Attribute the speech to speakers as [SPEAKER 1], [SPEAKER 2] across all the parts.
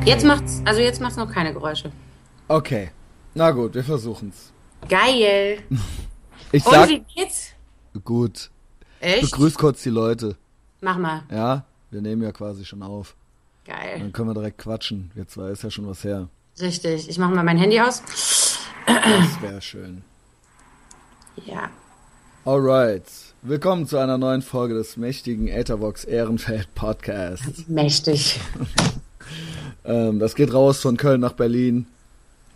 [SPEAKER 1] Okay.
[SPEAKER 2] Jetzt macht's, also jetzt macht's noch keine Geräusche.
[SPEAKER 1] Okay. Na gut, wir versuchen's.
[SPEAKER 2] Geil.
[SPEAKER 1] Ich
[SPEAKER 2] Und
[SPEAKER 1] sag
[SPEAKER 2] wie geht's?
[SPEAKER 1] gut.
[SPEAKER 2] Echt?
[SPEAKER 1] Begrüß kurz die Leute.
[SPEAKER 2] Mach mal.
[SPEAKER 1] Ja, wir nehmen ja quasi schon auf.
[SPEAKER 2] Geil.
[SPEAKER 1] Dann können wir direkt quatschen. Jetzt war ist ja schon was her.
[SPEAKER 2] Richtig. Ich mache mal mein Handy aus.
[SPEAKER 1] Das wäre schön.
[SPEAKER 2] Ja.
[SPEAKER 1] Alright. Willkommen zu einer neuen Folge des mächtigen Etherbox Ehrenfeld Podcasts.
[SPEAKER 2] Mächtig.
[SPEAKER 1] Ähm, das geht raus von Köln nach Berlin.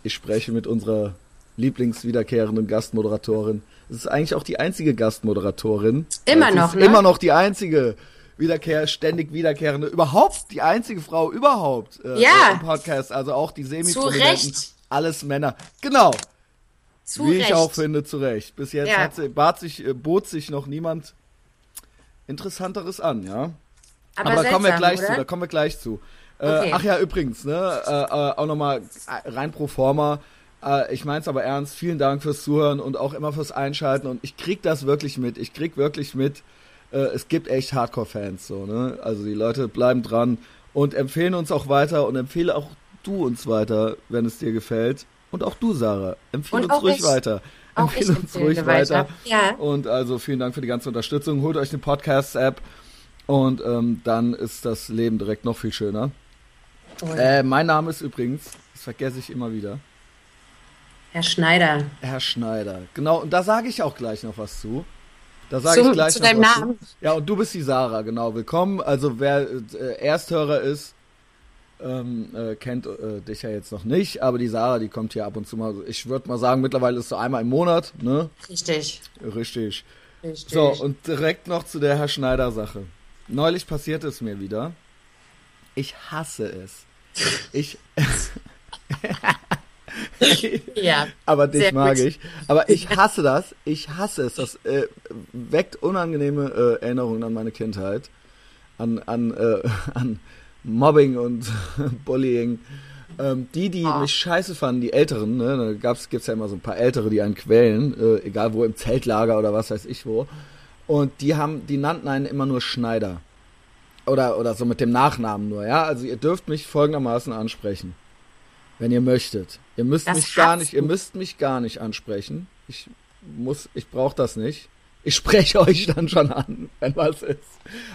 [SPEAKER 1] Ich spreche mit unserer Lieblingswiederkehrenden Gastmoderatorin. Es ist eigentlich auch die einzige Gastmoderatorin.
[SPEAKER 2] Immer noch, ne?
[SPEAKER 1] Immer noch die einzige Wiederkehr, ständig wiederkehrende, überhaupt die einzige Frau überhaupt äh,
[SPEAKER 2] Ja.
[SPEAKER 1] im Podcast. Also auch die semi
[SPEAKER 2] Zu Recht.
[SPEAKER 1] Alles Männer. Genau.
[SPEAKER 2] Zu
[SPEAKER 1] Wie
[SPEAKER 2] Recht.
[SPEAKER 1] ich auch finde, zu Recht. Bis jetzt
[SPEAKER 2] Ja.
[SPEAKER 1] hat sie, bat sich, äh, bot sich noch niemand Interessanteres an, ja.
[SPEAKER 2] Aber,
[SPEAKER 1] Aber da kommen wir gleich
[SPEAKER 2] oder?
[SPEAKER 1] zu, da kommen wir gleich zu. Äh,
[SPEAKER 2] Okay.
[SPEAKER 1] Ach ja, übrigens, ne, äh, äh, auch nochmal rein pro forma. Äh, ich mein's aber ernst, vielen Dank fürs Zuhören und auch immer fürs Einschalten und ich krieg das wirklich mit. Ich krieg wirklich mit, äh, es gibt echt Hardcore-Fans, so, ne. Also die Leute bleiben dran und empfehlen uns auch weiter und empfehle auch du uns weiter, wenn es dir gefällt. Und auch du, Sarah, empfehle
[SPEAKER 2] Und
[SPEAKER 1] uns ruhig
[SPEAKER 2] ich.
[SPEAKER 1] weiter. Empfehle uns ruhig weiter.
[SPEAKER 2] weiter. Ja.
[SPEAKER 1] Und also vielen Dank für die ganze Unterstützung. Holt euch eine Podcast-App und ähm, dann ist das Leben direkt noch viel schöner.
[SPEAKER 2] Oh.
[SPEAKER 1] Äh, mein Name ist übrigens, das vergesse ich immer wieder,
[SPEAKER 2] Herr Schneider.
[SPEAKER 1] Herr Schneider. Genau, und da sage ich auch gleich noch was zu. Da sage ich gleich
[SPEAKER 2] zu
[SPEAKER 1] noch
[SPEAKER 2] deinem
[SPEAKER 1] was
[SPEAKER 2] Namen.
[SPEAKER 1] Zu. Ja, und du bist die Sarah, genau. Willkommen. Also wer äh, Ersthörer ist, ähm, äh, kennt äh, dich ja jetzt noch nicht, aber die Sarah, die kommt hier ab und zu mal. Ich würde mal sagen, mittlerweile ist so einmal im Monat, ne?
[SPEAKER 2] Richtig.
[SPEAKER 1] Richtig.
[SPEAKER 2] Richtig.
[SPEAKER 1] So, und direkt noch zu der Herr Schneider-Sache. Neulich passiert es mir wieder. Ich hasse es. Ich.
[SPEAKER 2] ja.
[SPEAKER 1] aber dich mag
[SPEAKER 2] gut.
[SPEAKER 1] ich. Aber ich hasse das. Ich hasse es. Das äh, weckt unangenehme äh, Erinnerungen an meine Kindheit. An, an, äh, an Mobbing und Bullying. Ähm, die, die
[SPEAKER 2] Ah.
[SPEAKER 1] mich scheiße fanden, die Älteren, ne, da gab's, gibt's ja immer so ein paar Ältere, die einen quälen, äh, egal wo, im Zeltlager oder was weiß ich wo. Und die haben, die nannten einen immer nur Schneider. Oder, oder so mit dem Nachnamen nur, ja. Also ihr dürft mich folgendermaßen ansprechen. Wenn ihr möchtet. Ihr müsst
[SPEAKER 2] Das
[SPEAKER 1] mich gar nicht, ihr
[SPEAKER 2] du.
[SPEAKER 1] müsst mich gar nicht ansprechen. Ich muss, ich brauche das nicht. Ich spreche euch dann schon an, wenn was ist.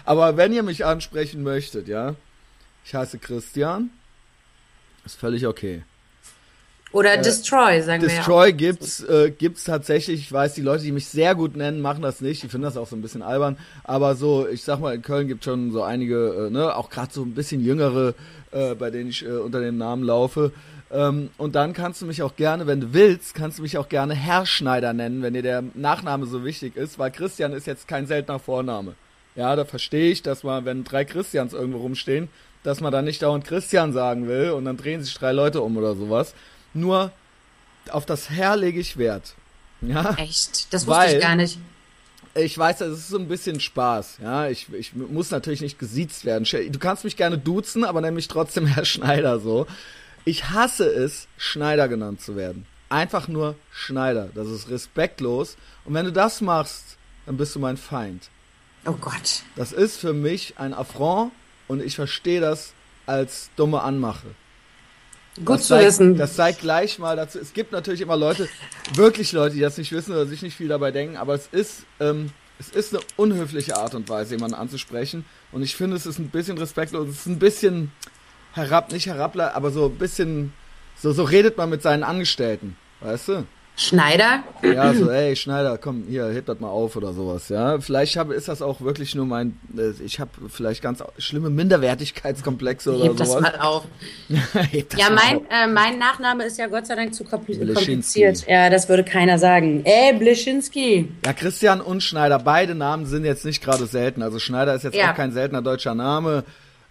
[SPEAKER 1] Aber wenn ihr mich ansprechen möchtet, ja. Ich heiße Christian. Ist völlig okay.
[SPEAKER 2] Oder Destroy, sagen wir ja.
[SPEAKER 1] Destroy gibt's, äh, gibt's tatsächlich. Ich weiß, die Leute, die mich sehr gut nennen, machen das nicht. Die finden das auch so ein bisschen albern. Aber so, ich sag mal, in Köln gibt schon so einige, äh, ne, auch gerade so ein bisschen jüngere, äh, bei denen ich äh, unter dem Namen laufe. Ähm, und dann kannst du mich auch gerne, wenn du willst, kannst du mich auch gerne Herr Schneider nennen, wenn dir der Nachname so wichtig ist, weil Christian ist jetzt kein seltener Vorname. Ja, da verstehe ich, dass man, wenn drei Christians irgendwo rumstehen, dass man dann nicht dauernd Christian sagen will und dann drehen sich drei Leute um oder sowas. Nur auf das Herr lege ich Wert. Ja,
[SPEAKER 2] Echt? Das wusste
[SPEAKER 1] Weil-
[SPEAKER 2] ich gar nicht.
[SPEAKER 1] ich weiß, das ist so ein bisschen Spaß. Ja, ich, ich muss natürlich nicht gesiezt werden. Du kannst mich gerne duzen, aber nenn mich trotzdem Herr Schneider so. Ich hasse es, Schneider genannt zu werden. Einfach nur Schneider. Das ist respektlos. Und wenn du das machst, dann bist du mein Feind.
[SPEAKER 2] Oh Gott.
[SPEAKER 1] Das ist für mich ein Affront und ich verstehe das als dumme Anmache.
[SPEAKER 2] Gut
[SPEAKER 1] das
[SPEAKER 2] zu wissen.
[SPEAKER 1] Das sei gleich mal dazu. Es gibt natürlich immer Leute, wirklich Leute, die das nicht wissen oder sich nicht viel dabei denken, aber es ist, ähm, es ist eine unhöfliche Art und Weise, jemanden anzusprechen. Und ich finde, es ist ein bisschen respektlos, es ist ein bisschen herab, nicht herabler, aber so ein bisschen, so, so redet man mit seinen Angestellten, weißt du?
[SPEAKER 2] Schneider?
[SPEAKER 1] Ja, so, ey, Schneider, komm, hier, heb das mal auf oder sowas, ja. Vielleicht hab, ist das auch wirklich nur mein, äh, ich habe vielleicht ganz schlimme Minderwertigkeitskomplexe oder
[SPEAKER 2] Heb das
[SPEAKER 1] sowas.
[SPEAKER 2] mal auf.
[SPEAKER 1] Heb das
[SPEAKER 2] Ja,
[SPEAKER 1] mal
[SPEAKER 2] mein,
[SPEAKER 1] auf.
[SPEAKER 2] äh, mein Nachname ist ja Gott sei Dank zu kompliziert. Ja, das würde keiner sagen. Ey, Bleschinski.
[SPEAKER 1] Ja, Christian und Schneider, beide Namen sind jetzt nicht gerade selten. Also Schneider ist jetzt
[SPEAKER 2] Ja.
[SPEAKER 1] auch kein seltener deutscher Name.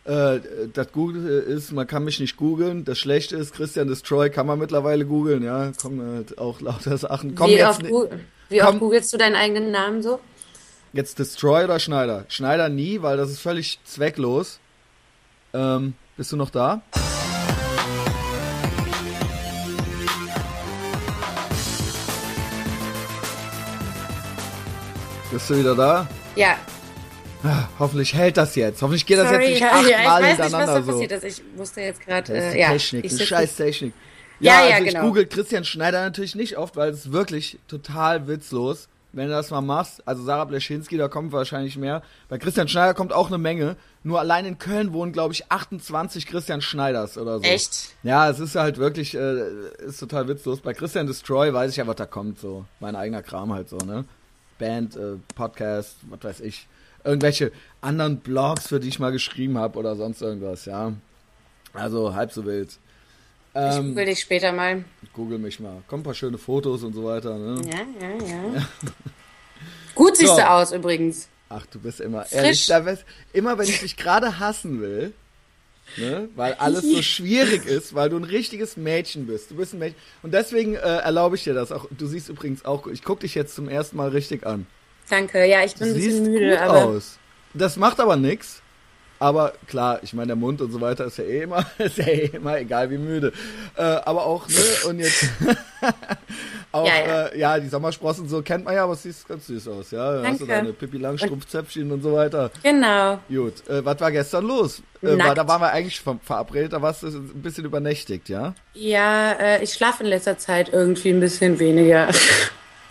[SPEAKER 1] Äh, das Gute ist, man kann mich nicht googeln. Das Schlechte ist, Christian Destroy kann man mittlerweile googeln. Ja, kommen halt auch lauter Sachen. Komm
[SPEAKER 2] Wie,
[SPEAKER 1] jetzt,
[SPEAKER 2] oft, wie oft googelst du deinen eigenen Namen so?
[SPEAKER 1] jetzt Destroy oder Schneider? Schneider nie, weil das ist völlig zwecklos. Ähm, bist du noch da? Bist du wieder da?
[SPEAKER 2] Ja.
[SPEAKER 1] Ah, hoffentlich hält das jetzt. Hoffentlich geht das
[SPEAKER 2] Sorry,
[SPEAKER 1] jetzt nicht
[SPEAKER 2] ja,
[SPEAKER 1] achtmal
[SPEAKER 2] ja, ich weiß nicht, was
[SPEAKER 1] hintereinander
[SPEAKER 2] da
[SPEAKER 1] so.
[SPEAKER 2] passiert ist. Ich musste jetzt gerade, äh,
[SPEAKER 1] die
[SPEAKER 2] ja.
[SPEAKER 1] Technik,
[SPEAKER 2] ich sitze-
[SPEAKER 1] scheiß Technik.
[SPEAKER 2] Ja,
[SPEAKER 1] Ja,
[SPEAKER 2] ja,
[SPEAKER 1] also ich
[SPEAKER 2] genau.
[SPEAKER 1] google Christian Schneider natürlich nicht oft, weil es ist wirklich total witzlos, wenn du das mal machst. Also Sarah Bleschinski, da kommt wahrscheinlich mehr. Bei Christian Schneider kommt auch eine Menge. Nur allein in Köln wohnen, glaube ich, 28 Christian Schneiders oder so.
[SPEAKER 2] Echt?
[SPEAKER 1] Ja, es ist halt wirklich, äh, ist total witzlos. Bei Christian Destroy weiß ich ja, was da kommt, so. Mein eigener Kram halt so, ne? Band, äh, Podcast, was weiß ich. Irgendwelche anderen Blogs, für die ich mal geschrieben habe oder sonst irgendwas, ja. Also halb so wild.
[SPEAKER 2] Ich
[SPEAKER 1] Ähm,
[SPEAKER 2] will dich später mal.
[SPEAKER 1] Google mich mal. Kommen ein paar schöne Fotos und so weiter, ne?
[SPEAKER 2] Ja, ja, ja. Gut siehst
[SPEAKER 1] So.
[SPEAKER 2] du aus übrigens.
[SPEAKER 1] Ach, du bist immer
[SPEAKER 2] Frisch.
[SPEAKER 1] ehrlich. Da bist, immer wenn ich dich gerade hassen will, ne, weil alles so schwierig ist, weil du ein richtiges Mädchen bist. Du bist ein Mädchen. Und deswegen äh, erlaube ich dir das auch. Du siehst übrigens auch, ich guck dich jetzt zum ersten Mal richtig an.
[SPEAKER 2] Danke. Ja, ich
[SPEAKER 1] Du
[SPEAKER 2] bin ein
[SPEAKER 1] siehst
[SPEAKER 2] bisschen müde,
[SPEAKER 1] gut
[SPEAKER 2] aber
[SPEAKER 1] aus. Das macht aber nix. Aber klar, ich meine, der Mund und so weiter ist ja eh immer, ist ja eh immer egal wie müde. Äh, aber auch, ne, und jetzt auch,
[SPEAKER 2] Ja,
[SPEAKER 1] ja. Äh, ja, die Sommersprossen so kennt man ja, aber es sieht ganz süß aus, ja. Da Hast du
[SPEAKER 2] Danke.
[SPEAKER 1] deine Pippi Langstrumpfzäpfchen und so weiter.
[SPEAKER 2] genau.
[SPEAKER 1] Gut, äh, was war gestern los? Äh, war, da waren wir eigentlich ver verabredet, da warst du ein bisschen übernächtigt, ja?
[SPEAKER 2] Ja, äh, ich schlafe in letzter Zeit irgendwie ein bisschen weniger.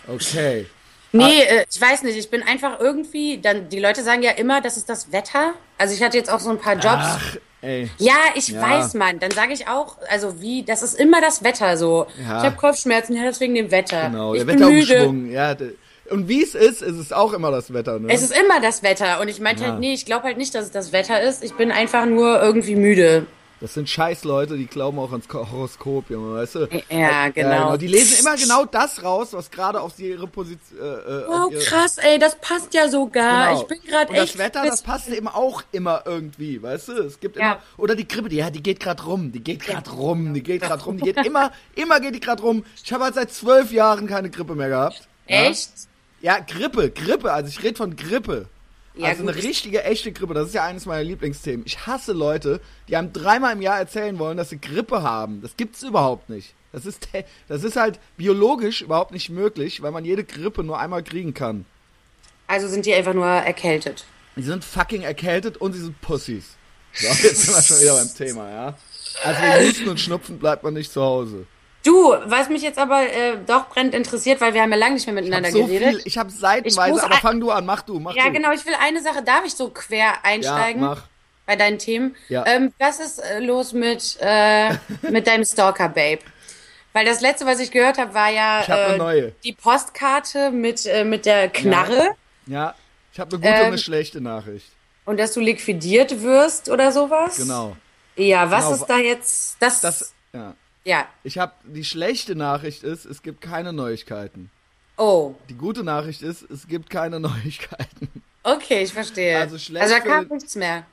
[SPEAKER 1] Okay.
[SPEAKER 2] Nee, äh, ich weiß nicht, ich bin einfach irgendwie, dann, die Leute sagen ja immer, das ist das Wetter. Also ich hatte jetzt auch so ein paar Jobs.
[SPEAKER 1] Ach, ey.
[SPEAKER 2] Ja, ich
[SPEAKER 1] Ja.
[SPEAKER 2] weiß, Mann. Dann sage ich auch, also wie, das ist immer das Wetter so.
[SPEAKER 1] Ja.
[SPEAKER 2] Ich habe Kopfschmerzen, ja, deswegen dem Wetter.
[SPEAKER 1] Genau,
[SPEAKER 2] ich
[SPEAKER 1] der. Wetterumschwung, ja. Und wie es ist, ist es auch immer das Wetter, ne?
[SPEAKER 2] Es ist immer das Wetter. Und ich meinte
[SPEAKER 1] Ja.
[SPEAKER 2] halt, nee, ich glaube halt nicht, dass es das Wetter ist. Ich bin einfach nur irgendwie müde.
[SPEAKER 1] Das sind scheiß Leute, die glauben auch ans Ko- Horoskop, Junge, weißt du?
[SPEAKER 2] Ja, genau.
[SPEAKER 1] Die lesen immer genau das raus, was gerade auf ihre Position. Äh, äh,
[SPEAKER 2] Wow,
[SPEAKER 1] ihre,
[SPEAKER 2] krass, ey, das passt ja sogar.
[SPEAKER 1] Genau.
[SPEAKER 2] Ich bin gerade echt.
[SPEAKER 1] das Wetter, das passt eben auch immer irgendwie, weißt du? Es gibt
[SPEAKER 2] Ja.
[SPEAKER 1] immer oder die Grippe, die, ja, die geht gerade rum, die geht gerade rum, die geht gerade rum, die geht immer, immer geht die gerade rum. Ich habe halt seit zwölf Jahren keine Grippe mehr gehabt. Ja?
[SPEAKER 2] Echt?
[SPEAKER 1] Ja, Grippe, Grippe, also ich rede von Grippe.
[SPEAKER 2] Ja,
[SPEAKER 1] also
[SPEAKER 2] gut,
[SPEAKER 1] eine
[SPEAKER 2] ich-
[SPEAKER 1] richtige, echte Grippe, das ist ja eines meiner Lieblingsthemen. Ich hasse Leute, die einem dreimal im Jahr erzählen wollen, dass sie Grippe haben. Das gibt's überhaupt nicht. Das ist, das ist halt biologisch überhaupt nicht möglich, weil man jede Grippe nur einmal kriegen kann.
[SPEAKER 2] Also sind die einfach nur erkältet.
[SPEAKER 1] Die sind fucking erkältet und sie sind Pussys. So, jetzt sind wir schon wieder beim Thema, ja. Also mit Husten und Schnupfen bleibt man nicht zu Hause.
[SPEAKER 2] Du, was mich jetzt aber äh, doch brennend interessiert, weil wir haben ja lange nicht mehr
[SPEAKER 1] Ich
[SPEAKER 2] miteinander
[SPEAKER 1] hab so
[SPEAKER 2] geredet.
[SPEAKER 1] viel, ich habe
[SPEAKER 2] Ich
[SPEAKER 1] seitenweise,
[SPEAKER 2] muss
[SPEAKER 1] aber
[SPEAKER 2] ein-
[SPEAKER 1] fang du an, mach du, mach
[SPEAKER 2] Ja,
[SPEAKER 1] du.
[SPEAKER 2] genau, ich will eine Sache, darf ich so quer
[SPEAKER 1] Ja,
[SPEAKER 2] einsteigen
[SPEAKER 1] mach.
[SPEAKER 2] bei deinen Themen?
[SPEAKER 1] Ja.
[SPEAKER 2] Ähm, was ist äh, los mit, äh, mit deinem Stalker-Babe? Weil das letzte, was ich gehört habe, war ja
[SPEAKER 1] Ich hab eine
[SPEAKER 2] äh,
[SPEAKER 1] neue.
[SPEAKER 2] die Postkarte mit, äh, mit der Knarre
[SPEAKER 1] Ja, ich habe eine gute und eine
[SPEAKER 2] Ähm,
[SPEAKER 1] schlechte Nachricht.
[SPEAKER 2] und dass du liquidiert wirst oder sowas.
[SPEAKER 1] Genau.
[SPEAKER 2] Ja, was
[SPEAKER 1] Genau.
[SPEAKER 2] ist da jetzt? Das,
[SPEAKER 1] Das, ja.
[SPEAKER 2] Ja.
[SPEAKER 1] Ich habe die schlechte Nachricht ist, es gibt keine Neuigkeiten.
[SPEAKER 2] Oh,
[SPEAKER 1] Die gute Nachricht ist, es gibt keine Neuigkeiten.
[SPEAKER 2] okay, ich verstehe.
[SPEAKER 1] Also schlecht
[SPEAKER 2] Also da
[SPEAKER 1] für
[SPEAKER 2] kam
[SPEAKER 1] den-
[SPEAKER 2] nichts mehr.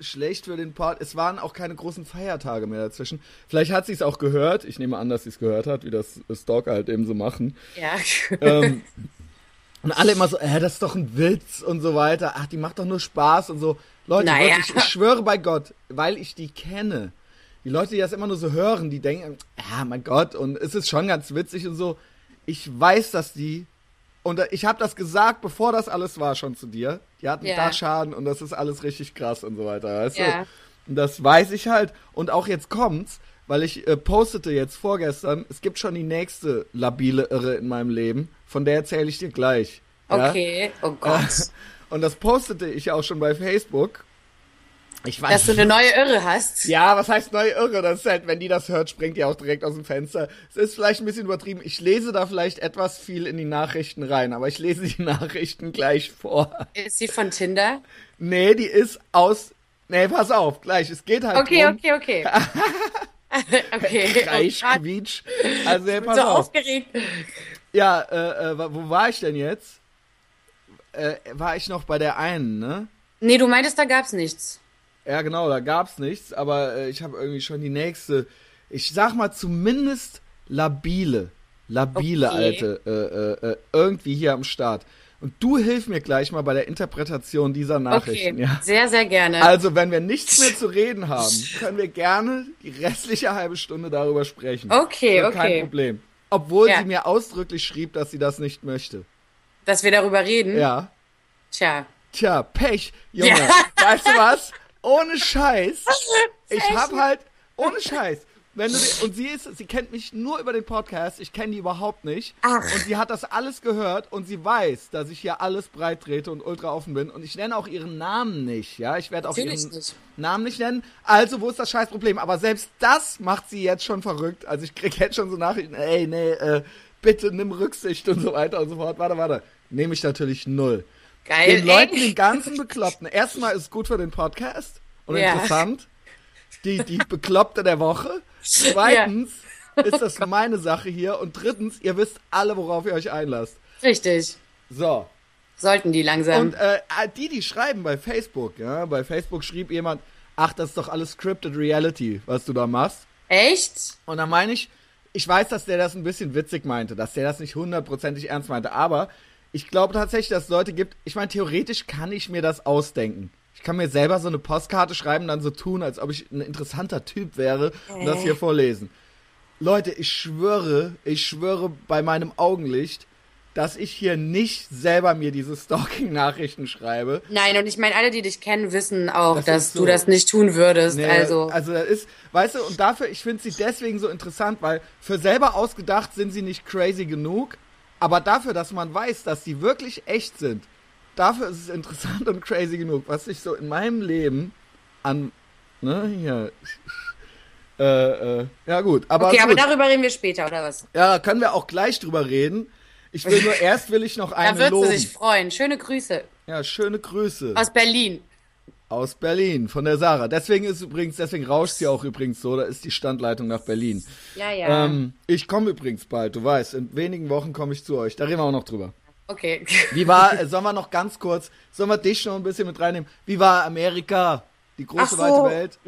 [SPEAKER 1] Schlecht für den Part. Es waren auch keine großen Feiertage mehr dazwischen. Vielleicht hat sie es auch gehört. Ich nehme an, dass sie es gehört hat, wie das Stalker halt eben so machen.
[SPEAKER 2] Ja.
[SPEAKER 1] ähm, und alle immer so, äh, das ist doch ein Witz und so weiter. Ach, die macht doch nur Spaß und so. Leute,
[SPEAKER 2] Naja.
[SPEAKER 1] wirklich, ich schwöre bei Gott, weil ich die kenne. Die Leute, die das immer nur so hören, die denken, ja, mein Gott, und es ist schon ganz witzig und so. Ich weiß, dass die, und ich habe das gesagt, bevor das alles war, schon zu dir. Die hatten
[SPEAKER 2] Ja.
[SPEAKER 1] Dachschaden und das ist alles richtig krass und so weiter, weißt
[SPEAKER 2] Ja.
[SPEAKER 1] du? Und das weiß ich halt. Und auch jetzt kommt's, weil ich äh, postete jetzt vorgestern, es gibt schon die nächste labile Irre in meinem Leben. Von der erzähle ich dir gleich. Ja?
[SPEAKER 2] Okay, oh Gott.
[SPEAKER 1] Und das postete ich auch schon bei Facebook. Ich weiß
[SPEAKER 2] Dass du eine neue Irre hast.
[SPEAKER 1] ja, was heißt neue Irre? Das ist halt, wenn die das hört, springt die auch direkt aus dem Fenster. Es ist vielleicht ein bisschen übertrieben. Ich lese da vielleicht etwas viel in die Nachrichten rein, aber ich lese die Nachrichten gleich vor.
[SPEAKER 2] Ist sie von Tinder?
[SPEAKER 1] Nee, die ist aus. Nee, pass auf, gleich. Es geht halt
[SPEAKER 2] Okay,
[SPEAKER 1] drum.
[SPEAKER 2] okay, okay. okay.
[SPEAKER 1] Kreisch,
[SPEAKER 2] Oh
[SPEAKER 1] quietsch. Also,
[SPEAKER 2] ich bin
[SPEAKER 1] pass
[SPEAKER 2] so
[SPEAKER 1] auf.
[SPEAKER 2] aufgeregt.
[SPEAKER 1] Ja, äh, äh, wo war ich denn jetzt? Äh, war ich noch bei der einen, ne?
[SPEAKER 2] Nee, du meintest, da gab's nichts.
[SPEAKER 1] Ja, genau, da gab's nichts, aber äh, ich habe irgendwie schon die nächste. Ich sag mal zumindest labile, labile
[SPEAKER 2] Okay.
[SPEAKER 1] alte, äh, äh, äh, irgendwie hier am Start. Und du hilf mir gleich mal bei der Interpretation dieser Nachrichten,
[SPEAKER 2] Okay,
[SPEAKER 1] ja?
[SPEAKER 2] sehr, sehr gerne.
[SPEAKER 1] Also, wenn wir nichts mehr zu reden haben, können wir gerne die restliche halbe Stunde darüber sprechen.
[SPEAKER 2] Okay,
[SPEAKER 1] Ja, Kein
[SPEAKER 2] okay.
[SPEAKER 1] Problem. Obwohl
[SPEAKER 2] Ja.
[SPEAKER 1] sie mir ausdrücklich schrieb, dass sie das nicht möchte.
[SPEAKER 2] Dass wir darüber reden?
[SPEAKER 1] Ja.
[SPEAKER 2] Tja.
[SPEAKER 1] Tja, Pech, Junge.
[SPEAKER 2] Ja.
[SPEAKER 1] Weißt du was? Ohne Scheiß. Ich hab halt, ohne Scheiß. Wenn du, die- und sie ist, sie kennt mich nur über den Podcast, ich kenne die überhaupt nicht.
[SPEAKER 2] Ach.
[SPEAKER 1] Und sie hat das alles gehört und sie weiß, dass ich hier alles breit trete und ultra offen bin. Und ich nenne auch ihren Namen nicht, ja. Ich werde auch
[SPEAKER 2] Natürlich
[SPEAKER 1] ihren
[SPEAKER 2] nicht.
[SPEAKER 1] Namen nicht nennen. Also, wo ist das Scheißproblem? Aber selbst das macht sie jetzt schon verrückt. Also ich krieg jetzt schon so Nachrichten, ey, nee, äh, bitte nimm Rücksicht und so weiter und so fort. Warte, warte. Nehme ich natürlich null.
[SPEAKER 2] Geil.
[SPEAKER 1] Den Leuten,
[SPEAKER 2] ey.
[SPEAKER 1] den ganzen Bekloppten. Erstmal ist es gut für den Podcast und
[SPEAKER 2] Ja.
[SPEAKER 1] interessant. Die, die Bekloppte der Woche. Zweitens ist das meine Sache hier. Und drittens, ihr wisst alle, worauf ihr euch einlasst.
[SPEAKER 2] Richtig.
[SPEAKER 1] So.
[SPEAKER 2] Sollten die langsam.
[SPEAKER 1] Und äh, die, die schreiben bei Facebook, ja, bei Facebook schrieb jemand, ach, das ist doch alles scripted reality, was du da machst.
[SPEAKER 2] Echt?
[SPEAKER 1] Und dann meine ich, ich weiß, dass der das ein bisschen witzig meinte, dass der das nicht hundertprozentig ernst meinte, aber ich glaube tatsächlich, dass es Leute gibt, ich meine, theoretisch kann ich mir das ausdenken. Ich kann mir selber so eine Postkarte schreiben, dann so tun, als ob ich ein interessanter Typ wäre und das hier vorlesen. Leute, ich schwöre, ich schwöre bei meinem Augenlicht, dass ich hier nicht selber mir diese Stalking-Nachrichten schreibe.
[SPEAKER 2] Nein, und ich meine, alle, die dich kennen, wissen auch,
[SPEAKER 1] Das
[SPEAKER 2] dass
[SPEAKER 1] so.
[SPEAKER 2] du das nicht tun würdest.
[SPEAKER 1] Nee,
[SPEAKER 2] also,
[SPEAKER 1] also das ist, weißt du, und dafür, ich finde sie deswegen so interessant, weil für selber ausgedacht sind sie nicht crazy genug, aber dafür, dass man weiß, dass sie wirklich echt sind, dafür ist es interessant und crazy genug, was ich so in meinem Leben an, ne, hier, äh, äh, ja gut, aber
[SPEAKER 2] okay, aber
[SPEAKER 1] gut.
[SPEAKER 2] darüber reden wir später, oder was?
[SPEAKER 1] ja, können wir auch gleich drüber reden. Ich will nur, erst will ich noch
[SPEAKER 2] Da
[SPEAKER 1] eine
[SPEAKER 2] wird
[SPEAKER 1] loben.
[SPEAKER 2] sie sich freuen. Schöne Grüße
[SPEAKER 1] Ja, schöne Grüße.
[SPEAKER 2] aus Berlin.
[SPEAKER 1] Aus Berlin, von der Sarah. Deswegen ist übrigens, deswegen rauscht sie auch übrigens so, da ist die Standleitung nach Berlin.
[SPEAKER 2] Ja, ja.
[SPEAKER 1] Ähm, ich komme übrigens bald, du weißt, in wenigen Wochen komme ich zu euch. Da reden wir auch noch drüber.
[SPEAKER 2] Okay.
[SPEAKER 1] Wie war, sollen wir noch ganz kurz, sollen wir dich noch ein bisschen mit reinnehmen? Wie war Amerika? Die große,
[SPEAKER 2] Ach
[SPEAKER 1] weite
[SPEAKER 2] so,
[SPEAKER 1] Welt?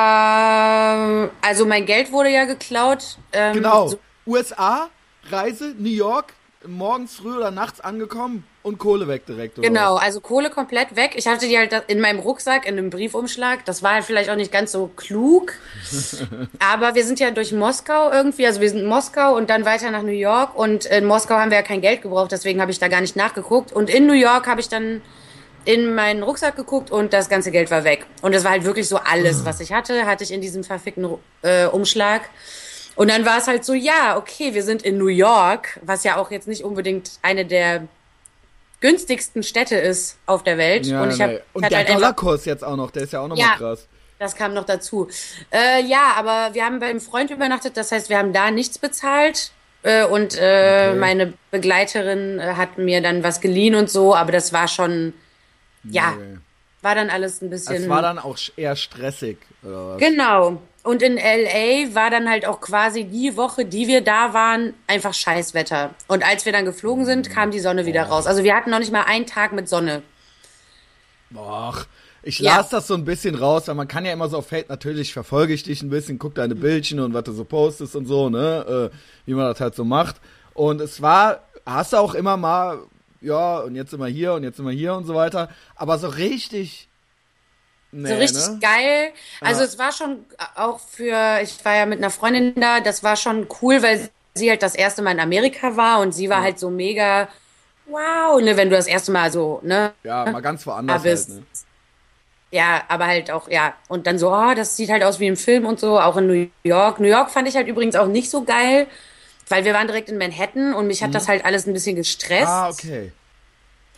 [SPEAKER 2] ja, also mein Geld wurde ja geklaut. Ähm,
[SPEAKER 1] Genau.
[SPEAKER 2] so-
[SPEAKER 1] USA, Reise, New York, morgens früh oder nachts angekommen und Kohle weg direkt. Oder
[SPEAKER 2] Genau,
[SPEAKER 1] was?
[SPEAKER 2] also Kohle komplett weg. Ich hatte die halt in meinem Rucksack, in einem Briefumschlag. Das war halt vielleicht auch nicht ganz so klug. Aber wir sind ja durch Moskau irgendwie, also wir sind in Moskau und dann weiter nach New York. Und in Moskau haben wir ja kein Geld gebraucht, deswegen habe ich da gar nicht nachgeguckt. Und in New York habe ich dann in meinen Rucksack geguckt und das ganze Geld war weg. Und das war halt wirklich so alles, was ich hatte, hatte ich in diesem verfickten äh, Umschlag. Und dann war es halt so, ja, okay, wir sind in New York, was ja auch jetzt nicht unbedingt eine der günstigsten Städte ist auf der Welt.
[SPEAKER 1] Ja,
[SPEAKER 2] und ich hab, ich
[SPEAKER 1] und der
[SPEAKER 2] halt
[SPEAKER 1] Dollarkurs jetzt auch noch, der ist ja auch nochmal
[SPEAKER 2] Ja.
[SPEAKER 1] krass.
[SPEAKER 2] das kam noch dazu. Äh, ja, aber wir haben beim Freund übernachtet, das heißt, wir haben da nichts bezahlt. Äh, und äh,
[SPEAKER 1] Okay.
[SPEAKER 2] meine Begleiterin äh, hat mir dann was geliehen und so, aber das war schon, ja,
[SPEAKER 1] Nee.
[SPEAKER 2] war dann alles ein bisschen.
[SPEAKER 1] Es war dann auch eher stressig.
[SPEAKER 2] Genau. Und in LA war dann halt auch quasi die Woche, die wir da waren, einfach Scheißwetter. Und als wir dann geflogen sind, kam die Sonne wieder raus. Also wir hatten noch nicht mal einen Tag mit Sonne.
[SPEAKER 1] Och, ich
[SPEAKER 2] Ja.
[SPEAKER 1] las das so ein bisschen raus, weil man kann ja immer so auf Feld, natürlich verfolge ich dich ein bisschen, guck deine Bildchen und was du so postest und so, ne, äh, wie man das halt so macht. Und es war, hast du auch immer mal, ja, und jetzt sind wir hier und jetzt sind wir hier und so weiter, aber so richtig, nee,
[SPEAKER 2] So richtig
[SPEAKER 1] ne?
[SPEAKER 2] geil. Also
[SPEAKER 1] Ja.
[SPEAKER 2] es war schon auch für, ich war ja mit einer Freundin da, das war schon cool, weil sie halt das erste Mal in Amerika war und sie war halt so mega, wow, ne, wenn du das erste Mal so, ne,
[SPEAKER 1] Ja, mal ganz woanders
[SPEAKER 2] bist.
[SPEAKER 1] halt, ne?
[SPEAKER 2] Ja, aber halt auch, ja. Und dann so, oh, das sieht halt aus wie im Film und so, auch in New York. New York fand ich halt übrigens auch nicht so geil, weil wir waren direkt in Manhattan und mich hat das halt alles ein bisschen gestresst.
[SPEAKER 1] Mhm. Ah, okay.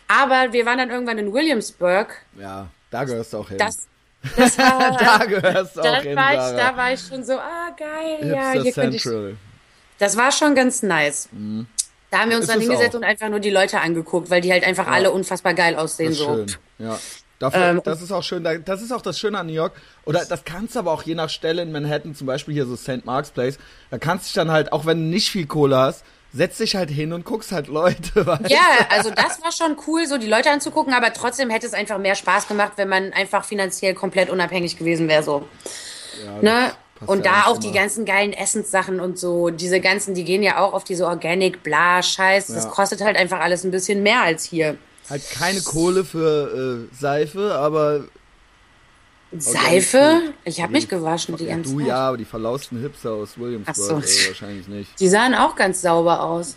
[SPEAKER 2] Aber wir waren dann irgendwann in Williamsburg.
[SPEAKER 1] Ja, da gehörst du auch hin.
[SPEAKER 2] Das, das war,
[SPEAKER 1] da gehörst du auch hin,
[SPEAKER 2] war ich, da war ich schon so, ah, geil, ja, hier könnte ich.
[SPEAKER 1] Central.
[SPEAKER 2] Das war schon ganz nice. Da haben wir uns
[SPEAKER 1] Ist
[SPEAKER 2] dann
[SPEAKER 1] es
[SPEAKER 2] hingesetzt
[SPEAKER 1] auch.
[SPEAKER 2] und einfach nur die Leute angeguckt, weil die halt einfach alle unfassbar geil aussehen,
[SPEAKER 1] Das
[SPEAKER 2] so.
[SPEAKER 1] schön, ja. Dafür,
[SPEAKER 2] Ähm,
[SPEAKER 1] das ist auch schön, da- das ist auch das Schöne an New York. Oder das kannst du aber auch je nach Stelle in Manhattan, zum Beispiel hier so St. Mark's Place, da kannst du dich dann halt, auch wenn du nicht viel Kohle hast, setz dich halt hin und guckst halt Leute, weißt
[SPEAKER 2] Ja, also das war schon cool, so die Leute anzugucken, aber trotzdem hätte es einfach mehr Spaß gemacht, wenn man einfach finanziell komplett unabhängig gewesen wäre, so.
[SPEAKER 1] Ja,
[SPEAKER 2] Ne? Und
[SPEAKER 1] ja
[SPEAKER 2] da auch die
[SPEAKER 1] immer.
[SPEAKER 2] ganzen geilen Essenssachen und so, diese ganzen, die gehen ja auch auf diese Organic, bla, Scheiß. Das
[SPEAKER 1] Ja.
[SPEAKER 2] kostet halt einfach alles ein bisschen mehr als hier.
[SPEAKER 1] Halt keine Kohle für äh, Seife, aber
[SPEAKER 2] Seife? Ich habe mich gewaschen die
[SPEAKER 1] ja,
[SPEAKER 2] ganze
[SPEAKER 1] du
[SPEAKER 2] Zeit.
[SPEAKER 1] ja, aber die verlausten Hipster aus Williamsburg
[SPEAKER 2] so.
[SPEAKER 1] äh, wahrscheinlich nicht.
[SPEAKER 2] Die sahen auch ganz sauber aus.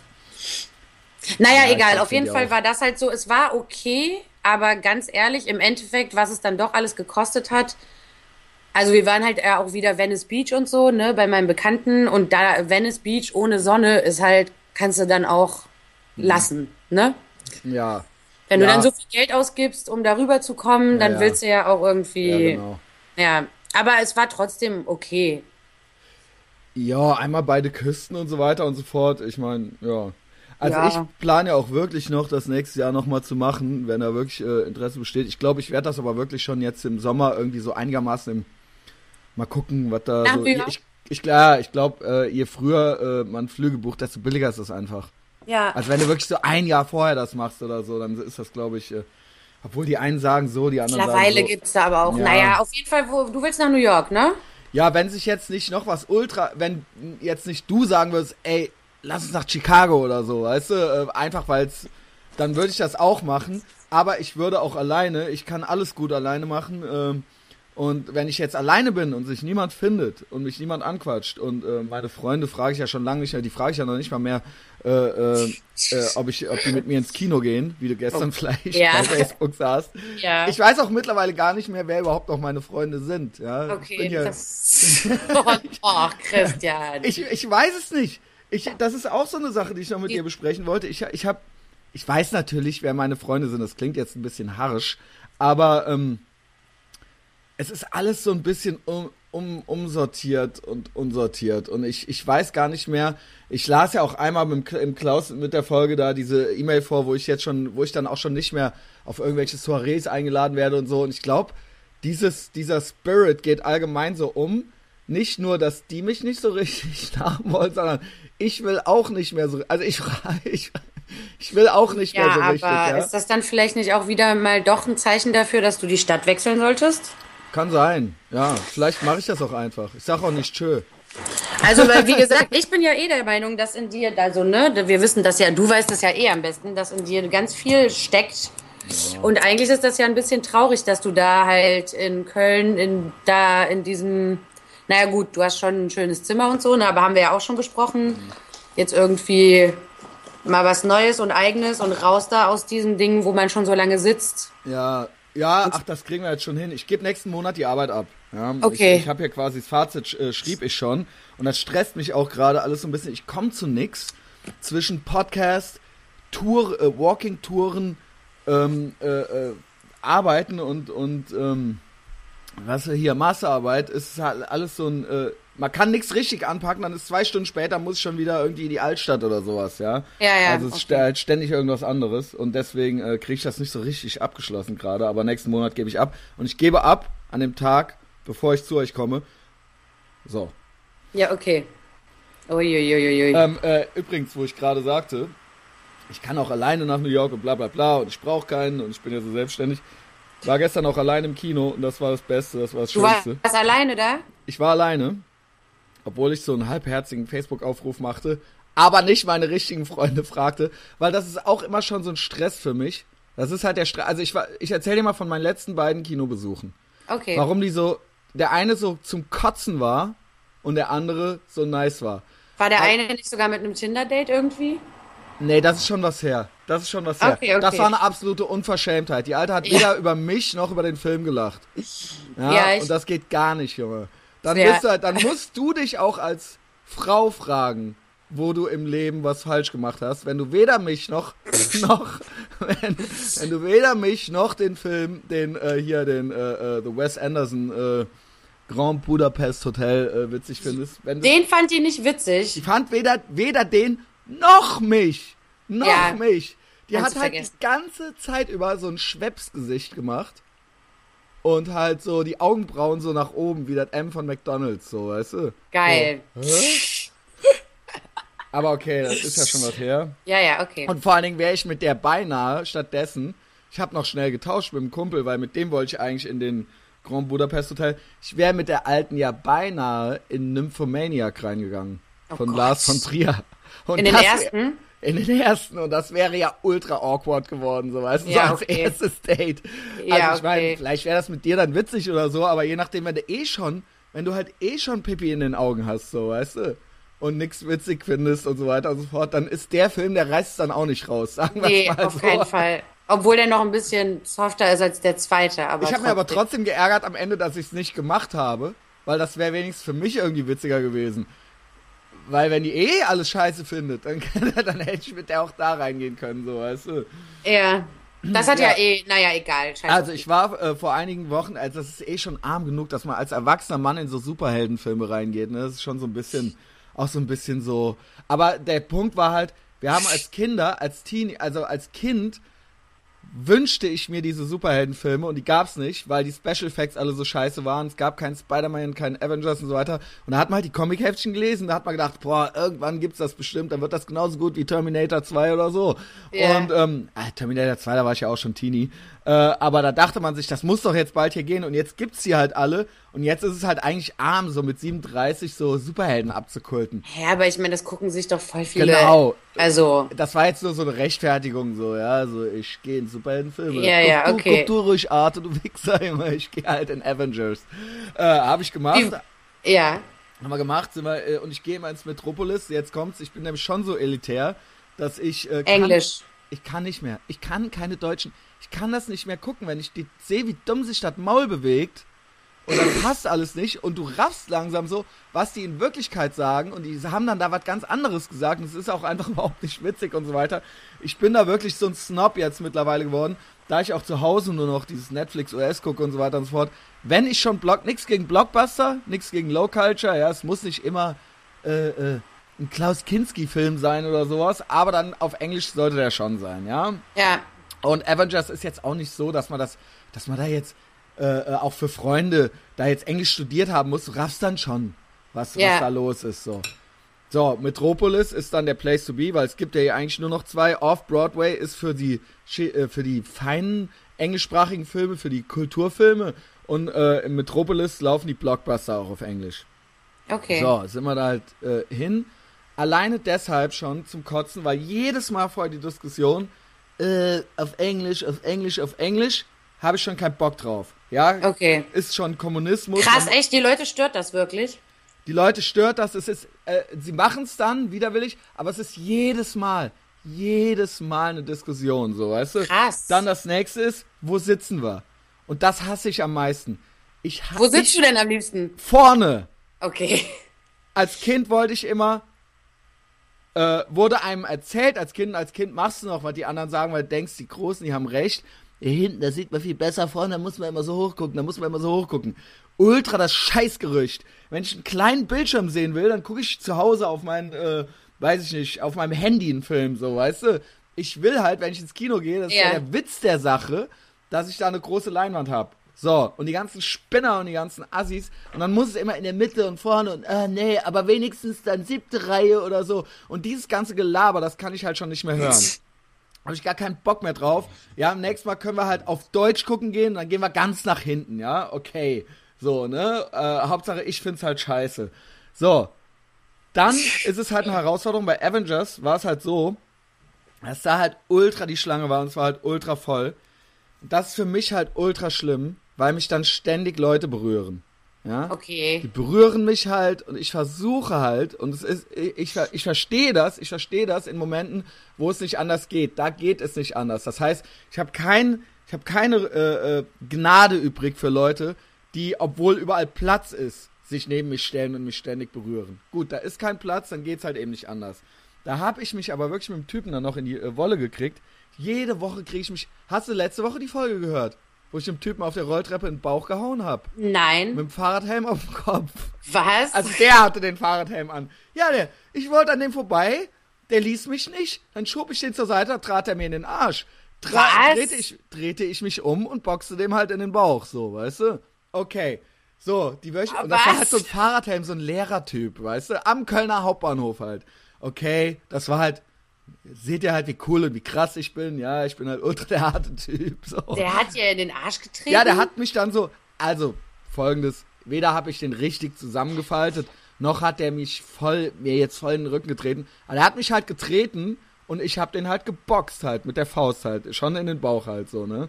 [SPEAKER 2] Naja,
[SPEAKER 1] Ja,
[SPEAKER 2] egal. Auf jeden Fall
[SPEAKER 1] auch.
[SPEAKER 2] war das halt so. Es war okay, aber ganz ehrlich, im Endeffekt, was es dann doch alles gekostet hat, also wir waren halt auch wieder Venice Beach und so, ne, bei meinem Bekannten und da Venice Beach ohne Sonne ist halt, kannst du dann auch lassen, ne?
[SPEAKER 1] Ja.
[SPEAKER 2] Wenn du
[SPEAKER 1] Ja.
[SPEAKER 2] dann so viel Geld ausgibst, um darüber zu kommen, dann
[SPEAKER 1] ja.
[SPEAKER 2] willst du ja auch irgendwie,
[SPEAKER 1] Ja,
[SPEAKER 2] ja,
[SPEAKER 1] genau.
[SPEAKER 2] aber es war trotzdem okay.
[SPEAKER 1] Ja, einmal beide Küsten und so weiter und so fort. Ich meine, ja. Also
[SPEAKER 2] Ja.
[SPEAKER 1] ich plane ja auch wirklich noch, das nächste Jahr nochmal zu machen, wenn da wirklich äh, Interesse besteht. Ich glaube, ich werde das aber wirklich schon jetzt im Sommer irgendwie so einigermaßen im, mal gucken, was da
[SPEAKER 2] Nach
[SPEAKER 1] so. Ich, ich, klar, ich glaube, äh, je früher äh, man Flüge bucht, desto billiger ist das einfach.
[SPEAKER 2] Ja.
[SPEAKER 1] Also wenn du wirklich so ein Jahr vorher das machst oder so, dann ist das, glaube ich, äh, obwohl die einen sagen so, die anderen
[SPEAKER 2] Mittlerweile
[SPEAKER 1] sagen so.
[SPEAKER 2] gibt's da aber auch,
[SPEAKER 1] Ja.
[SPEAKER 2] naja, auf jeden Fall, wo, du willst nach New York, ne?
[SPEAKER 1] Ja, wenn sich jetzt nicht noch was ultra, wenn jetzt nicht du sagen würdest, ey, lass uns nach Chicago oder so, weißt du, äh, einfach weil's, dann würde ich das auch machen, aber ich würde auch alleine, ich kann alles gut alleine machen, ähm, und wenn ich jetzt alleine bin und sich niemand findet und mich niemand anquatscht und äh, meine Freunde frage ich ja schon lange nicht mehr, die frage ich ja noch nicht mal mehr, äh, äh, äh, ob ich, ob die mit mir ins Kino gehen, wie du gestern vielleicht
[SPEAKER 2] Ja.
[SPEAKER 1] bei Facebook sahst.
[SPEAKER 2] Ja.
[SPEAKER 1] Ich weiß auch mittlerweile gar nicht mehr, wer überhaupt noch meine Freunde sind. Ja, ich
[SPEAKER 2] Okay,
[SPEAKER 1] ja,
[SPEAKER 2] das. Oh, oh, Christian.
[SPEAKER 1] ich, ich weiß es nicht. Ich, das ist auch so eine Sache, die ich noch mit dir besprechen wollte. Ich, ich habe, ich weiß natürlich, wer meine Freunde sind. Das klingt jetzt ein bisschen harsch, aber ähm, es ist alles so ein bisschen um, um, umsortiert und unsortiert. Und ich, ich weiß gar nicht mehr. Ich las ja auch einmal mit, im Klaus mit der Folge da diese E-Mail vor, wo ich jetzt schon, wo ich dann auch schon nicht mehr auf irgendwelche Soirees eingeladen werde und so. Und ich glaube, dieses, dieser Spirit geht allgemein so um. Nicht nur, dass die mich nicht so richtig haben wollen, sondern ich will auch nicht mehr so. Also ich, ich, ich will auch nicht
[SPEAKER 2] ja,
[SPEAKER 1] mehr so
[SPEAKER 2] aber
[SPEAKER 1] richtig. Ja?
[SPEAKER 2] ist das dann vielleicht nicht auch wieder mal doch ein Zeichen dafür, dass du die Stadt wechseln solltest?
[SPEAKER 1] Kann sein. Ja, vielleicht mache ich das auch einfach. Ich sag auch nicht tschö.
[SPEAKER 2] Also, weil, wie gesagt, ich bin ja eh der Meinung, dass in dir, also, ne, wir wissen das ja, du weißt das ja eh am besten, dass in dir ganz viel steckt. Und eigentlich ist das ja ein bisschen traurig, dass du da halt in Köln, in, da in diesem, naja gut, du hast schon ein schönes Zimmer und so, ne, aber haben wir ja auch schon besprochen, jetzt irgendwie mal was Neues und Eigenes und raus da aus diesem Ding, wo man schon so lange sitzt.
[SPEAKER 1] Ja, ja, ach, das kriegen wir jetzt schon hin. Ich gebe nächsten Monat die Arbeit ab. Ja,
[SPEAKER 2] Okay.
[SPEAKER 1] Ich, ich habe hier quasi das Fazit, äh, schrieb ich schon. Und das stresst mich auch gerade alles so ein bisschen. Ich komme zu nix zwischen Podcast, Tour, äh, Walking-Touren, ähm, äh, äh, Arbeiten und, und ähm, was hier, Masterarbeit, ist halt alles so ein, äh, man kann nichts richtig anpacken, dann ist zwei Stunden später, muss ich schon wieder irgendwie in die Altstadt oder sowas, ja.
[SPEAKER 2] Ja, ja,
[SPEAKER 1] Also es ist
[SPEAKER 2] okay.
[SPEAKER 1] halt ständig irgendwas anderes und deswegen äh, kriege ich das nicht so richtig abgeschlossen gerade, aber nächsten Monat gebe ich ab und ich gebe ab an dem Tag, bevor ich zu euch komme. So.
[SPEAKER 2] Ja, okay. Uiuiuiui.
[SPEAKER 1] Ähm, äh, übrigens, wo ich gerade sagte, ich kann auch alleine nach New York und bla bla bla und ich brauche keinen und ich bin ja so selbstständig. War gestern auch alleine im Kino und das war das Beste, das war das
[SPEAKER 2] du warst
[SPEAKER 1] Schönste.
[SPEAKER 2] alleine da?
[SPEAKER 1] Ich war alleine, obwohl ich so einen halbherzigen Facebook-Aufruf machte, aber nicht meine richtigen Freunde fragte, weil das ist auch immer schon so ein Stress für mich. Das ist halt der Stress. Also ich war, ich erzähle dir mal von meinen letzten beiden Kinobesuchen.
[SPEAKER 2] Okay.
[SPEAKER 1] Warum die so, der eine so zum Kotzen war und der andere so nice war.
[SPEAKER 2] War der eine nicht sogar mit einem Tinder-Date irgendwie?
[SPEAKER 1] Nee, das ist schon was her. Das ist schon was her.
[SPEAKER 2] Okay, okay.
[SPEAKER 1] Das war eine absolute Unverschämtheit. Die Alte hat
[SPEAKER 2] Ja.
[SPEAKER 1] weder über mich noch über den Film gelacht. Ja,
[SPEAKER 2] Ja, ich-
[SPEAKER 1] und das geht gar nicht, Junge. Dann,
[SPEAKER 2] Ja.
[SPEAKER 1] du, halt- dann musst du dich auch als Frau fragen, wo du im Leben was falsch gemacht hast, wenn du weder mich noch, noch, wenn, wenn du weder mich noch den Film, den, äh, hier, den, äh, äh, The Wes Anderson, äh, Grand Budapest Hotel, äh, witzig findest. Wenn du,
[SPEAKER 2] Den fand ihr nicht witzig.
[SPEAKER 1] ich fand weder, weder den noch mich. Noch
[SPEAKER 2] Ja.
[SPEAKER 1] mich. Die
[SPEAKER 2] Kannst
[SPEAKER 1] hat
[SPEAKER 2] du
[SPEAKER 1] halt
[SPEAKER 2] vergessen.
[SPEAKER 1] die ganze Zeit über so ein Schwepsgesicht gemacht. Und halt so die Augenbrauen so nach oben, wie das M von McDonalds, so, weißt du?
[SPEAKER 2] Geil.
[SPEAKER 1] Aber okay, das ist ja schon was her.
[SPEAKER 2] Ja, ja, okay.
[SPEAKER 1] Und vor allen Dingen wäre ich mit der beinahe stattdessen, ich habe noch schnell getauscht mit dem Kumpel, weil mit dem wollte ich eigentlich in den Grand Budapest Hotel. Ich wäre mit der alten ja beinahe in Nymphomaniac reingegangen.
[SPEAKER 2] Oh
[SPEAKER 1] von
[SPEAKER 2] Gott.
[SPEAKER 1] Lars von Trier. Und
[SPEAKER 2] In den ersten?
[SPEAKER 1] In den ersten. Und das wäre ja ultra awkward geworden, so weißt du,
[SPEAKER 2] Ja,
[SPEAKER 1] so als
[SPEAKER 2] okay.
[SPEAKER 1] erstes Date.
[SPEAKER 2] Ja,
[SPEAKER 1] also ich meine,
[SPEAKER 2] okay.
[SPEAKER 1] vielleicht wäre das mit dir dann witzig oder so, aber je nachdem, wenn du eh schon, wenn du halt eh schon Pipi in den Augen hast, so, weißt du, und nix witzig findest und so weiter und so fort, dann ist der Film, der reißt es dann auch nicht raus, sagen wir
[SPEAKER 2] Nee,
[SPEAKER 1] mal
[SPEAKER 2] auf
[SPEAKER 1] so.
[SPEAKER 2] keinen Fall. Obwohl der noch ein bisschen softer ist als der zweite. Aber
[SPEAKER 1] ich habe mir aber trotzdem geärgert am Ende, dass ich es nicht gemacht habe, weil das wäre wenigstens für mich irgendwie witziger gewesen. Weil wenn die eh alles scheiße findet, dann, dann hätte ich mit der auch da reingehen können, so, weißt du.
[SPEAKER 2] Ja. Das hat ja, ja eh, naja, egal.
[SPEAKER 1] Scheiße. Also ich war äh, vor einigen Wochen, also das ist eh schon arm genug, dass man als erwachsener Mann in so Superheldenfilme reingeht. Ne? Das ist schon so ein bisschen, auch so ein bisschen so. Aber der Punkt war halt, wir haben als Kinder, als Teenie, also als Kind wünschte ich mir diese Superheldenfilme und die gab's nicht, weil die Special Effects alle so scheiße waren. Es gab keinen Spider-Man, keinen Avengers und so weiter. Und da hat man halt die Comic-Heftchen gelesen, da hat man gedacht, boah, irgendwann gibt's das bestimmt, dann wird das genauso gut wie Terminator 2 oder so. Yeah. Und ähm, ah, Terminator 2, da war ich ja auch schon Teenie. Äh, aber da dachte man sich, das muss doch jetzt bald hier gehen und jetzt gibt's sie halt alle und jetzt ist es halt eigentlich arm, so mit 37 so Superhelden abzukulten.
[SPEAKER 2] Ja, aber ich meine, das gucken sich doch voll viele.
[SPEAKER 1] Genau.
[SPEAKER 2] Also.
[SPEAKER 1] Das war jetzt nur so eine Rechtfertigung, so, ja, so ich gehe in Superheldenfilme.
[SPEAKER 2] Ja, ja, guck, okay.
[SPEAKER 1] Guck, guck du ruhig, Arte, du Wichser, immer, ich gehe halt in Avengers. Äh, habe ich gemacht.
[SPEAKER 2] Wie, ja.
[SPEAKER 1] Haben wir gemacht, sind wir, äh, und ich gehe immer ins Metropolis, jetzt kommt's, ich bin nämlich schon so elitär, dass ich. Äh,
[SPEAKER 2] kann, Englisch.
[SPEAKER 1] Ich kann nicht mehr. Ich kann keine deutschen ich kann das nicht mehr gucken, wenn ich sehe, wie dumm sich das Maul bewegt und dann passt alles nicht und du raffst langsam so, was die in Wirklichkeit sagen und die haben dann da was ganz anderes gesagt und es ist auch einfach überhaupt nicht witzig und so weiter. Ich bin da wirklich so ein Snob jetzt mittlerweile geworden, da ich auch zu Hause nur noch dieses Netflix OS gucke und so weiter und so fort. Wenn ich schon Block, nichts gegen Blockbuster, nichts gegen Low Culture, ja, es muss nicht immer äh, äh, ein Klaus Kinski Film sein oder sowas, aber dann auf Englisch sollte der schon sein, ja?
[SPEAKER 2] Ja.
[SPEAKER 1] Und Avengers ist jetzt auch nicht so, dass man das, dass man da jetzt äh, äh, auch für Freunde da jetzt Englisch studiert haben muss. Du raffst dann schon, was, yeah. was da los ist. So. So, Metropolis ist dann der Place to be, weil es gibt ja hier eigentlich nur noch zwei. Off-Broadway ist für die, äh, für die feinen englischsprachigen Filme, für die Kulturfilme. Und äh, im Metropolis laufen die Blockbuster auch auf Englisch.
[SPEAKER 2] Okay.
[SPEAKER 1] So, sind wir da halt äh, hin. Alleine deshalb schon zum Kotzen, weil jedes Mal vor die Diskussion, äh, auf Englisch, auf Englisch, auf Englisch, habe ich schon keinen Bock drauf. Ja,
[SPEAKER 2] okay.
[SPEAKER 1] Ist schon Kommunismus.
[SPEAKER 2] Krass, echt, die Leute stört das wirklich?
[SPEAKER 1] Die Leute stört das. Es ist, äh, sie machen es dann widerwillig, aber es ist jedes Mal, jedes Mal eine Diskussion, so, weißt du?
[SPEAKER 2] Krass.
[SPEAKER 1] Dann das nächste ist, wo sitzen wir? Und das hasse ich am meisten. Ich
[SPEAKER 2] Wo sitzt ich, du denn am liebsten?
[SPEAKER 1] Vorne.
[SPEAKER 2] Okay.
[SPEAKER 1] Als Kind wollte ich immer äh, wurde einem erzählt als Kind, als Kind machst du noch, was die anderen sagen, weil du denkst, die Großen, die haben recht. Hier hinten, da sieht man viel besser vorne, da muss man immer so hochgucken, da muss man immer so hochgucken. Ultra das Scheißgerücht. Wenn ich einen kleinen Bildschirm sehen will, dann gucke ich zu Hause auf mein, äh, weiß ich nicht, auf meinem Handy einen Film, so, weißt du? Ich will halt, wenn ich ins Kino gehe, das ist ja der Witz der Sache, dass ich da eine große Leinwand habe. So, und die ganzen Spinner und die ganzen Assis. Und dann muss es immer in der Mitte und vorne und, äh, nee, aber wenigstens dann siebte Reihe oder so. Und dieses ganze Gelaber, das kann ich halt schon nicht mehr hören. Habe ich gar keinen Bock mehr drauf. Ja, nächstes Mal können wir halt auf Deutsch gucken gehen, dann gehen wir ganz nach hinten, ja? Okay. So, ne? Äh, Hauptsache, ich find's halt scheiße. So. Dann ist es halt eine Herausforderung. Bei Avengers war es halt so, dass da halt ultra die Schlange war und es war halt ultra voll. Das ist für mich halt ultra schlimm, weil mich dann ständig Leute berühren. Ja?
[SPEAKER 2] Okay.
[SPEAKER 1] Die berühren mich halt und ich versuche halt, und es ist, ich, ich verstehe das, ich verstehe das in Momenten, wo es nicht anders geht. Da geht es nicht anders. Das heißt, ich habe kein, ich habe keine äh, äh, Gnade übrig für Leute, die, obwohl überall Platz ist, sich neben mich stellen und mich ständig berühren. Gut, da ist kein Platz, dann geht's halt eben nicht anders. Da habe ich mich aber wirklich mit dem Typen dann noch in die äh, Wolle gekriegt. Jede Woche kriege ich mich. Hast du letzte Woche die Folge gehört? Wo ich dem Typen auf der Rolltreppe in den Bauch gehauen hab.
[SPEAKER 2] Nein.
[SPEAKER 1] Mit dem Fahrradhelm auf dem Kopf.
[SPEAKER 2] Was?
[SPEAKER 1] Also der hatte den Fahrradhelm an. Ja, der. Ich wollte an dem vorbei, der ließ mich nicht. Dann schob ich den zur Seite, trat er mir in den Arsch. Tra
[SPEAKER 2] Was?
[SPEAKER 1] Drehte ich, drehte ich mich um und boxte dem halt in den Bauch, so, weißt du? Okay. So, die Wöch Und das war halt so ein Fahrradhelm, so ein Lehrertyp, weißt du? Am Kölner Hauptbahnhof halt. Okay, das war halt seht ihr halt, wie cool und wie krass ich bin. Ja, ich bin halt ultra der harte Typ. So.
[SPEAKER 2] Der hat dir in den Arsch getreten?
[SPEAKER 1] Ja, der hat mich dann so, also folgendes, weder habe ich den richtig zusammengefaltet, noch hat der mich voll, mir jetzt voll in den Rücken getreten. Aber er hat mich halt getreten und ich habe den halt geboxt halt, mit der Faust halt, schon in den Bauch halt so, ne.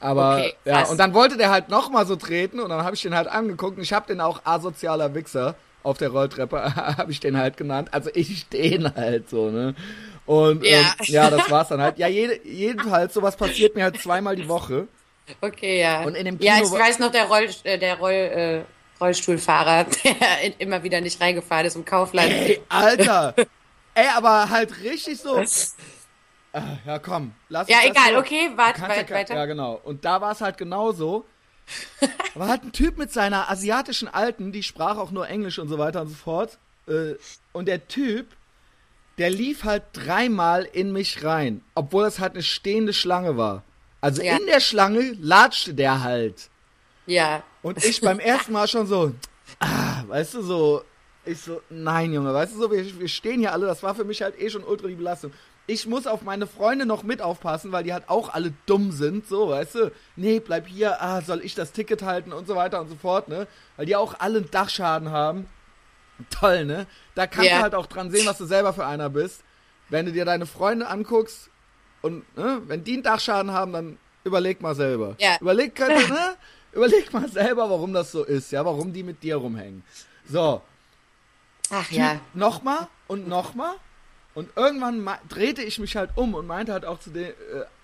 [SPEAKER 1] Aber, okay, ja, und dann wollte der halt nochmal so treten und dann habe ich den halt angeguckt und ich habe den auch asozialer Wichser auf der Rolltreppe, habe ich den halt genannt. Also ich den halt so, ne? Und ja, ähm, ja das war's dann halt. Ja, jede, jedenfalls, sowas passiert mir halt zweimal die Woche.
[SPEAKER 2] Okay, ja. Und in dem Kino ja, ich weiß noch, der, Roll, äh, der Roll, äh, Rollstuhlfahrer, der immer wieder nicht reingefahren ist im Kaufland.
[SPEAKER 1] Ey, Alter! Ey, aber halt richtig so. Ah, ja, komm,
[SPEAKER 2] lass Ja, egal, okay, warte,
[SPEAKER 1] wart, ja, weiter. Ja, genau. Und da war es halt genauso. war halt ein Typ mit seiner asiatischen Alten, die sprach auch nur Englisch und so weiter und so fort. Äh, und der Typ, der lief halt dreimal in mich rein, obwohl es halt eine stehende Schlange war. Also ja. in der Schlange latschte der halt.
[SPEAKER 2] Ja.
[SPEAKER 1] Und ich beim ersten Mal schon so, ah, weißt du, so, ich so, nein, Junge, weißt du so, wir, wir stehen hier alle, das war für mich halt eh schon ultra die Belastung. Ich muss auf meine Freunde noch mit aufpassen, weil die halt auch alle dumm sind, so, weißt du? Nee, bleib hier, ah, soll ich das Ticket halten und so weiter und so fort, ne? Weil die auch alle einen Dachschaden haben. Toll, ne? Da kannst yeah. du halt auch dran sehen, was du selber für einer bist. Wenn du dir deine Freunde anguckst und, ne, wenn die einen Dachschaden haben, dann überleg mal selber.
[SPEAKER 2] Ja.
[SPEAKER 1] Überleg, könnte, ne? Überleg mal selber, warum das so ist, ja, warum die mit dir rumhängen. So.
[SPEAKER 2] Ach ja.
[SPEAKER 1] Nochmal und nochmal. Und irgendwann drehte ich mich halt um und meinte halt auch zu den, äh,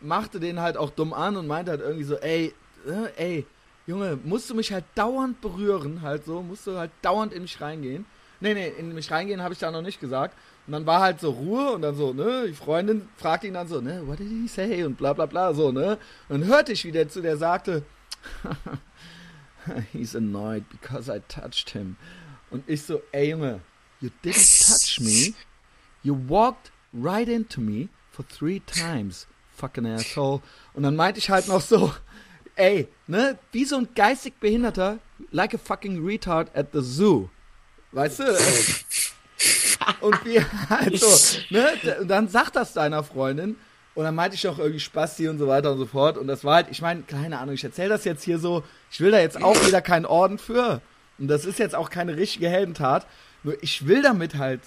[SPEAKER 1] machte den halt auch dumm an und meinte halt irgendwie so, ey, äh, ey, Junge, musst du mich halt dauernd berühren, halt so, musst du halt dauernd in mich reingehen. Nee, nee, in mich reingehen habe ich da noch nicht gesagt. Und dann war halt so Ruhe und dann so, ne, die Freundin fragte ihn dann so, ne, what did he say? Und bla bla bla, so, ne. Und dann hörte ich, wie der zu der sagte, He's annoyed because I touched him. Und ich so, ey Junge, you didn't touch me. You walked right into me for three times. Fucking asshole. Und dann meinte ich halt noch so, ey, ne, wie so ein geistig Behinderter, like a fucking retard at the zoo. Weißt du? Und wir halt so, ne, und dann sagt das deiner Freundin und dann meinte ich auch irgendwie Spasti und so weiter und so fort. Und das war halt, ich meine, keine Ahnung, ich erzähle das jetzt hier so. Ich will da jetzt auch wieder keinen Orden für. Und das ist jetzt auch keine richtige Heldentat. Nur ich will damit halt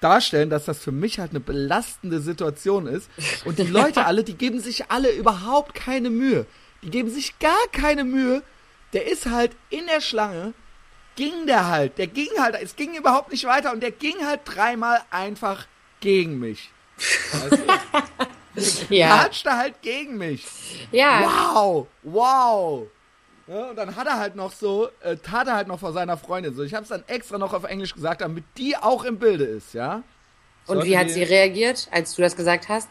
[SPEAKER 1] darstellen, dass das für mich halt eine belastende Situation ist. Und die Leute alle, die geben sich alle überhaupt keine Mühe. Die geben sich gar keine Mühe. Der ist halt in der Schlange, ging der halt, der ging halt, es ging überhaupt nicht weiter und der ging halt dreimal einfach gegen mich. Du? ja. Latschte halt gegen mich.
[SPEAKER 2] Ja.
[SPEAKER 1] Wow, wow. Ja, und dann hat er halt noch so, äh, tat er halt noch vor seiner Freundin so. Ich habe es dann extra noch auf Englisch gesagt, damit die auch im Bilde ist, ja.
[SPEAKER 2] Und wie hat sie reagiert, als du das gesagt hast?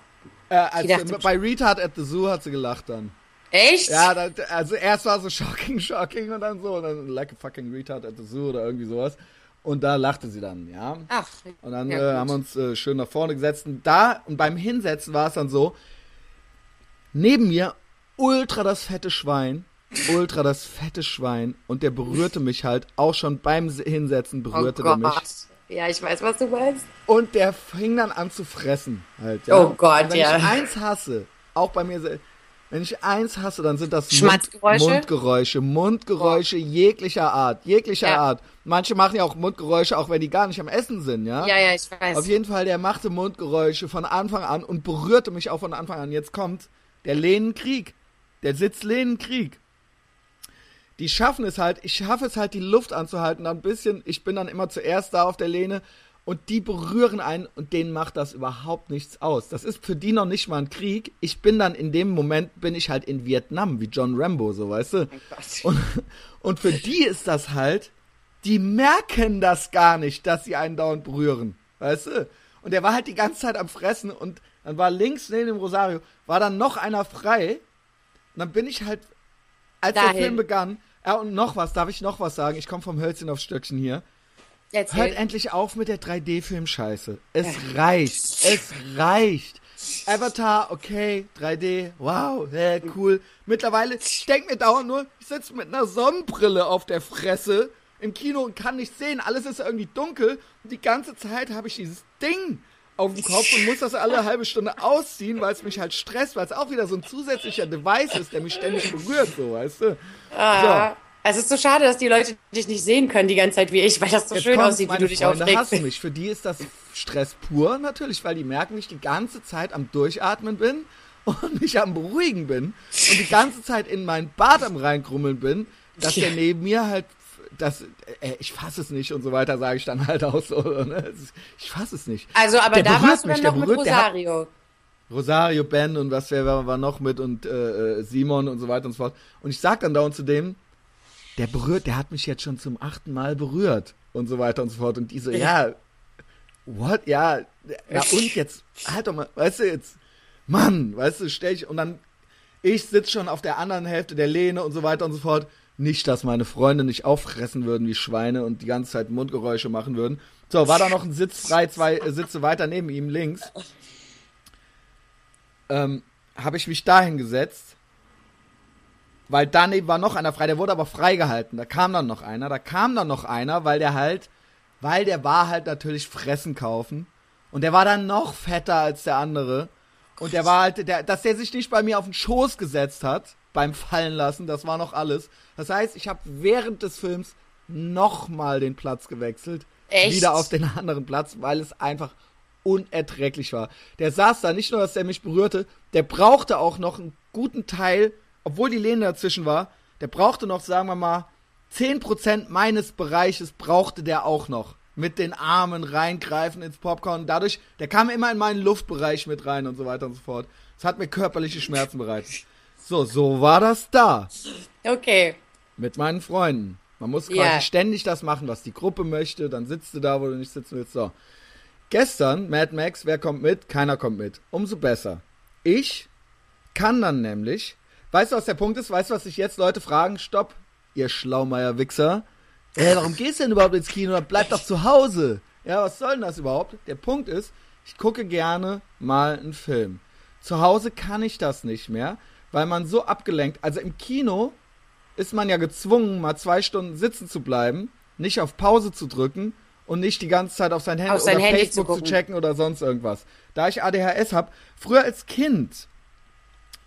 [SPEAKER 1] Äh, als, dachte, bei Retard at the Zoo hat sie gelacht dann.
[SPEAKER 2] Echt?
[SPEAKER 1] Ja, dann, also erst war so shocking, shocking und dann so, und dann like a fucking retard at the zoo oder irgendwie sowas. Und da lachte sie dann, ja.
[SPEAKER 2] Ach.
[SPEAKER 1] Und dann ja, äh, haben wir uns äh, schön nach vorne gesetzt. Und da, und beim Hinsetzen war es dann so, neben mir ultra das fette Schwein, ultra das fette Schwein. Und der berührte mich halt, auch schon beim Hinsetzen berührte oh der mich.
[SPEAKER 2] Ja, ich weiß, was du meinst.
[SPEAKER 1] Und der fing dann an zu fressen halt, ja.
[SPEAKER 2] Oh Gott,
[SPEAKER 1] und wenn
[SPEAKER 2] ja.
[SPEAKER 1] Wenn ich eins hasse, auch bei mir, wenn ich eins hasse, dann sind das
[SPEAKER 2] Mund,
[SPEAKER 1] Mundgeräusche. Mundgeräusche jeglicher Art. Jeglicher ja. Art. Manche machen ja auch Mundgeräusche, auch wenn die gar nicht am Essen sind, ja?
[SPEAKER 2] Ja, ja, ich weiß.
[SPEAKER 1] Auf jeden Fall, der machte Mundgeräusche von Anfang an und berührte mich auch von Anfang an. Jetzt kommt der Lehnenkrieg. Der Sitz Lehnenkrieg. Die schaffen es halt, ich schaffe es halt, die Luft anzuhalten, dann ein bisschen, ich bin dann immer zuerst da auf der Lehne und die berühren einen und denen macht das überhaupt nichts aus. Das ist für die noch nicht mal ein Krieg. Ich bin dann in dem Moment, bin ich halt in Vietnam, wie John Rambo, so weißt du. Und, und für die ist das halt, die merken das gar nicht, dass sie einen dauernd berühren, weißt du. Und der war halt die ganze Zeit am Fressen und dann war links neben dem Rosario, war dann noch einer frei. Und dann bin ich halt, als Dahin. der Film begann, ja und noch was, darf ich noch was sagen? Ich komme vom Hölzchen aufs Stöckchen hier. Erzähl. Hört endlich auf mit der 3D-Film-Scheiße. Es reicht. Es reicht. Avatar, okay, 3D, wow, ja, cool. Mittlerweile, ich denke mir dauernd nur, ich sitze mit einer Sonnenbrille auf der Fresse im Kino und kann nichts sehen. Alles ist irgendwie dunkel. Und die ganze Zeit habe ich dieses Ding auf dem Kopf und muss das alle halbe Stunde ausziehen, weil es mich halt stresst, weil es auch wieder so ein zusätzlicher Device ist, der mich ständig berührt, so, weißt du?
[SPEAKER 2] Ah. So. Es ist so schade, dass die Leute dich nicht sehen können die ganze Zeit wie ich, weil das so Jetzt schön aussieht, wie du dich Freunde aufregst.
[SPEAKER 1] hassen mich. Für die ist das Stress pur natürlich, weil die merken, ich die ganze Zeit am Durchatmen bin und mich am Beruhigen bin und die ganze Zeit in mein Bad am reinkrummeln bin, dass der neben mir halt das, äh, ich fasse es nicht und so weiter, sage ich dann halt auch so. Ne? Ich fasse es nicht.
[SPEAKER 2] Also, aber
[SPEAKER 1] Der
[SPEAKER 2] da warst du
[SPEAKER 1] mich,
[SPEAKER 2] dann
[SPEAKER 1] der
[SPEAKER 2] noch mit
[SPEAKER 1] berührt, hat-
[SPEAKER 2] Rosario.
[SPEAKER 1] Rosario, Ben und was wer war, noch mit und äh, äh, Simon und so weiter und so fort. Und ich sag dann dauernd zu dem, der berührt, der hat mich jetzt schon zum achten Mal berührt und so weiter und so fort. Und die so, ja, what? Ja, ja und jetzt, halt doch mal, weißt du jetzt, Mann, weißt du, stell ich, und dann, ich sitz schon auf der anderen Hälfte der Lehne und so weiter und so fort. Nicht, dass meine Freunde nicht auffressen würden wie Schweine und die ganze Zeit Mundgeräusche machen würden. So, war da noch ein Sitz frei, zwei äh, Sitze weiter neben ihm links ähm, habe ich mich dahin gesetzt, weil daneben war noch einer frei, der wurde aber freigehalten. Da kam dann noch einer, da kam dann noch einer, weil der halt, weil der war halt natürlich Fressen kaufen und der war dann noch fetter als der andere und der war halt, der, dass der sich nicht bei mir auf den Schoß gesetzt hat beim Fallen lassen, das war noch alles. Das heißt, ich habe während des Films nochmal den Platz gewechselt,
[SPEAKER 2] Echt?
[SPEAKER 1] wieder auf den anderen Platz, weil es einfach unerträglich war. Der saß da, nicht nur, dass der mich berührte, der brauchte auch noch einen guten Teil, obwohl die Lehne dazwischen war, der brauchte noch, sagen wir mal, 10% meines Bereiches brauchte der auch noch. Mit den Armen reingreifen ins Popcorn. Dadurch, der kam immer in meinen Luftbereich mit rein und so weiter und so fort. Das hat mir körperliche Schmerzen bereitet. So, so war das da.
[SPEAKER 2] Okay.
[SPEAKER 1] Mit meinen Freunden. Man muss quasi
[SPEAKER 2] Ja.
[SPEAKER 1] ständig das machen, was die Gruppe möchte. Dann sitzt du da, wo du nicht sitzen willst. So. Gestern, Mad Max, wer kommt mit? Keiner kommt mit. Umso besser. Ich kann dann nämlich, weißt du, was der Punkt ist? Weißt du, was sich jetzt Leute fragen? Stopp, ihr Schlaumeier-Wichser. Ey, warum gehst du denn überhaupt ins Kino? Bleib doch zu Hause. Ja, was soll denn das überhaupt? Der Punkt ist, ich gucke gerne mal einen Film. Zu Hause kann ich das nicht mehr, weil man so abgelenkt, also im Kino ist man ja gezwungen, mal zwei Stunden sitzen zu bleiben, nicht auf Pause zu drücken und nicht die ganze Zeit auf sein Handy
[SPEAKER 2] Auf sein
[SPEAKER 1] oder
[SPEAKER 2] Handy zu
[SPEAKER 1] Facebook zu,
[SPEAKER 2] gucken.
[SPEAKER 1] checken oder sonst irgendwas. Da ich ADHS habe, früher als Kind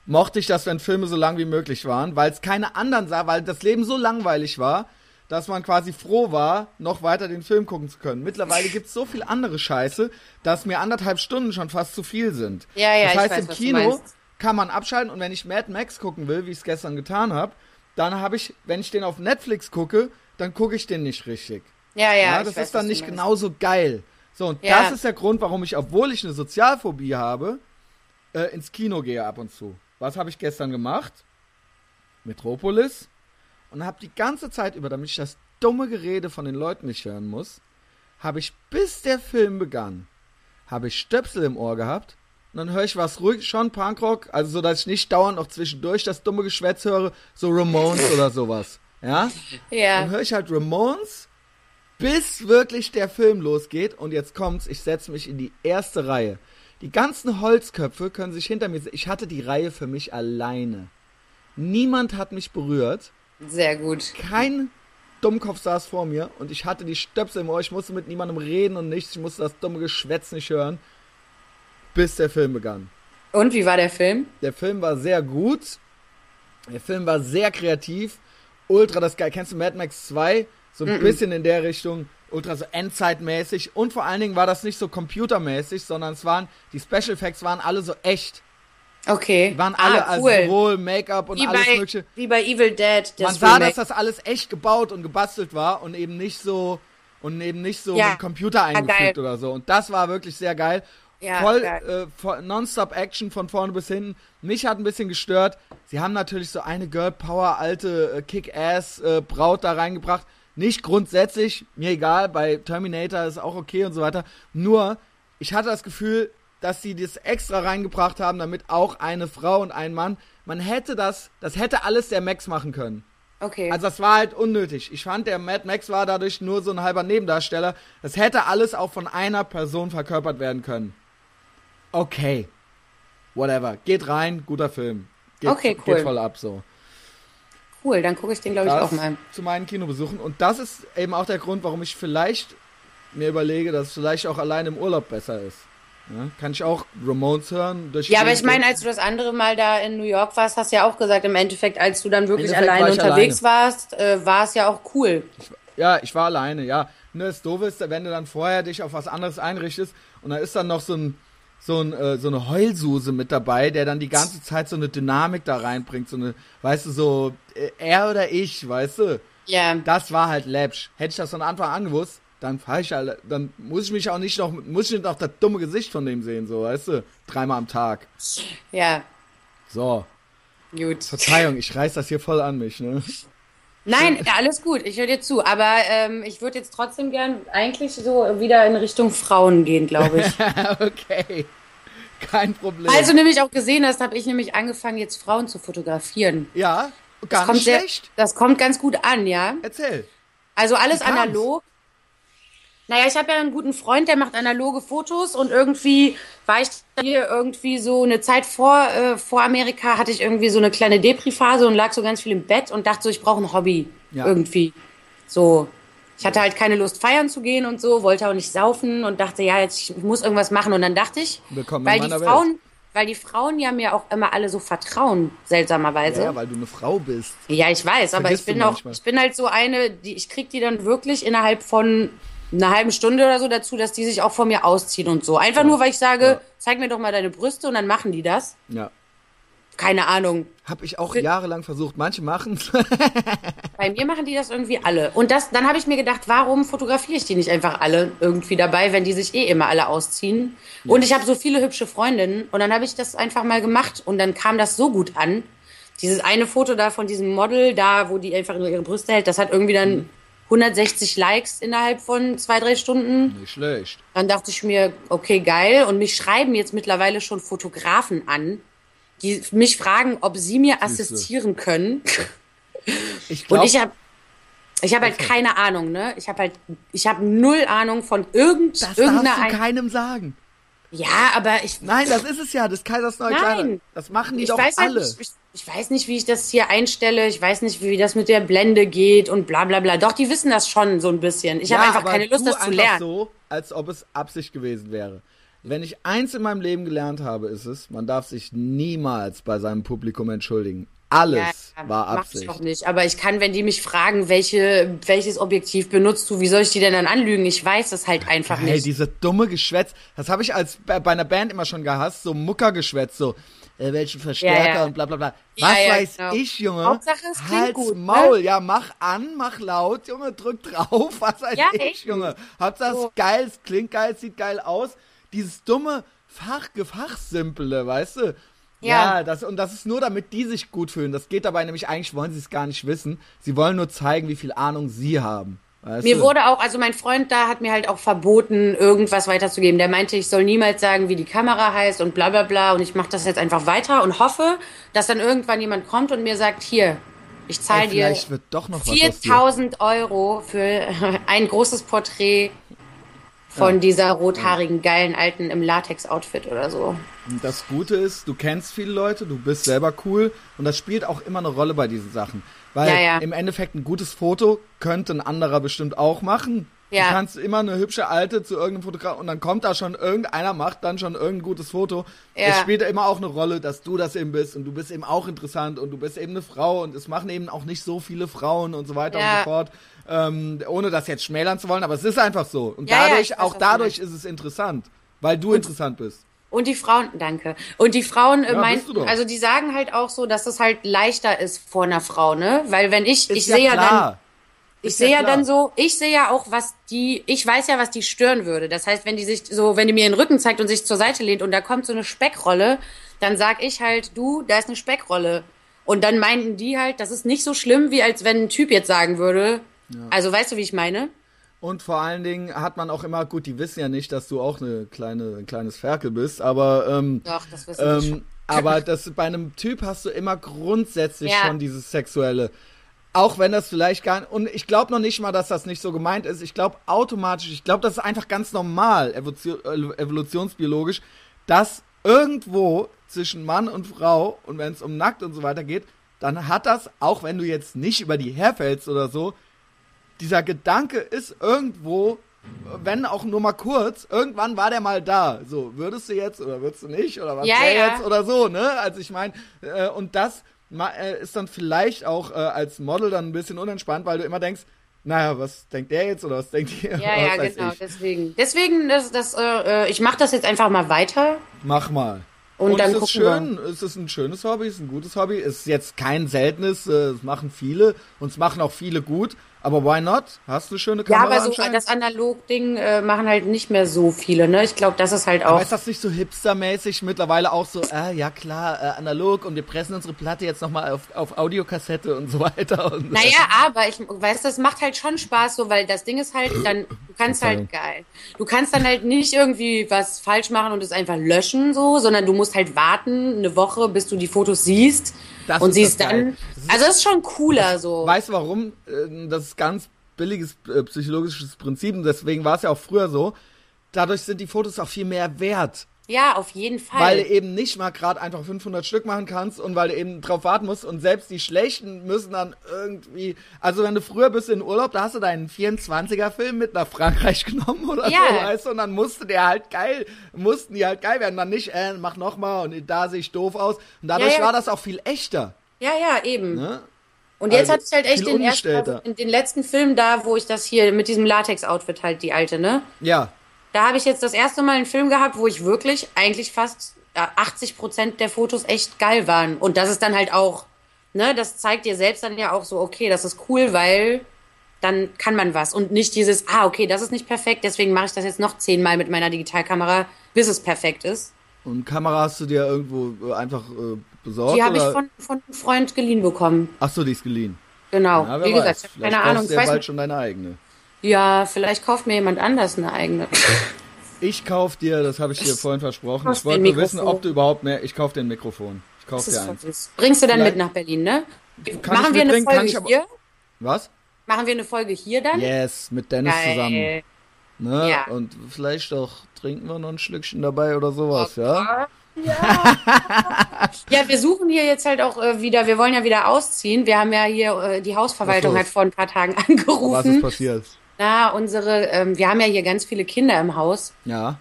[SPEAKER 1] mochte ich das, wenn Filme so lang wie möglich waren, weil es keine anderen sah, weil das Leben so langweilig war, dass man quasi froh war, noch weiter den Film gucken zu können. Mittlerweile gibt es so viel andere Scheiße, dass mir anderthalb Stunden schon fast zu viel sind.
[SPEAKER 2] Ja, ja,
[SPEAKER 1] das heißt,
[SPEAKER 2] weiß,
[SPEAKER 1] im Kino kann man abschalten und wenn ich Mad Max gucken will, wie ich es gestern getan habe, dann habe ich, wenn ich den auf Netflix gucke, dann gucke ich den nicht richtig.
[SPEAKER 2] Ja, ja.
[SPEAKER 1] Ja, das
[SPEAKER 2] weiß,
[SPEAKER 1] ist dann nicht genauso geil. So, und
[SPEAKER 2] Ja.
[SPEAKER 1] das ist der Grund, warum ich, obwohl ich eine Sozialphobie habe, äh, ins Kino gehe ab und zu. Was habe ich gestern gemacht? Metropolis. Und habe die ganze Zeit über, damit ich das dumme Gerede von den Leuten nicht hören muss, habe ich, bis der Film begann, habe ich Stöpsel im Ohr gehabt. Und dann höre ich was ruhig, schon Punkrock, also so, dass ich nicht dauernd noch zwischendurch das dumme Geschwätz höre, so Ramones oder sowas. Ja? Dann
[SPEAKER 2] Ja.
[SPEAKER 1] höre ich halt Ramones, bis wirklich der Film losgeht. Und jetzt kommt's, ich setze mich in die erste Reihe. Die ganzen Holzköpfe können sich hinter mir. Ich hatte die Reihe für mich alleine. Niemand hat mich berührt.
[SPEAKER 2] Sehr gut.
[SPEAKER 1] Kein Dummkopf saß vor mir und ich hatte die Stöpsel im Ohr. Ich musste mit niemandem reden und nichts. Ich musste das dumme Geschwätz nicht hören, bis der Film begann.
[SPEAKER 2] Und wie war der Film?
[SPEAKER 1] Der Film war sehr gut. Der Film war sehr kreativ. Ultra das geil. Kennst du Mad Max 2? So ein bisschen in der Richtung. Ultra so Endzeitmäßig. Und vor allen Dingen war das nicht so computermäßig, sondern es waren, die Special Effects waren alle so echt.
[SPEAKER 2] Okay.
[SPEAKER 1] Die waren alle,
[SPEAKER 2] ah,
[SPEAKER 1] also
[SPEAKER 2] cool.
[SPEAKER 1] sowohl Make-up und
[SPEAKER 2] wie,
[SPEAKER 1] alles
[SPEAKER 2] bei,
[SPEAKER 1] mögliche.
[SPEAKER 2] wie bei Evil Dead.
[SPEAKER 1] Man sah,
[SPEAKER 2] Remake.
[SPEAKER 1] dass das alles echt gebaut und gebastelt war und eben nicht so und eben nicht so
[SPEAKER 2] Ja.
[SPEAKER 1] mit Computer
[SPEAKER 2] geil.
[SPEAKER 1] eingefügt oder so. Und das war wirklich sehr geil.
[SPEAKER 2] Ja,
[SPEAKER 1] Voll äh, voll- Nonstop Action von vorne bis hinten. Mich hat ein bisschen gestört. Sie haben natürlich so eine Girl Power alte äh, Kick-Ass äh, Braut da reingebracht. Nicht grundsätzlich, mir egal, bei Terminator ist auch okay und so weiter. Nur, ich hatte das Gefühl, dass sie das extra reingebracht haben, damit auch eine Frau und ein Mann, man hätte das, das hätte alles der Max machen können.
[SPEAKER 2] Okay.
[SPEAKER 1] Also das war halt unnötig. Ich fand, der Mad Max war dadurch nur so ein halber Nebendarsteller. Das hätte alles auch von einer Person verkörpert werden können. Okay. Whatever. Geht rein, guter Film. Geht,
[SPEAKER 2] Okay, cool.
[SPEAKER 1] Geht voll ab so.
[SPEAKER 2] Cool, dann gucke ich den, glaube ich, auch mal.
[SPEAKER 1] zu meinen Kinobesuchen. Und das ist eben auch der Grund, warum ich vielleicht mir überlege, dass es vielleicht auch allein im Urlaub besser ist. Ja, kann ich auch Ramones hören?
[SPEAKER 2] Ja, aber ich meine, als du das andere Mal da in New York warst, hast du ja auch gesagt, im Endeffekt, als du dann wirklich
[SPEAKER 1] war
[SPEAKER 2] alleine
[SPEAKER 1] ich
[SPEAKER 2] unterwegs warst, äh, war es ja auch cool.
[SPEAKER 1] Ja, ich war alleine, ja. Nur das Doofe ist, wenn du dann vorher dich auf was anderes einrichtest und da ist dann noch so ein so, ein, äh, so eine Heulsuse mit dabei, der dann die ganze Zeit so eine Dynamik da reinbringt, so eine, weißt du, so äh, er oder ich, weißt du?
[SPEAKER 2] Ja.
[SPEAKER 1] Das war halt läppsch. Hätte ich das von Anfang an gewusst, dann fahr ich halt, dann muss ich mich auch nicht noch, muss ich nicht noch das dumme Gesicht von dem sehen, so, weißt du? Dreimal am Tag.
[SPEAKER 2] Ja,
[SPEAKER 1] So.
[SPEAKER 2] gut.
[SPEAKER 1] Verzeihung, ich reiß das hier voll an mich, ne?
[SPEAKER 2] Nein, ja, alles gut, ich höre dir zu. Aber ähm, ich würde jetzt trotzdem gern eigentlich so wieder in Richtung Frauen gehen, glaube ich.
[SPEAKER 1] okay. Kein Problem.
[SPEAKER 2] Als du nämlich auch gesehen hast, habe ich nämlich angefangen, jetzt Frauen zu fotografieren.
[SPEAKER 1] ja, gar nicht
[SPEAKER 2] sehr,
[SPEAKER 1] schlecht.
[SPEAKER 2] das kommt ganz gut an, ja.
[SPEAKER 1] Erzähl.
[SPEAKER 2] Also alles analog. Naja, ich habe ja einen guten Freund, der macht analoge Fotos und irgendwie war ich hier irgendwie so eine Zeit vor, äh, vor Amerika, hatte ich irgendwie so eine kleine Depri-Phase und lag so ganz viel im Bett und dachte so, ich brauche ein Hobby
[SPEAKER 1] Ja.
[SPEAKER 2] irgendwie. So, ich hatte halt keine Lust feiern zu gehen und so, wollte auch nicht saufen und dachte, ja, jetzt ich muss irgendwas machen und dann dachte ich,
[SPEAKER 1] Willkommen
[SPEAKER 2] weil die Frauen, weil die Frauen ja mir auch immer alle so vertrauen, seltsamerweise.
[SPEAKER 1] Ja, weil du eine Frau bist.
[SPEAKER 2] Ja, ich weiß, aber ich bin auch,
[SPEAKER 1] manchmal.
[SPEAKER 2] ich bin halt so eine, die ich krieg die dann wirklich innerhalb von einer halben Stunde oder so dazu, dass die sich auch von mir ausziehen und so. Einfach nur, weil ich sage,
[SPEAKER 1] Ja.
[SPEAKER 2] zeig mir doch mal deine Brüste und dann machen die das.
[SPEAKER 1] Ja.
[SPEAKER 2] Keine Ahnung.
[SPEAKER 1] Hab ich auch jahrelang versucht. Manche machen
[SPEAKER 2] Bei mir machen die das irgendwie alle. Und das, dann habe ich mir gedacht, warum fotografiere ich die nicht einfach alle irgendwie dabei, wenn die sich eh immer alle ausziehen? Und ich habe so viele hübsche Freundinnen und dann habe ich das einfach mal gemacht und dann kam das so gut an. Dieses eine Foto da von diesem Model, da, wo die einfach nur ihre Brüste hält, das hat irgendwie dann 160 Likes innerhalb von zwei, drei Stunden.
[SPEAKER 1] Nicht schlecht.
[SPEAKER 2] Dann dachte ich mir, okay, geil. Und mich schreiben jetzt mittlerweile schon Fotografen an, die mich fragen, ob sie mir assistieren können.
[SPEAKER 1] Ich
[SPEAKER 2] Und
[SPEAKER 1] glaube,
[SPEAKER 2] ich habe ich hab halt keine Ahnung, ne? Ich habe halt, ich habe null Ahnung von irgend,
[SPEAKER 1] das darfst
[SPEAKER 2] irgendeiner.
[SPEAKER 1] du keinem sagen.
[SPEAKER 2] Ja, aber ich,
[SPEAKER 1] Nein, das ist es ja. Das Kaisers neue
[SPEAKER 2] Nein.
[SPEAKER 1] Das machen die
[SPEAKER 2] ich
[SPEAKER 1] doch
[SPEAKER 2] weiß halt
[SPEAKER 1] alle.
[SPEAKER 2] nicht, ich, ich weiß nicht, wie ich das hier einstelle. Ich weiß nicht, wie das mit der Blende geht und bla bla bla. Doch, die wissen das schon so ein bisschen. Ich habe einfach keine Lust, das zu lernen.
[SPEAKER 1] so, als ob es Absicht gewesen wäre. Wenn ich eins in meinem Leben gelernt habe, ist es, man darf sich niemals bei seinem Publikum entschuldigen. Alles
[SPEAKER 2] Ja,
[SPEAKER 1] war
[SPEAKER 2] mach ich
[SPEAKER 1] Absicht.
[SPEAKER 2] auch nicht. Aber ich kann, wenn die mich fragen, welche, welches Objektiv benutzt du, wie soll ich die denn dann anlügen? Ich weiß es halt einfach
[SPEAKER 1] Hey,
[SPEAKER 2] nicht.
[SPEAKER 1] diese dumme Geschwätz, das habe ich als bei einer Band immer schon gehasst, so Muckergeschwätz, so äh, welchen Verstärker
[SPEAKER 2] Ja, ja.
[SPEAKER 1] und bla bla bla. Was weiß
[SPEAKER 2] genau.
[SPEAKER 1] ich, Junge?
[SPEAKER 2] Hauptsache, es klingt
[SPEAKER 1] Halt's
[SPEAKER 2] gut, ne?
[SPEAKER 1] Maul, ja, mach an, mach laut, Junge, drück drauf, was weiß ich,
[SPEAKER 2] echt.
[SPEAKER 1] Junge. Hauptsache es
[SPEAKER 2] So.
[SPEAKER 1] ist geil, es klingt geil, es sieht geil aus. Dieses dumme Fachgefachsimple, weißt du?
[SPEAKER 2] Ja.
[SPEAKER 1] das, und das ist nur, damit die sich gut fühlen. Das geht dabei nämlich, eigentlich wollen sie es gar nicht wissen. Sie wollen nur zeigen, wie viel Ahnung sie haben. Weißt
[SPEAKER 2] Mir
[SPEAKER 1] du?
[SPEAKER 2] wurde auch, also mein Freund da hat mir halt auch verboten, irgendwas weiterzugeben. Der meinte, ich soll niemals sagen, wie die Kamera heißt und bla bla bla. Und ich mache das jetzt einfach weiter und hoffe, dass dann irgendwann jemand kommt und mir sagt, hier, ich zahle dir. 4000 Euro für ein großes Porträt von
[SPEAKER 1] Ja.
[SPEAKER 2] dieser rothaarigen, geilen Alten im Latex-Outfit oder so.
[SPEAKER 1] Und Das Gute ist, du kennst viele Leute, du bist selber cool und das spielt auch immer eine Rolle bei diesen Sachen. Weil
[SPEAKER 2] Ja, ja.
[SPEAKER 1] im Endeffekt ein gutes Foto könnte ein anderer bestimmt auch machen.
[SPEAKER 2] Ja.
[SPEAKER 1] Du kannst immer eine hübsche Alte zu irgendeinem Fotograf und dann kommt da schon irgendeiner, macht dann schon irgendein gutes Foto. Es spielt immer auch eine Rolle, dass du das eben bist und du bist eben auch interessant und du bist eben eine Frau und es machen eben auch nicht so viele Frauen und so weiter und so fort. Ähm, ohne das jetzt schmälern zu wollen, aber es ist einfach so. Und
[SPEAKER 2] Ja, ja,
[SPEAKER 1] dadurch,
[SPEAKER 2] ich weiß,
[SPEAKER 1] auch dadurch ist es interessant, weil du interessant bist.
[SPEAKER 2] Und die Frauen, danke. Und die Frauen äh,
[SPEAKER 1] Ja,
[SPEAKER 2] meinten, also die sagen halt auch so, dass es halt leichter ist vor einer Frau, ne? Weil wenn ich,
[SPEAKER 1] Ist
[SPEAKER 2] ich sehe ja dann, ich
[SPEAKER 1] ja
[SPEAKER 2] sehe ja
[SPEAKER 1] klar.
[SPEAKER 2] dann so, ich sehe ja auch, was die, ich weiß ja, was die stören würde. Das heißt, wenn die sich so, wenn die mir den Rücken zeigt und sich zur Seite lehnt und da kommt so eine Speckrolle, dann sag ich halt, du, da ist eine Speckrolle. Und dann meinten die halt, das ist nicht so schlimm, wie als wenn ein Typ jetzt sagen würde. Also weißt du, wie ich meine?
[SPEAKER 1] Und vor allen Dingen hat man auch immer, gut, die wissen ja nicht, dass du auch eine kleine, ein kleines Ferkel bist, aber ähm,
[SPEAKER 2] Doch, das wissen die schon.
[SPEAKER 1] ähm, aber das bei einem Typ hast du immer grundsätzlich
[SPEAKER 2] Ja.
[SPEAKER 1] schon dieses Sexuelle. Auch wenn das vielleicht gar nicht, und ich glaube noch nicht mal, dass das nicht so gemeint ist. Ich glaube automatisch, ich glaube, das ist einfach ganz normal, evolutio- evolutionsbiologisch, dass irgendwo zwischen Mann und Frau und wenn es um nackt und so weiter geht, dann hat das, auch wenn du jetzt nicht über die herfällst oder so, dieser Gedanke ist irgendwo, wenn auch nur mal kurz, irgendwann war der mal da. So, würdest du jetzt oder würdest du nicht oder was
[SPEAKER 2] Ja, ja.
[SPEAKER 1] jetzt oder so, ne? Also ich meine, äh, und das äh, ist dann vielleicht auch äh, als Model dann ein bisschen unentspannt, weil du immer denkst, naja, was denkt der jetzt oder was denkt ihr?
[SPEAKER 2] Ja, ja, genau,
[SPEAKER 1] Ich.
[SPEAKER 2] deswegen. Deswegen, das, das, äh, äh, ich mache das jetzt einfach mal weiter.
[SPEAKER 1] Mach mal.
[SPEAKER 2] Und,
[SPEAKER 1] Und
[SPEAKER 2] dann
[SPEAKER 1] es ist
[SPEAKER 2] gucken wir.
[SPEAKER 1] schön, es ist ein schönes Hobby, es ist ein gutes Hobby, es ist jetzt kein seltenes, äh, es machen viele und es machen auch viele gut, aber why not? Hast du schöne
[SPEAKER 2] Ja,
[SPEAKER 1] Kamera
[SPEAKER 2] aber so das Analog-Ding äh, machen halt nicht mehr so viele, ne? Ich glaube, das ist halt auch.
[SPEAKER 1] aber ist das nicht so hipstermäßig mittlerweile auch so, äh, ja klar, äh, analog und wir pressen unsere Platte jetzt nochmal auf, auf Audiokassette und so weiter. Und,
[SPEAKER 2] Naja, aber ich weiß, das macht halt schon Spaß, so, weil das Ding ist halt, dann, du kannst halt geil. Du kannst dann halt nicht irgendwie was falsch machen und es einfach löschen, so, sondern du musst halt warten, eine Woche, bis du die Fotos siehst
[SPEAKER 1] Das
[SPEAKER 2] und siehst
[SPEAKER 1] das geil.
[SPEAKER 2] Also das ist schon cooler, so.
[SPEAKER 1] Weißt du warum? Äh, Das ist ganz billiges äh, psychologisches Prinzip und deswegen war es ja auch früher so. Dadurch sind die Fotos auch viel mehr wert.
[SPEAKER 2] Ja, auf jeden Fall.
[SPEAKER 1] Weil du eben nicht mal gerade einfach 500 Stück machen kannst und weil du eben drauf warten musst und selbst die schlechten müssen dann irgendwie, also wenn du früher bist in Urlaub, da hast du deinen 24er Film mit nach Frankreich genommen oder
[SPEAKER 2] Ja.
[SPEAKER 1] so, weißt du, und dann musste der halt geil, mussten die halt geil werden, dann nicht, äh, mach nochmal und da sehe ich doof aus und dadurch
[SPEAKER 2] Ja, ja.
[SPEAKER 1] war das auch viel echter,
[SPEAKER 2] ja, ja, eben.
[SPEAKER 1] ne?
[SPEAKER 2] Und jetzt
[SPEAKER 1] Also,
[SPEAKER 2] hatte ich halt echt den, ersten, den letzten Film da, wo ich das hier mit diesem Latex-Outfit halt, die alte, ne?
[SPEAKER 1] Ja,
[SPEAKER 2] Da habe ich jetzt das erste Mal einen Film gehabt, wo ich wirklich eigentlich fast äh, 80 Prozent der Fotos echt geil waren. Und das ist dann halt auch, ne, das zeigt dir selbst dann ja auch so, okay, das ist cool, weil dann kann man was. Und nicht dieses, ah, okay, das ist nicht perfekt, deswegen mache ich das jetzt noch zehnmal mit meiner Digitalkamera, bis es perfekt ist.
[SPEAKER 1] und Kamera hast du dir irgendwo äh, einfach äh, besorgt
[SPEAKER 2] Die habe ich von, von einem Freund geliehen bekommen.
[SPEAKER 1] Ach so, die ist geliehen.
[SPEAKER 2] Genau.
[SPEAKER 1] Wer
[SPEAKER 2] Wie
[SPEAKER 1] weiß.
[SPEAKER 2] gesagt, ich habe keine Ahnung.
[SPEAKER 1] du
[SPEAKER 2] Ich
[SPEAKER 1] ja
[SPEAKER 2] weiß
[SPEAKER 1] bald
[SPEAKER 2] nicht.
[SPEAKER 1] schon deine eigene.
[SPEAKER 2] Ja, vielleicht kauft mir jemand anders eine eigene.
[SPEAKER 1] Ich kauf dir, das habe ich dir vorhin versprochen. Ich wollte nur wissen, ob du überhaupt mehr. Ich kauf dir ein Mikrofon. Ich kauf
[SPEAKER 2] Das
[SPEAKER 1] dir eins.
[SPEAKER 2] süß. Bringst du dann
[SPEAKER 1] Vielleicht-
[SPEAKER 2] mit nach Berlin, ne? Machen wir eine Folge
[SPEAKER 1] aber-
[SPEAKER 2] hier?
[SPEAKER 1] Was?
[SPEAKER 2] Machen wir eine Folge hier dann?
[SPEAKER 1] Yes, mit Dennis
[SPEAKER 2] Geil.
[SPEAKER 1] zusammen. Ne?
[SPEAKER 2] Ja.
[SPEAKER 1] Und vielleicht auch trinken wir noch ein Schlückchen dabei oder sowas, ja?
[SPEAKER 2] Ja, wir suchen hier jetzt halt auch äh, wieder, wir wollen ja wieder ausziehen. Wir haben ja hier, äh, die Hausverwaltung hat vor ein paar Tagen
[SPEAKER 1] Was ist
[SPEAKER 2] angerufen.
[SPEAKER 1] passiert?
[SPEAKER 2] Na, unsere, ähm, wir haben ja hier ganz viele Kinder im Haus
[SPEAKER 1] Ja.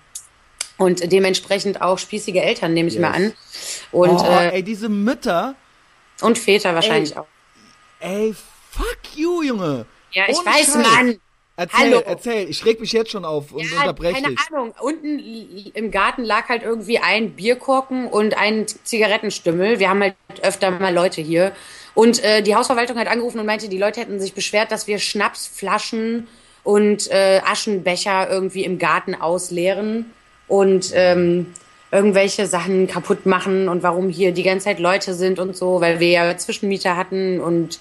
[SPEAKER 2] und dementsprechend auch spießige Eltern, nehme ich
[SPEAKER 1] Yes.
[SPEAKER 2] mal an. Und,
[SPEAKER 1] oh,
[SPEAKER 2] äh,
[SPEAKER 1] ey, diese Mütter,
[SPEAKER 2] und Väter wahrscheinlich
[SPEAKER 1] ey.
[SPEAKER 2] auch.
[SPEAKER 1] ey, fuck you, Junge.
[SPEAKER 2] Ja, ich
[SPEAKER 1] Ohne
[SPEAKER 2] weiß,
[SPEAKER 1] Scheiß.
[SPEAKER 2] Mann.
[SPEAKER 1] Erzähl,
[SPEAKER 2] Hallo.
[SPEAKER 1] erzähl. Ich reg mich jetzt schon auf und
[SPEAKER 2] Ja,
[SPEAKER 1] unterbreche
[SPEAKER 2] keine
[SPEAKER 1] dich.
[SPEAKER 2] Ahnung. Unten im Garten lag halt irgendwie ein Bierkorken und ein Zigarettenstümmel. Wir haben halt öfter mal Leute hier. Und äh, die Hausverwaltung hat angerufen und meinte, die Leute hätten sich beschwert, dass wir Schnapsflaschen und äh, Aschenbecher irgendwie im Garten ausleeren und ähm, irgendwelche Sachen kaputt machen und warum hier die ganze Zeit Leute sind und so, weil wir ja Zwischenmieter hatten und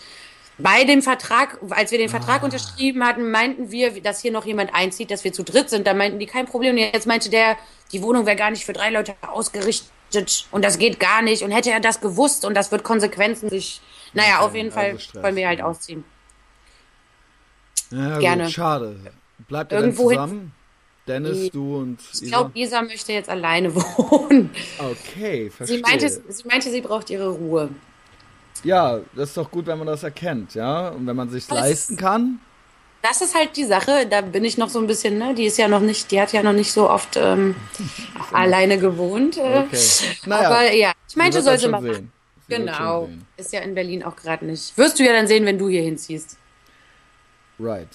[SPEAKER 2] bei dem Vertrag, als wir den Vertrag
[SPEAKER 1] Ah.
[SPEAKER 2] unterschrieben hatten, meinten wir, dass hier noch jemand einzieht, dass wir zu dritt sind. Da meinten die kein Problem. Und jetzt meinte der, die Wohnung wäre gar nicht für drei Leute ausgerichtet und das geht gar nicht. Und hätte er das gewusst und das wird Konsequenzen sich. Naja, auf jeden
[SPEAKER 1] also
[SPEAKER 2] Fall
[SPEAKER 1] Stress,
[SPEAKER 2] wollen wir halt ausziehen.
[SPEAKER 1] Ja,
[SPEAKER 2] Gerne.
[SPEAKER 1] Gut, schade. Bleibt ihr denn
[SPEAKER 2] Irgendwo hin-
[SPEAKER 1] zusammen? Dennis, du und
[SPEAKER 2] Ich
[SPEAKER 1] Isa?
[SPEAKER 2] glaube, Isa möchte jetzt alleine wohnen.
[SPEAKER 1] Okay, verstehe.
[SPEAKER 2] Sie meinte, sie meinte, sie braucht ihre Ruhe.
[SPEAKER 1] Ja, das ist doch gut, wenn man das erkennt, ja? Und wenn man sich
[SPEAKER 2] Das-
[SPEAKER 1] leisten kann.
[SPEAKER 2] Das ist halt die Sache, da bin ich noch so ein bisschen, ne, die ist ja noch nicht, die hat ja noch nicht so oft ähm, alleine gewohnt. Äh,
[SPEAKER 1] Okay. Naja,
[SPEAKER 2] aber ja, ich meinte,
[SPEAKER 1] wird
[SPEAKER 2] soll
[SPEAKER 1] das
[SPEAKER 2] sie
[SPEAKER 1] schon
[SPEAKER 2] mal
[SPEAKER 1] sehen.
[SPEAKER 2] Genau. Ist ja in Berlin auch gerade nicht. Wirst du ja dann sehen, wenn du hier hinziehst.
[SPEAKER 1] Right.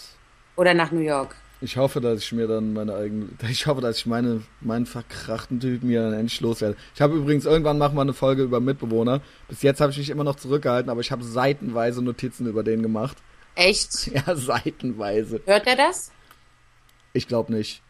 [SPEAKER 2] Oder nach New York.
[SPEAKER 1] Ich hoffe, dass ich mir dann meine eigene, ich hoffe, dass ich meine, meinen verkrachten Typen hier dann endlich loswerde. Ich habe übrigens irgendwann machen wir eine Folge über Mitbewohner. Bis jetzt habe ich mich immer noch zurückgehalten, aber ich habe seitenweise Notizen über den gemacht.
[SPEAKER 2] Echt?
[SPEAKER 1] Ja, seitenweise.
[SPEAKER 2] Hört er das?
[SPEAKER 1] Ich glaube nicht.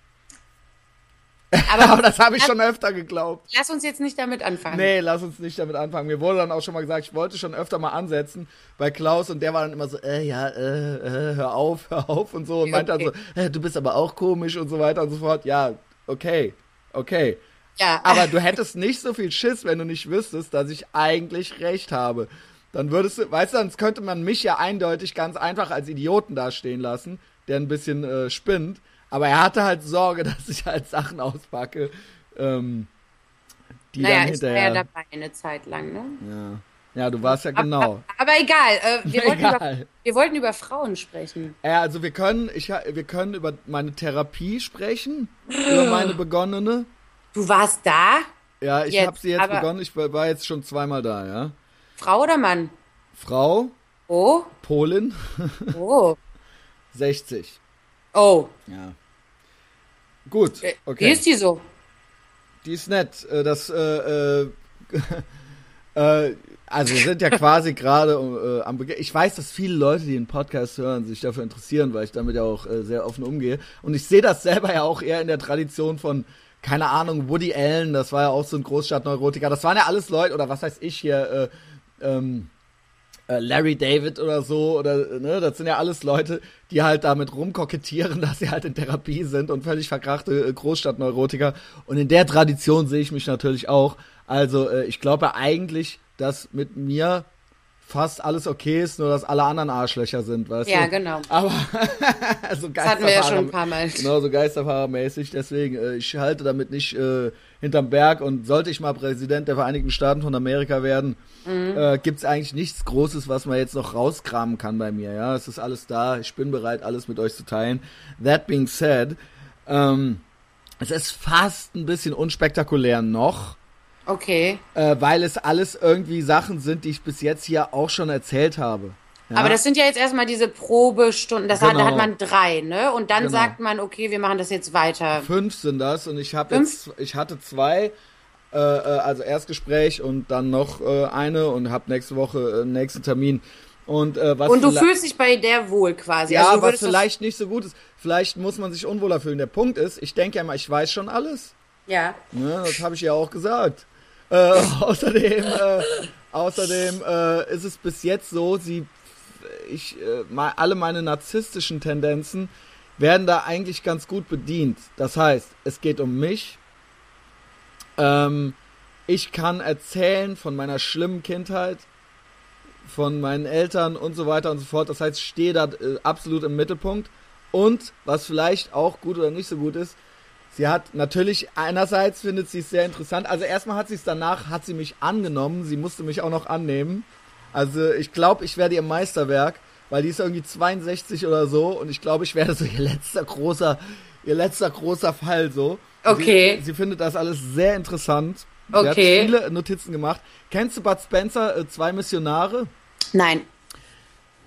[SPEAKER 2] Aber
[SPEAKER 1] Aber das habe ich schon öfter geglaubt.
[SPEAKER 2] lass uns jetzt nicht damit anfangen.
[SPEAKER 1] Nee, lass uns nicht damit anfangen. Mir wurde dann auch schon mal gesagt, ich wollte schon öfter mal ansetzen bei Klaus und der war dann immer so, äh, ja, äh, äh, hör auf, hör auf und so und meinte
[SPEAKER 2] okay.
[SPEAKER 1] dann so, äh, du bist aber auch komisch und so weiter und so fort. Ja, okay, okay.
[SPEAKER 2] Ja,
[SPEAKER 1] Aber du hättest nicht so viel Schiss, wenn du nicht wüsstest, dass ich eigentlich recht habe. Dann würdest du, weißt du, sonst könnte man mich ja eindeutig ganz einfach als Idioten dastehen lassen, der ein bisschen äh, spinnt. Aber er hatte halt Sorge, dass ich halt Sachen auspacke, ähm, die
[SPEAKER 2] naja,
[SPEAKER 1] dann
[SPEAKER 2] ich war
[SPEAKER 1] hinterher.
[SPEAKER 2] ja dabei eine Zeit lang, ne?
[SPEAKER 1] Ja. ja, du warst ja genau.
[SPEAKER 2] Aber egal, äh, wir, wollten über,
[SPEAKER 1] Egal.
[SPEAKER 2] wir wollten über Frauen sprechen.
[SPEAKER 1] Ja, also wir können, ich, wir können über meine Therapie sprechen, über meine begonnene.
[SPEAKER 2] Du warst da?
[SPEAKER 1] Ja, ich habe sie jetzt
[SPEAKER 2] aber-
[SPEAKER 1] begonnen. Ich war war jetzt schon zweimal da, ja.
[SPEAKER 2] Frau oder Mann?
[SPEAKER 1] Frau,
[SPEAKER 2] Oh,
[SPEAKER 1] Polin,
[SPEAKER 2] oh,
[SPEAKER 1] 60.
[SPEAKER 2] oh.
[SPEAKER 1] Ja. Gut,
[SPEAKER 2] Äh,
[SPEAKER 1] okay.
[SPEAKER 2] Wie ist die so?
[SPEAKER 1] die ist nett. Äh, das, äh, äh, äh, also wir sind ja quasi gerade äh, am Beginn. Ich weiß, dass viele Leute, die den Podcast hören, sich dafür interessieren, weil ich damit ja auch äh, sehr offen umgehe. Und ich sehe das selber ja auch eher in der Tradition von, keine Ahnung, Woody Allen, das war ja auch so ein Großstadtneurotiker. Das waren ja alles Leute, oder was heißt ich hier, äh, ähm, äh, Larry David oder so, oder, ne, das sind ja alles Leute, die halt damit rumkokettieren, dass sie halt in Therapie sind und völlig verkrachte äh, Großstadtneurotiker. Und in der Tradition sehe ich mich natürlich auch. Also, äh, ich glaube eigentlich, dass mit mir fast alles okay ist, nur dass alle anderen Arschlöcher sind, weißt
[SPEAKER 2] Ja,
[SPEAKER 1] du?
[SPEAKER 2] genau.
[SPEAKER 1] Aber also
[SPEAKER 2] Das hatten wir ja schon ein
[SPEAKER 1] Geisterfahrer-
[SPEAKER 2] paar Mal.
[SPEAKER 1] Genau, so Geisterfahrermäßig. Deswegen, äh, ich halte damit nicht äh, hinterm Berg. Und sollte ich mal Präsident der Vereinigten Staaten von Amerika werden,
[SPEAKER 2] Mhm.
[SPEAKER 1] äh, gibt's eigentlich nichts Großes, was man jetzt noch rauskramen kann bei mir. Ja, es ist alles da. Ich bin bereit, alles mit euch zu teilen. That being said, ähm, es ist fast ein bisschen unspektakulär noch
[SPEAKER 2] Okay.
[SPEAKER 1] äh, weil es alles irgendwie Sachen sind, die ich bis jetzt hier auch schon erzählt habe. Ja?
[SPEAKER 2] Aber das sind ja jetzt erstmal diese Probestunden. Das hat, da
[SPEAKER 1] Genau.
[SPEAKER 2] hat man drei, ne? Und dann
[SPEAKER 1] Genau.
[SPEAKER 2] sagt man, okay, wir machen das jetzt weiter.
[SPEAKER 1] fünf sind das und ich habe jetzt, ich hatte zwei, äh, äh, also Erstgespräch und dann noch äh, eine und habe nächste Woche äh, einen nächsten Termin. Und äh, was
[SPEAKER 2] Und du fühlst dich bei der wohl quasi.
[SPEAKER 1] ja,
[SPEAKER 2] also
[SPEAKER 1] was vielleicht nicht so gut ist. Vielleicht muss man sich unwohler fühlen. Der Punkt ist, ich denke ja immer, ich weiß schon alles.
[SPEAKER 2] Ja.
[SPEAKER 1] Ne, das habe ich ja auch gesagt. Äh, außerdem, äh, außerdem äh, ist es bis jetzt so, sie, ich, äh, mal, alle meine narzisstischen Tendenzen werden da eigentlich ganz gut bedient. Das heißt, es geht um mich. Ähm, ich kann erzählen von meiner schlimmen Kindheit, von meinen Eltern und so weiter und so fort. Das heißt, ich stehe da äh, absolut im Mittelpunkt. Und was vielleicht auch gut oder nicht so gut ist, Sie hat natürlich einerseits findet sie es sehr interessant. Also erstmal hat sie es danach hat sie mich angenommen. Sie musste mich auch noch annehmen. Also ich glaube, ich werde ihr Meisterwerk, weil die ist irgendwie 62 oder so und ich glaube, ich werde so ihr letzter großer ihr letzter großer Fall so.
[SPEAKER 2] Okay.
[SPEAKER 1] Sie, sie findet das alles sehr interessant. Sie
[SPEAKER 2] Okay.
[SPEAKER 1] hat viele Notizen gemacht. Kennst du Bud Spencer, äh, zwei Missionare?
[SPEAKER 2] Nein.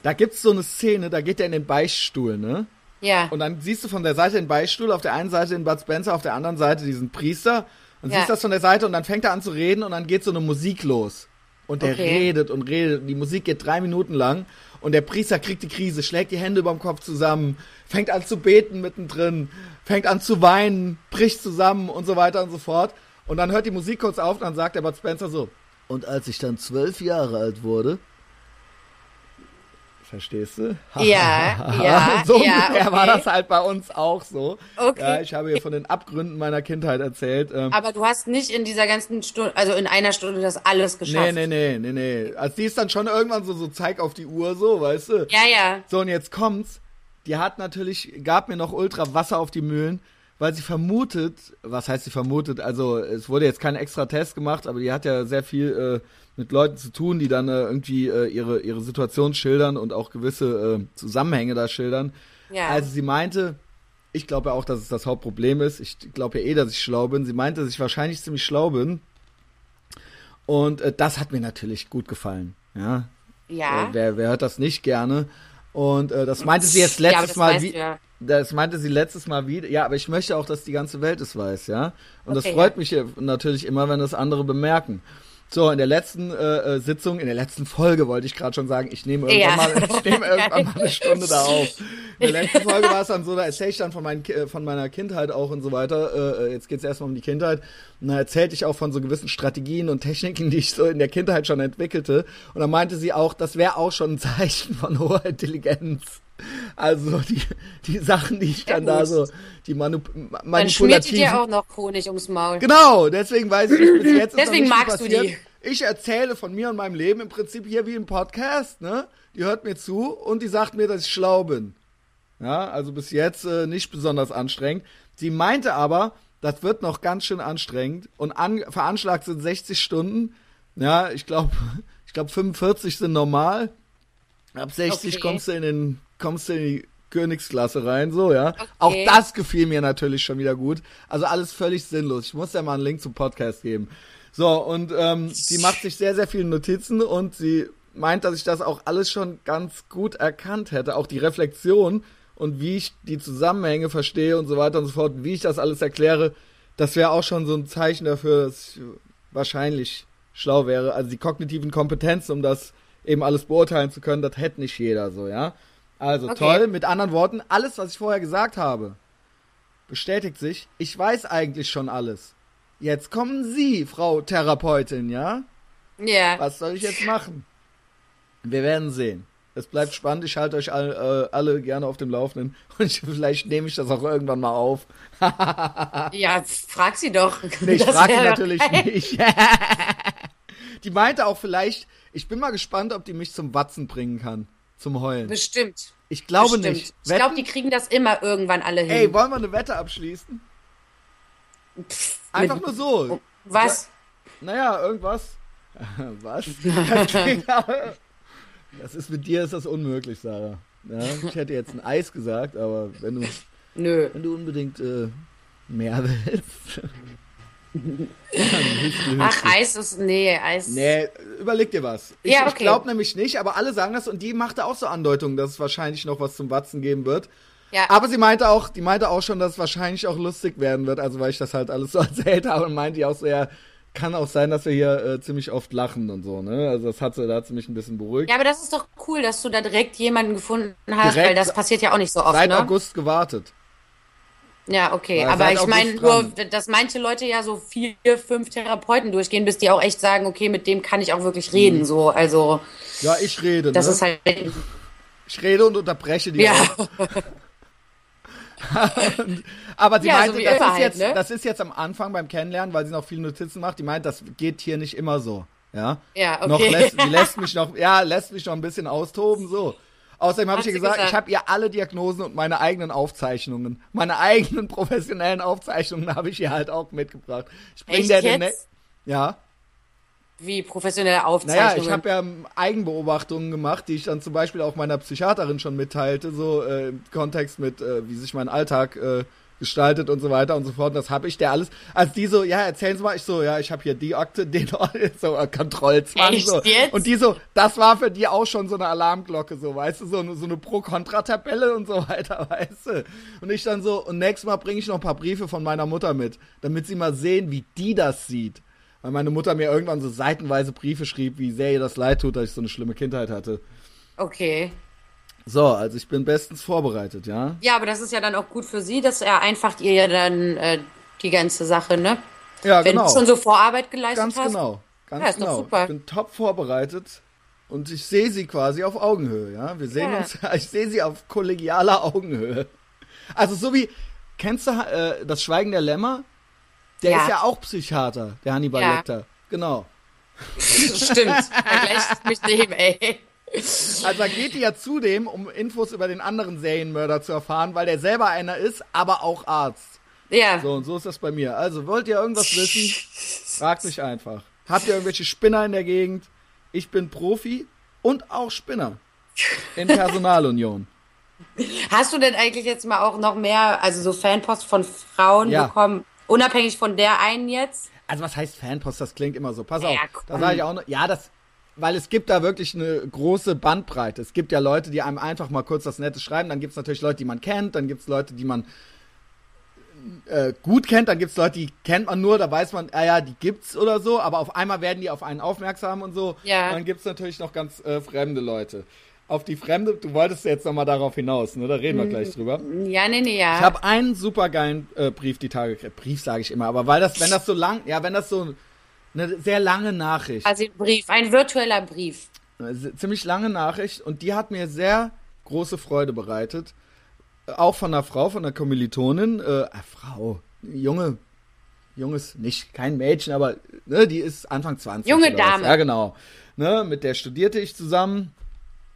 [SPEAKER 1] Da gibt's so eine Szene, da geht er in den Beichtstuhl, ne?
[SPEAKER 2] Ja.
[SPEAKER 1] Und dann siehst du von der Seite den Beistuhl, auf der einen Seite den Bud Spencer, auf der anderen Seite diesen Priester. Und
[SPEAKER 2] Ja.
[SPEAKER 1] siehst das von der Seite und dann fängt er an zu reden und dann geht so eine Musik los. Und der
[SPEAKER 2] Okay.
[SPEAKER 1] redet und redet. Und die Musik geht drei Minuten lang. Und der Priester kriegt die Krise, schlägt die Hände überm Kopf zusammen, fängt an zu beten mittendrin, fängt an zu weinen, bricht zusammen und so weiter und so fort. Und dann hört die Musik kurz auf und dann sagt der Bud Spencer so. Und als ich dann zwölf Jahre alt wurde, verstehst du?
[SPEAKER 2] Ja, ja,
[SPEAKER 1] so
[SPEAKER 2] ja,
[SPEAKER 1] ungefähr war
[SPEAKER 2] okay.
[SPEAKER 1] das halt bei uns auch so.
[SPEAKER 2] Okay.
[SPEAKER 1] Ja, ich habe hier von den Abgründen meiner Kindheit erzählt. Ähm,
[SPEAKER 2] Aber du hast nicht in dieser ganzen Stunde, also in einer Stunde das alles geschafft.
[SPEAKER 1] nee, nee, nee, nee, nee. Also die ist dann schon irgendwann so, so zeig auf die Uhr so, weißt du?
[SPEAKER 2] Ja, ja.
[SPEAKER 1] So, und jetzt kommt's. Die hat natürlich, gab mir noch ultra Wasser auf die Mühlen, weil sie vermutet, was heißt sie vermutet? Also, es wurde jetzt kein extra Test gemacht, aber die hat ja sehr viel äh, mit Leuten zu tun, die dann äh, irgendwie äh, ihre, ihre Situation schildern und auch gewisse äh, Zusammenhänge da schildern.
[SPEAKER 2] Ja.
[SPEAKER 1] Also, sie meinte, ich glaube ja auch, dass es das Hauptproblem ist. Ich glaube ja eh, dass ich schlau bin. Sie meinte, dass ich wahrscheinlich ziemlich schlau bin. Und äh, das hat mir natürlich gut gefallen. Ja,
[SPEAKER 2] Ja.
[SPEAKER 1] äh, wer, wer hört das nicht gerne? Und äh, das meinte sie jetzt
[SPEAKER 2] Ja,
[SPEAKER 1] letztes
[SPEAKER 2] das
[SPEAKER 1] Mal wie,
[SPEAKER 2] ja.
[SPEAKER 1] das meinte sie letztes Mal wieder. Ja, aber ich möchte auch, dass die ganze Welt es weiß, ja. Und das
[SPEAKER 2] Okay,
[SPEAKER 1] freut
[SPEAKER 2] ja.
[SPEAKER 1] mich ja natürlich immer, wenn das andere bemerken. So, in der letzten äh, äh, Sitzung, in der letzten Folge wollte ich gerade schon sagen, ich nehme irgendwann,
[SPEAKER 2] Ja.
[SPEAKER 1] mal, ich nehme irgendwann mal eine Stunde da auf. In der letzten Folge war es dann so, da erzähle ich dann von, meinen, Ki- äh, von meiner Kindheit auch und so weiter. Äh, äh, jetzt geht es erstmal um die Kindheit. Und da erzählte ich auch von so gewissen Strategien und Techniken, die ich so in der Kindheit schon entwickelte. Und da meinte sie auch, das wäre auch schon ein Zeichen von hoher Intelligenz. Also die, die Sachen, die ich dann
[SPEAKER 2] Ja,
[SPEAKER 1] da so, die Manip
[SPEAKER 2] schmiert
[SPEAKER 1] manipulativen
[SPEAKER 2] dir auch noch Honig ums Maul.
[SPEAKER 1] Genau, deswegen weiß ich bis jetzt.
[SPEAKER 2] Deswegen magst du die.
[SPEAKER 1] Ich erzähle von mir und meinem Leben im Prinzip hier wie im Podcast, ne? Die hört mir zu und die sagt mir, dass ich schlau bin. Ja, also bis jetzt äh, nicht besonders anstrengend. Sie meinte aber, das wird noch ganz schön anstrengend und an, veranschlagt sind 60 Stunden. Ja, ich glaube, ich glaube 45 sind normal. Ab 60
[SPEAKER 2] Okay.
[SPEAKER 1] kommst du in den, kommst du in die Königsklasse rein, so, ja. Auch
[SPEAKER 2] Okay.
[SPEAKER 1] das gefiel mir natürlich schon wieder gut. Also alles völlig sinnlos. Ich muss ja mal einen Link zum Podcast geben. So, und ähm, sie macht sich sehr, sehr viele Notizen und sie meint, dass ich das auch alles schon ganz gut erkannt hätte. Auch die Reflexion und wie ich die Zusammenhänge verstehe und so weiter und so fort, wie ich das alles erkläre, das wäre auch schon so ein Zeichen dafür, dass ich wahrscheinlich schlau wäre. Also die kognitiven Kompetenzen, um das eben alles beurteilen zu können, das hätte nicht jeder so, ja. Also
[SPEAKER 2] Okay.
[SPEAKER 1] toll, mit anderen Worten, alles, was ich vorher gesagt habe, bestätigt sich. Ich weiß eigentlich schon alles. Jetzt kommen Sie, Frau Therapeutin, ja?
[SPEAKER 2] Ja.
[SPEAKER 1] Was soll ich jetzt machen? Wir werden sehen. Es bleibt spannend. Ich halte euch all, äh, alle gerne auf dem Laufenden. Und ich, vielleicht nehme ich das auch irgendwann mal auf.
[SPEAKER 2] Ja, frag sie doch.
[SPEAKER 1] Nee, ich
[SPEAKER 2] wär
[SPEAKER 1] sie natürlich
[SPEAKER 2] geil.
[SPEAKER 1] nicht. die meinte auch vielleicht, ich bin mal gespannt, ob die mich zum Watzen bringen kann. Zum Heulen.
[SPEAKER 2] Bestimmt.
[SPEAKER 1] Ich glaube
[SPEAKER 2] Bestimmt.
[SPEAKER 1] nicht.
[SPEAKER 2] Ich glaube,
[SPEAKER 1] Wetten?
[SPEAKER 2] die kriegen das immer irgendwann alle hin.
[SPEAKER 1] Ey, wollen wir eine Wette abschließen?
[SPEAKER 2] Pff,
[SPEAKER 1] Einfach nur so.
[SPEAKER 2] Was?
[SPEAKER 1] Naja, irgendwas. Was? Das, das ist mit dir ist das unmöglich, Sarah. Ja, ich hätte jetzt ein Eis gesagt, aber wenn du,
[SPEAKER 2] Nö.
[SPEAKER 1] wenn du unbedingt äh, mehr willst.
[SPEAKER 2] Ach. Eis ist. Nee, Eis.
[SPEAKER 1] Nee, überleg dir was. Ich,
[SPEAKER 2] Ja,
[SPEAKER 1] ich
[SPEAKER 2] okay.
[SPEAKER 1] glaube nämlich nicht, aber alle sagen das und die machte auch so Andeutungen, dass es wahrscheinlich noch was zum Watzen geben wird.
[SPEAKER 2] Ja.
[SPEAKER 1] Aber sie meinte auch, die meinte auch schon, dass es wahrscheinlich auch lustig werden wird, also weil ich das halt alles so erzählt habe und meinte auch so, ja, kann auch sein, dass wir hier äh, ziemlich oft lachen und so, ne? Also das hat sie, da hat sie mich ein bisschen beruhigt.
[SPEAKER 2] Ja, aber das ist doch cool, dass du da direkt jemanden gefunden hast,
[SPEAKER 1] Direkt
[SPEAKER 2] weil das passiert ja auch nicht so oft,
[SPEAKER 1] Seit
[SPEAKER 2] ne?
[SPEAKER 1] August gewartet.
[SPEAKER 2] Ja, okay. Aber
[SPEAKER 1] seit
[SPEAKER 2] ich meine nur, dass manche Leute ja so vier, fünf Therapeuten durchgehen, bis die auch echt sagen, okay, mit dem kann ich auch wirklich reden,
[SPEAKER 1] Mhm.
[SPEAKER 2] so. Also,
[SPEAKER 1] Ja, ich rede,
[SPEAKER 2] das
[SPEAKER 1] ne?
[SPEAKER 2] ist halt.
[SPEAKER 1] ich rede und unterbreche die
[SPEAKER 2] Ja.
[SPEAKER 1] Aber sie
[SPEAKER 2] Ja, so
[SPEAKER 1] meinte,
[SPEAKER 2] wie
[SPEAKER 1] das, ist
[SPEAKER 2] halt,
[SPEAKER 1] jetzt,
[SPEAKER 2] ne?
[SPEAKER 1] das ist jetzt am Anfang beim Kennenlernen, weil sie noch viele Notizen macht. Die meint, das geht hier nicht immer so. Ja,
[SPEAKER 2] Ja, okay.
[SPEAKER 1] Noch lässt, die lässt mich noch, ja, lässt mich noch ein bisschen austoben, so. Außerdem habe ich ihr gesagt,
[SPEAKER 2] gesagt.
[SPEAKER 1] ich habe ihr alle Diagnosen und meine eigenen Aufzeichnungen, meine eigenen professionellen Aufzeichnungen habe ich ihr halt auch mitgebracht. Ich bring
[SPEAKER 2] Echt
[SPEAKER 1] der den
[SPEAKER 2] jetzt?
[SPEAKER 1] ne ja,
[SPEAKER 2] Wie professionelle
[SPEAKER 1] naja,
[SPEAKER 2] Aufzeichnungen.
[SPEAKER 1] ich habe ja ähm, Eigenbeobachtungen gemacht, die ich dann zum Beispiel auch meiner Psychiaterin schon mitteilte, so äh, im Kontext mit, äh, wie sich mein Alltag äh, gestaltet und so weiter und so fort. Und das habe ich der alles. Als die so, ja, erzählen Sie mal, ich so, ja, ich habe hier die Akte, den so äh, Kontrollzwang. So. Und die so, das war für die auch schon so eine Alarmglocke, so, weißt du, so eine, so eine Pro-Kontra-Tabelle und so weiter, weißt du. Und ich dann so, und nächstes Mal bringe ich noch ein paar Briefe von meiner Mutter mit, damit sie mal sehen, wie die das sieht. Weil meine Mutter mir irgendwann so seitenweise Briefe schrieb, wie sehr ihr das leid tut, dass ich so eine schlimme Kindheit hatte.
[SPEAKER 2] Okay.
[SPEAKER 1] So, also ich bin bestens vorbereitet, ja?
[SPEAKER 2] Ja, aber das ist ja dann auch gut für sie, dass er einfach ihr ja dann äh, die ganze Sache, ne?
[SPEAKER 1] Ja,
[SPEAKER 2] Wenn
[SPEAKER 1] genau.
[SPEAKER 2] du schon so Vorarbeit geleistet
[SPEAKER 1] Ganz
[SPEAKER 2] hast.
[SPEAKER 1] genau. Ganz
[SPEAKER 2] Ja, ist doch
[SPEAKER 1] genau.
[SPEAKER 2] super.
[SPEAKER 1] Ich bin top vorbereitet und ich sehe sie quasi auf Augenhöhe, ja? Wir sehen
[SPEAKER 2] Ja.
[SPEAKER 1] uns, ich sehe sie auf kollegialer Augenhöhe. Also so wie, kennst du äh, das Schweigen der Lämmer? Der
[SPEAKER 2] Ja.
[SPEAKER 1] ist ja auch Psychiater, der Hannibal
[SPEAKER 2] Ja.
[SPEAKER 1] Lecter. Genau.
[SPEAKER 2] Stimmt. Vergleicht mich dem, ey.
[SPEAKER 1] Also da geht die ja zu dem, um Infos über den anderen Serienmörder zu erfahren, weil der selber einer ist, aber auch Arzt.
[SPEAKER 2] Ja.
[SPEAKER 1] So, und so ist das bei mir. Also, wollt ihr irgendwas wissen? Fragt mich einfach. Habt ihr irgendwelche Spinner in der Gegend? Ich bin Profi und auch Spinner. In Personalunion.
[SPEAKER 2] Hast du denn eigentlich jetzt mal auch noch mehr, also so Fanpost von Frauen
[SPEAKER 1] Ja.
[SPEAKER 2] bekommen? Unabhängig von der einen jetzt?
[SPEAKER 1] Also, was heißt Fanpost? Das klingt immer so. Pass
[SPEAKER 2] Ja,
[SPEAKER 1] auf.
[SPEAKER 2] komm.
[SPEAKER 1] Da sage ich auch noch. Ja, das. Weil es gibt da wirklich eine große Bandbreite. Es gibt ja Leute, die einem einfach mal kurz das Nette schreiben. Dann gibt es natürlich Leute, die man kennt. Dann gibt es Leute, die man äh, gut kennt. Dann gibt es Leute, die kennt man nur. Da weiß man, ah ja, die gibt's oder so. Aber auf einmal werden die auf einen aufmerksam und so.
[SPEAKER 2] Ja.
[SPEAKER 1] Dann gibt es natürlich noch ganz äh, fremde Leute. Auf die Fremde, du wolltest jetzt nochmal darauf hinaus, ne? Da reden wir gleich drüber.
[SPEAKER 2] Ja, nee, nee, ja.
[SPEAKER 1] Ich habe einen supergeilen äh, Brief die Tage. Brief sage ich immer, aber weil das, wenn das so lang, ja, wenn das so eine sehr lange Nachricht,
[SPEAKER 2] also ein Brief, ein virtueller Brief.
[SPEAKER 1] eine ziemlich lange Nachricht und die hat mir sehr große Freude bereitet. Äh, Auch von einer Frau, von einer Kommilitonin, äh, äh, Frau, junge, junges, nicht kein Mädchen, aber ne, die ist Anfang 20.
[SPEAKER 2] Junge
[SPEAKER 1] oder was.
[SPEAKER 2] Dame.
[SPEAKER 1] Ja, genau. Ne, mit der studierte ich zusammen.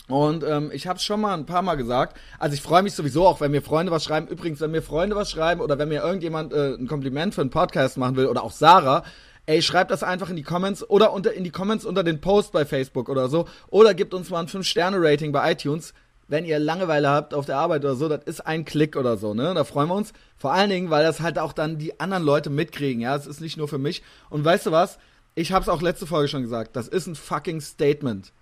[SPEAKER 1] Und ähm, ich habe es schon mal ein paar Mal gesagt. Also ich freue mich sowieso auch, wenn mir Freunde was schreiben. Übrigens, wenn mir Freunde was schreiben oder wenn mir irgendjemand äh, ein Kompliment für einen Podcast machen will oder auch Sarah, ey, schreibt das einfach in die Comments oder unter in die Comments unter den Post bei Facebook oder so. Oder gebt uns mal ein 5-Sterne-Rating bei iTunes. Wenn ihr Langeweile habt auf der Arbeit oder so, das ist ein Klick oder so, ne? Da freuen wir uns. Vor allen Dingen, weil das halt auch dann die anderen Leute mitkriegen, ja? Es ist nicht nur für mich. Und weißt du was? Ich hab's auch letzte Folge schon gesagt. Das ist ein fucking Statement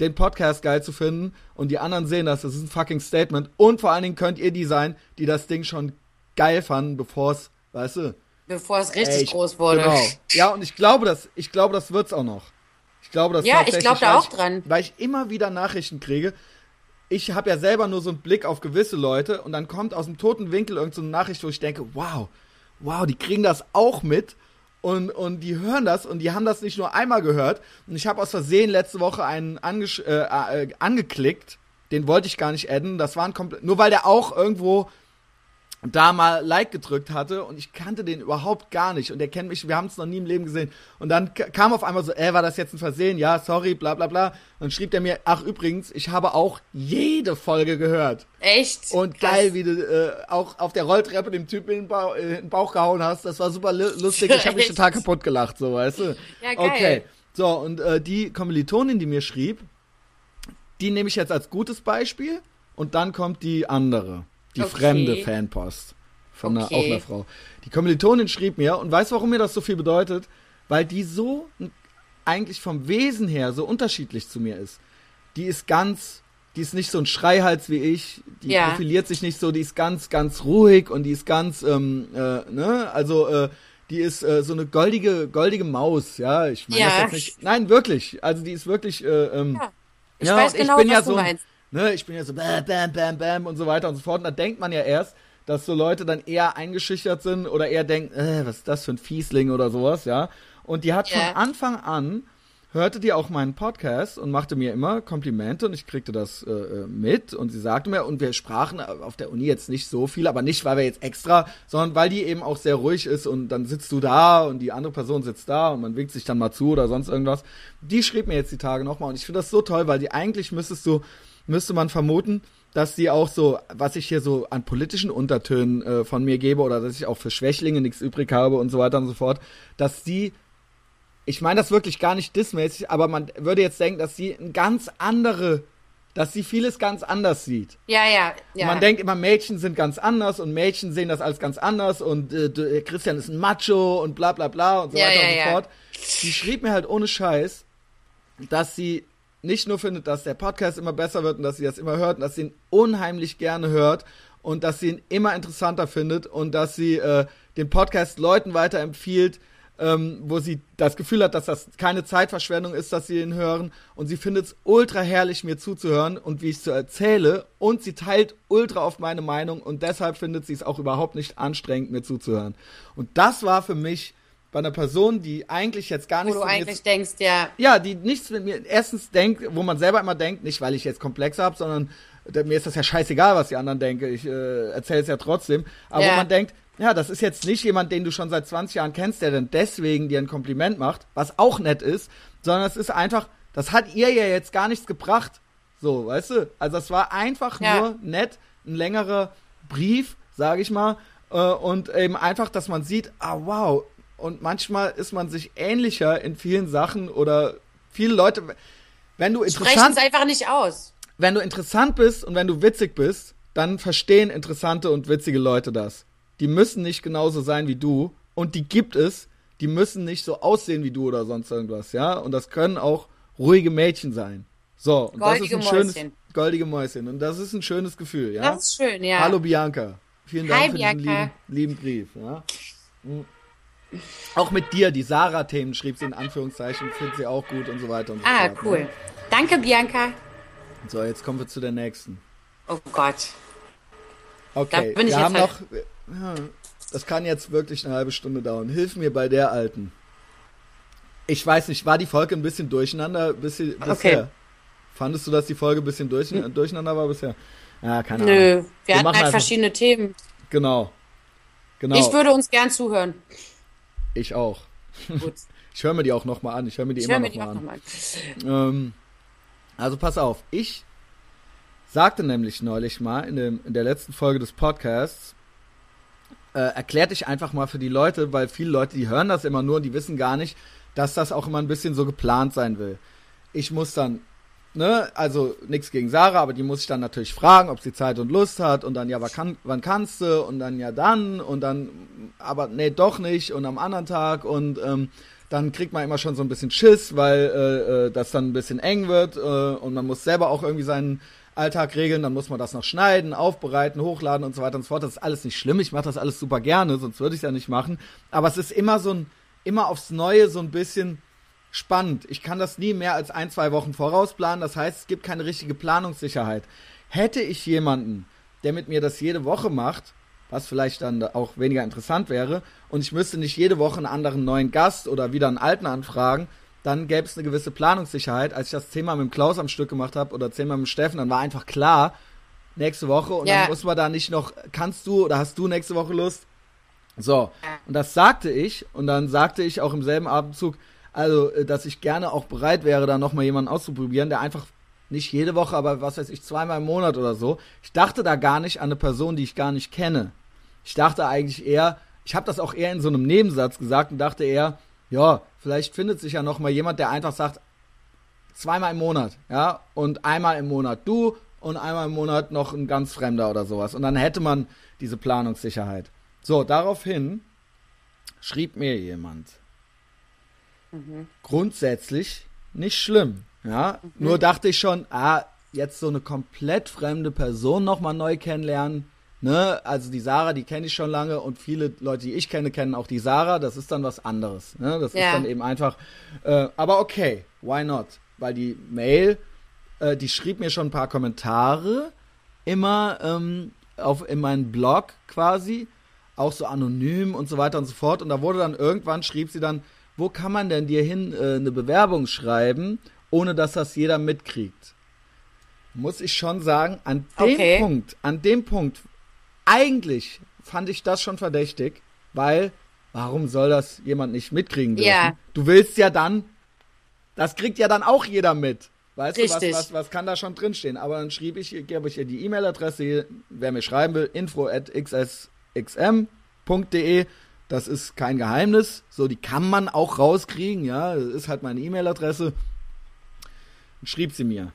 [SPEAKER 1] den Podcast geil zu finden und die anderen sehen das, das ist ein fucking Statement und vor allen Dingen könnt ihr die sein, die das Ding schon geil fanden, bevor es, weißt du,
[SPEAKER 2] Bevor es richtig
[SPEAKER 1] Ey,
[SPEAKER 2] groß wurde.
[SPEAKER 1] Genau. Ja, und ich glaube, das, ich glaube, das wird's auch noch. Ich glaube, das
[SPEAKER 2] Ja, ich
[SPEAKER 1] tatsächlich,
[SPEAKER 2] glaub da auch dran.
[SPEAKER 1] Weil ich immer wieder Nachrichten kriege. Ich habe ja selber nur so einen Blick auf gewisse Leute und dann kommt aus dem toten Winkel irgendeine so eine Nachricht, wo ich denke, wow, wow, die kriegen das auch mit und, und die hören das und die haben das nicht nur einmal gehört. Und ich habe aus Versehen letzte Woche einen äh, äh, angeklickt, den wollte ich gar nicht adden. Das war ein komplett, nur weil der auch irgendwo da mal Like gedrückt hatte und ich kannte den überhaupt gar nicht und der kennt mich, wir haben es noch nie im Leben gesehen. Und dann kam auf einmal so, äh, war das jetzt ein Versehen? Ja, sorry, bla bla bla. Und dann schrieb der mir, ach übrigens, ich habe auch jede Folge gehört.
[SPEAKER 2] Echt?
[SPEAKER 1] Und
[SPEAKER 2] Krass.
[SPEAKER 1] geil, wie du äh, auch auf der Rolltreppe dem Typen in den, Bauch, äh, in den Bauch gehauen hast. Das war super lu- lustig. Ich habe mich total kaputt gelacht, so, weißt du?
[SPEAKER 2] Ja, geil.
[SPEAKER 1] Okay. So, und äh, die Kommilitonin, die mir schrieb, die nehme ich jetzt als gutes Beispiel und dann kommt die andere, die
[SPEAKER 2] Okay.
[SPEAKER 1] fremde Fanpost von einer,
[SPEAKER 2] Okay.
[SPEAKER 1] auch einer Frau. Die Kommilitonin schrieb mir und weißt du, warum mir das so viel bedeutet? Weil die so eigentlich vom Wesen her so unterschiedlich zu mir ist. Die ist ganz, die ist nicht so ein Schreihals wie ich, die
[SPEAKER 2] Ja.
[SPEAKER 1] profiliert sich nicht so, die ist ganz, ganz ruhig und die ist ganz, ähm, äh, ne, also äh, die ist äh, so eine goldige, goldige Maus, ja. Ich meine
[SPEAKER 2] Ja.
[SPEAKER 1] das jetzt nicht. Nein, wirklich. Also die ist wirklich, äh, ähm,
[SPEAKER 2] Ja. Ich
[SPEAKER 1] ja,
[SPEAKER 2] weiß genau,
[SPEAKER 1] ich bin
[SPEAKER 2] was
[SPEAKER 1] ja
[SPEAKER 2] du
[SPEAKER 1] so, ein-
[SPEAKER 2] meinst.
[SPEAKER 1] Ne, ich bin ja so bam, bam, bam, bam und so weiter und so fort. Und da denkt man ja erst, dass so Leute dann eher eingeschüchtert sind oder eher denken, äh, was ist das für ein Fiesling oder sowas, ja. Und die hat
[SPEAKER 2] Ja.
[SPEAKER 1] von Anfang an, hörte die auch meinen Podcast und machte mir immer Komplimente und ich kriegte das äh, äh, mit und sie sagte mir, und wir sprachen auf der Uni jetzt nicht so viel, aber nicht, weil wir jetzt extra, sondern weil die eben auch sehr ruhig ist und dann sitzt du da und die andere Person sitzt da und man winkt sich dann mal zu oder sonst irgendwas. Die schrieb mir jetzt die Tage nochmal und ich finde das so toll, weil die eigentlich müsstest du, müsste man vermuten, dass die auch so, was ich hier so an politischen Untertönen äh, von mir gebe oder dass ich auch für Schwächlinge nichts übrig habe und so weiter und so fort, dass die ich meine das wirklich gar nicht dissmäßig, aber man würde jetzt denken, dass sie ein ganz andere, dass sie vieles ganz anders sieht.
[SPEAKER 2] Ja, ja, ja.
[SPEAKER 1] Man denkt immer, Mädchen sind ganz anders und Mädchen sehen das alles ganz anders und äh, äh, Christian ist ein Macho und bla bla bla und so
[SPEAKER 2] Ja,
[SPEAKER 1] weiter
[SPEAKER 2] ja,
[SPEAKER 1] und so fort. Die schrieb mir halt ohne Scheiß, dass sie nicht nur findet, dass der Podcast immer besser wird und dass sie das immer hört und dass sie ihn unheimlich gerne hört und dass sie ihn immer interessanter findet und dass sie äh, den Podcast Leuten weiterempfiehlt, ähm, wo sie das Gefühl hat, dass das keine Zeitverschwendung ist, dass sie ihn hören. Und sie findet es ultra herrlich, mir zuzuhören und wie ich es erzähle. Und sie teilt ultra oft meine Meinung und deshalb findet sie es auch überhaupt nicht anstrengend, mir zuzuhören. Und das war für mich bei einer Person, die eigentlich jetzt gar
[SPEAKER 2] wo
[SPEAKER 1] nichts
[SPEAKER 2] du
[SPEAKER 1] mit mir
[SPEAKER 2] eigentlich denkst, ja,
[SPEAKER 1] ja, die nichts mit mir erstens denkt, wo man selber immer denkt, nicht weil ich jetzt Komplexe habe, sondern mir ist das ja scheißegal, was die anderen denken. Ich äh, erzähle es ja trotzdem. Aber
[SPEAKER 2] Ja.
[SPEAKER 1] wo man denkt, ja, das ist jetzt nicht jemand, den du schon seit 20 Jahren kennst, der dann deswegen dir ein Kompliment macht, was auch nett ist, sondern es ist einfach, das hat ihr ja jetzt gar nichts gebracht. So, weißt du? Also es war einfach
[SPEAKER 2] Ja.
[SPEAKER 1] nur nett, ein längerer Brief, sage ich mal, äh, und eben einfach, dass man sieht, ah wow, und manchmal ist man sich ähnlicher in vielen Sachen oder viele Leute, wenn du interessant,
[SPEAKER 2] es einfach nicht aus.
[SPEAKER 1] wenn du interessant bist und wenn du witzig bist, dann verstehen interessante und witzige Leute das. Die müssen nicht genauso sein wie du und die gibt es, die müssen nicht so aussehen wie du oder sonst irgendwas, ja? Und das können auch ruhige Mädchen sein. So, und
[SPEAKER 2] Goldige
[SPEAKER 1] das ist ein schönes
[SPEAKER 2] Mäuschen.
[SPEAKER 1] goldige Mäuschen und das ist ein schönes Gefühl, ja?
[SPEAKER 2] Das ist schön, ja.
[SPEAKER 1] Hallo Bianca. Vielen Dank
[SPEAKER 2] Hi,
[SPEAKER 1] für diesen
[SPEAKER 2] Bianca.
[SPEAKER 1] lieben, lieben Brief. Ja. Auch mit dir, die Sarah-Themen schrieb sie in Anführungszeichen, findet sie auch gut und so weiter und so
[SPEAKER 2] Ah,
[SPEAKER 1] fort.
[SPEAKER 2] cool.
[SPEAKER 1] Ne?
[SPEAKER 2] Danke, Bianca.
[SPEAKER 1] So, jetzt kommen wir zu der nächsten.
[SPEAKER 2] Oh Gott.
[SPEAKER 1] Okay,
[SPEAKER 2] Da bin ich
[SPEAKER 1] wir haben
[SPEAKER 2] halt-
[SPEAKER 1] noch. Ja, das kann jetzt wirklich eine halbe Stunde dauern. Hilf mir bei der alten. Ich weiß nicht, war die Folge ein bisschen durcheinander bisschen, bisher?
[SPEAKER 2] Okay.
[SPEAKER 1] Fandest du, dass die Folge ein bisschen durch, durcheinander war bisher? Ja, keine Ahnung.
[SPEAKER 2] Nö, wir hatten
[SPEAKER 1] machen
[SPEAKER 2] halt
[SPEAKER 1] einfach-
[SPEAKER 2] verschiedene Themen.
[SPEAKER 1] Genau. Genau.
[SPEAKER 2] Ich würde uns gern zuhören.
[SPEAKER 1] Ich auch.
[SPEAKER 2] Gut.
[SPEAKER 1] Ich höre mir die auch nochmal an. Ich höre mir die
[SPEAKER 2] Ich
[SPEAKER 1] immer
[SPEAKER 2] höre mir
[SPEAKER 1] noch mal an.
[SPEAKER 2] nochmal.
[SPEAKER 1] Ähm, also pass auf, ich sagte nämlich neulich mal in, dem, in der letzten Folge des Podcasts, äh, erklärte ich einfach mal für die Leute, weil viele Leute, die hören das immer nur und die wissen gar nicht, dass das auch immer ein bisschen so geplant sein will. Ich muss dann, ne, also nichts gegen Sarah, aber die muss ich dann natürlich fragen, ob sie Zeit und Lust hat und dann, ja, wann, kann, wann kannst du und dann ja dann und dann, aber nee, doch nicht und am anderen Tag und ähm, dann kriegt man immer schon so ein bisschen Schiss, weil äh, äh, das dann ein bisschen eng wird äh, und man muss selber auch irgendwie seinen Alltag regeln, dann muss man das noch schneiden, aufbereiten, hochladen und so weiter und so fort. Das ist alles nicht schlimm. Ich mache das alles super gerne, sonst würde ich es ja nicht machen. Aber es ist immer so ein, immer aufs Neue so ein bisschen spannend. Ich kann das nie mehr als ein, zwei Wochen vorausplanen. Das heißt, es gibt keine richtige Planungssicherheit. Hätte ich jemanden, der mit mir das jede Woche macht, was vielleicht dann auch weniger interessant wäre, und ich müsste nicht jede Woche einen anderen neuen Gast oder wieder einen alten anfragen, dann gäbe es eine gewisse Planungssicherheit. Als ich das zehnmal mit dem Klaus am Stück gemacht habe oder zehnmal mit dem Steffen, dann war einfach klar, nächste Woche und ja. dann muss man da nicht noch, kannst du oder hast du nächste Woche Lust? So, und das sagte ich und dann sagte ich auch im selben Abendzug, also, äh, dass ich gerne auch bereit wäre, da nochmal jemanden auszuprobieren, der einfach nicht jede Woche, aber was weiß ich, zweimal im Monat oder so. Ich dachte da gar nicht an eine Person, die ich gar nicht kenne. Ich dachte eigentlich eher, ich habe das auch eher in so einem Nebensatz gesagt und dachte eher, ja, vielleicht findet sich ja nochmal jemand, der einfach sagt, zweimal im Monat, ja, und einmal im Monat du und einmal im Monat noch ein ganz Fremder oder sowas. Und dann hätte man diese Planungssicherheit. So, daraufhin schrieb mir jemand, Mhm. Grundsätzlich nicht schlimm. Ja, mhm. nur dachte ich schon, ah, jetzt so eine komplett fremde Person nochmal neu kennenlernen. Ne? Also die Sarah, die kenne ich schon lange und viele Leute, die ich kenne, kennen auch die Sarah. Das ist dann was anderes. Ne? Das ja. ist dann eben einfach. Äh, aber okay, why not? Weil die Mail, äh, die schrieb mir schon ein paar Kommentare immer ähm, auf in meinen Blog quasi, auch so anonym und so weiter und so fort. Und da wurde dann irgendwann schrieb sie dann, wo kann man denn dir hin äh, eine Bewerbung schreiben, ohne dass das jeder mitkriegt? Muss ich schon sagen, an dem okay. Punkt, an dem Punkt, eigentlich fand ich das schon verdächtig, weil warum soll das jemand nicht mitkriegen dürfen? Ja. Du willst ja dann, das kriegt ja dann auch jeder mit. Weißt Richtig. du, was, was, was kann da schon drinstehen? Aber dann schrieb ich, gebe ich ihr die E-Mail-Adresse, wer mir schreiben will, info at xsxm.de das ist kein Geheimnis. So, die kann man auch rauskriegen, ja. Das ist halt meine E-Mail-Adresse. Und schrieb sie mir.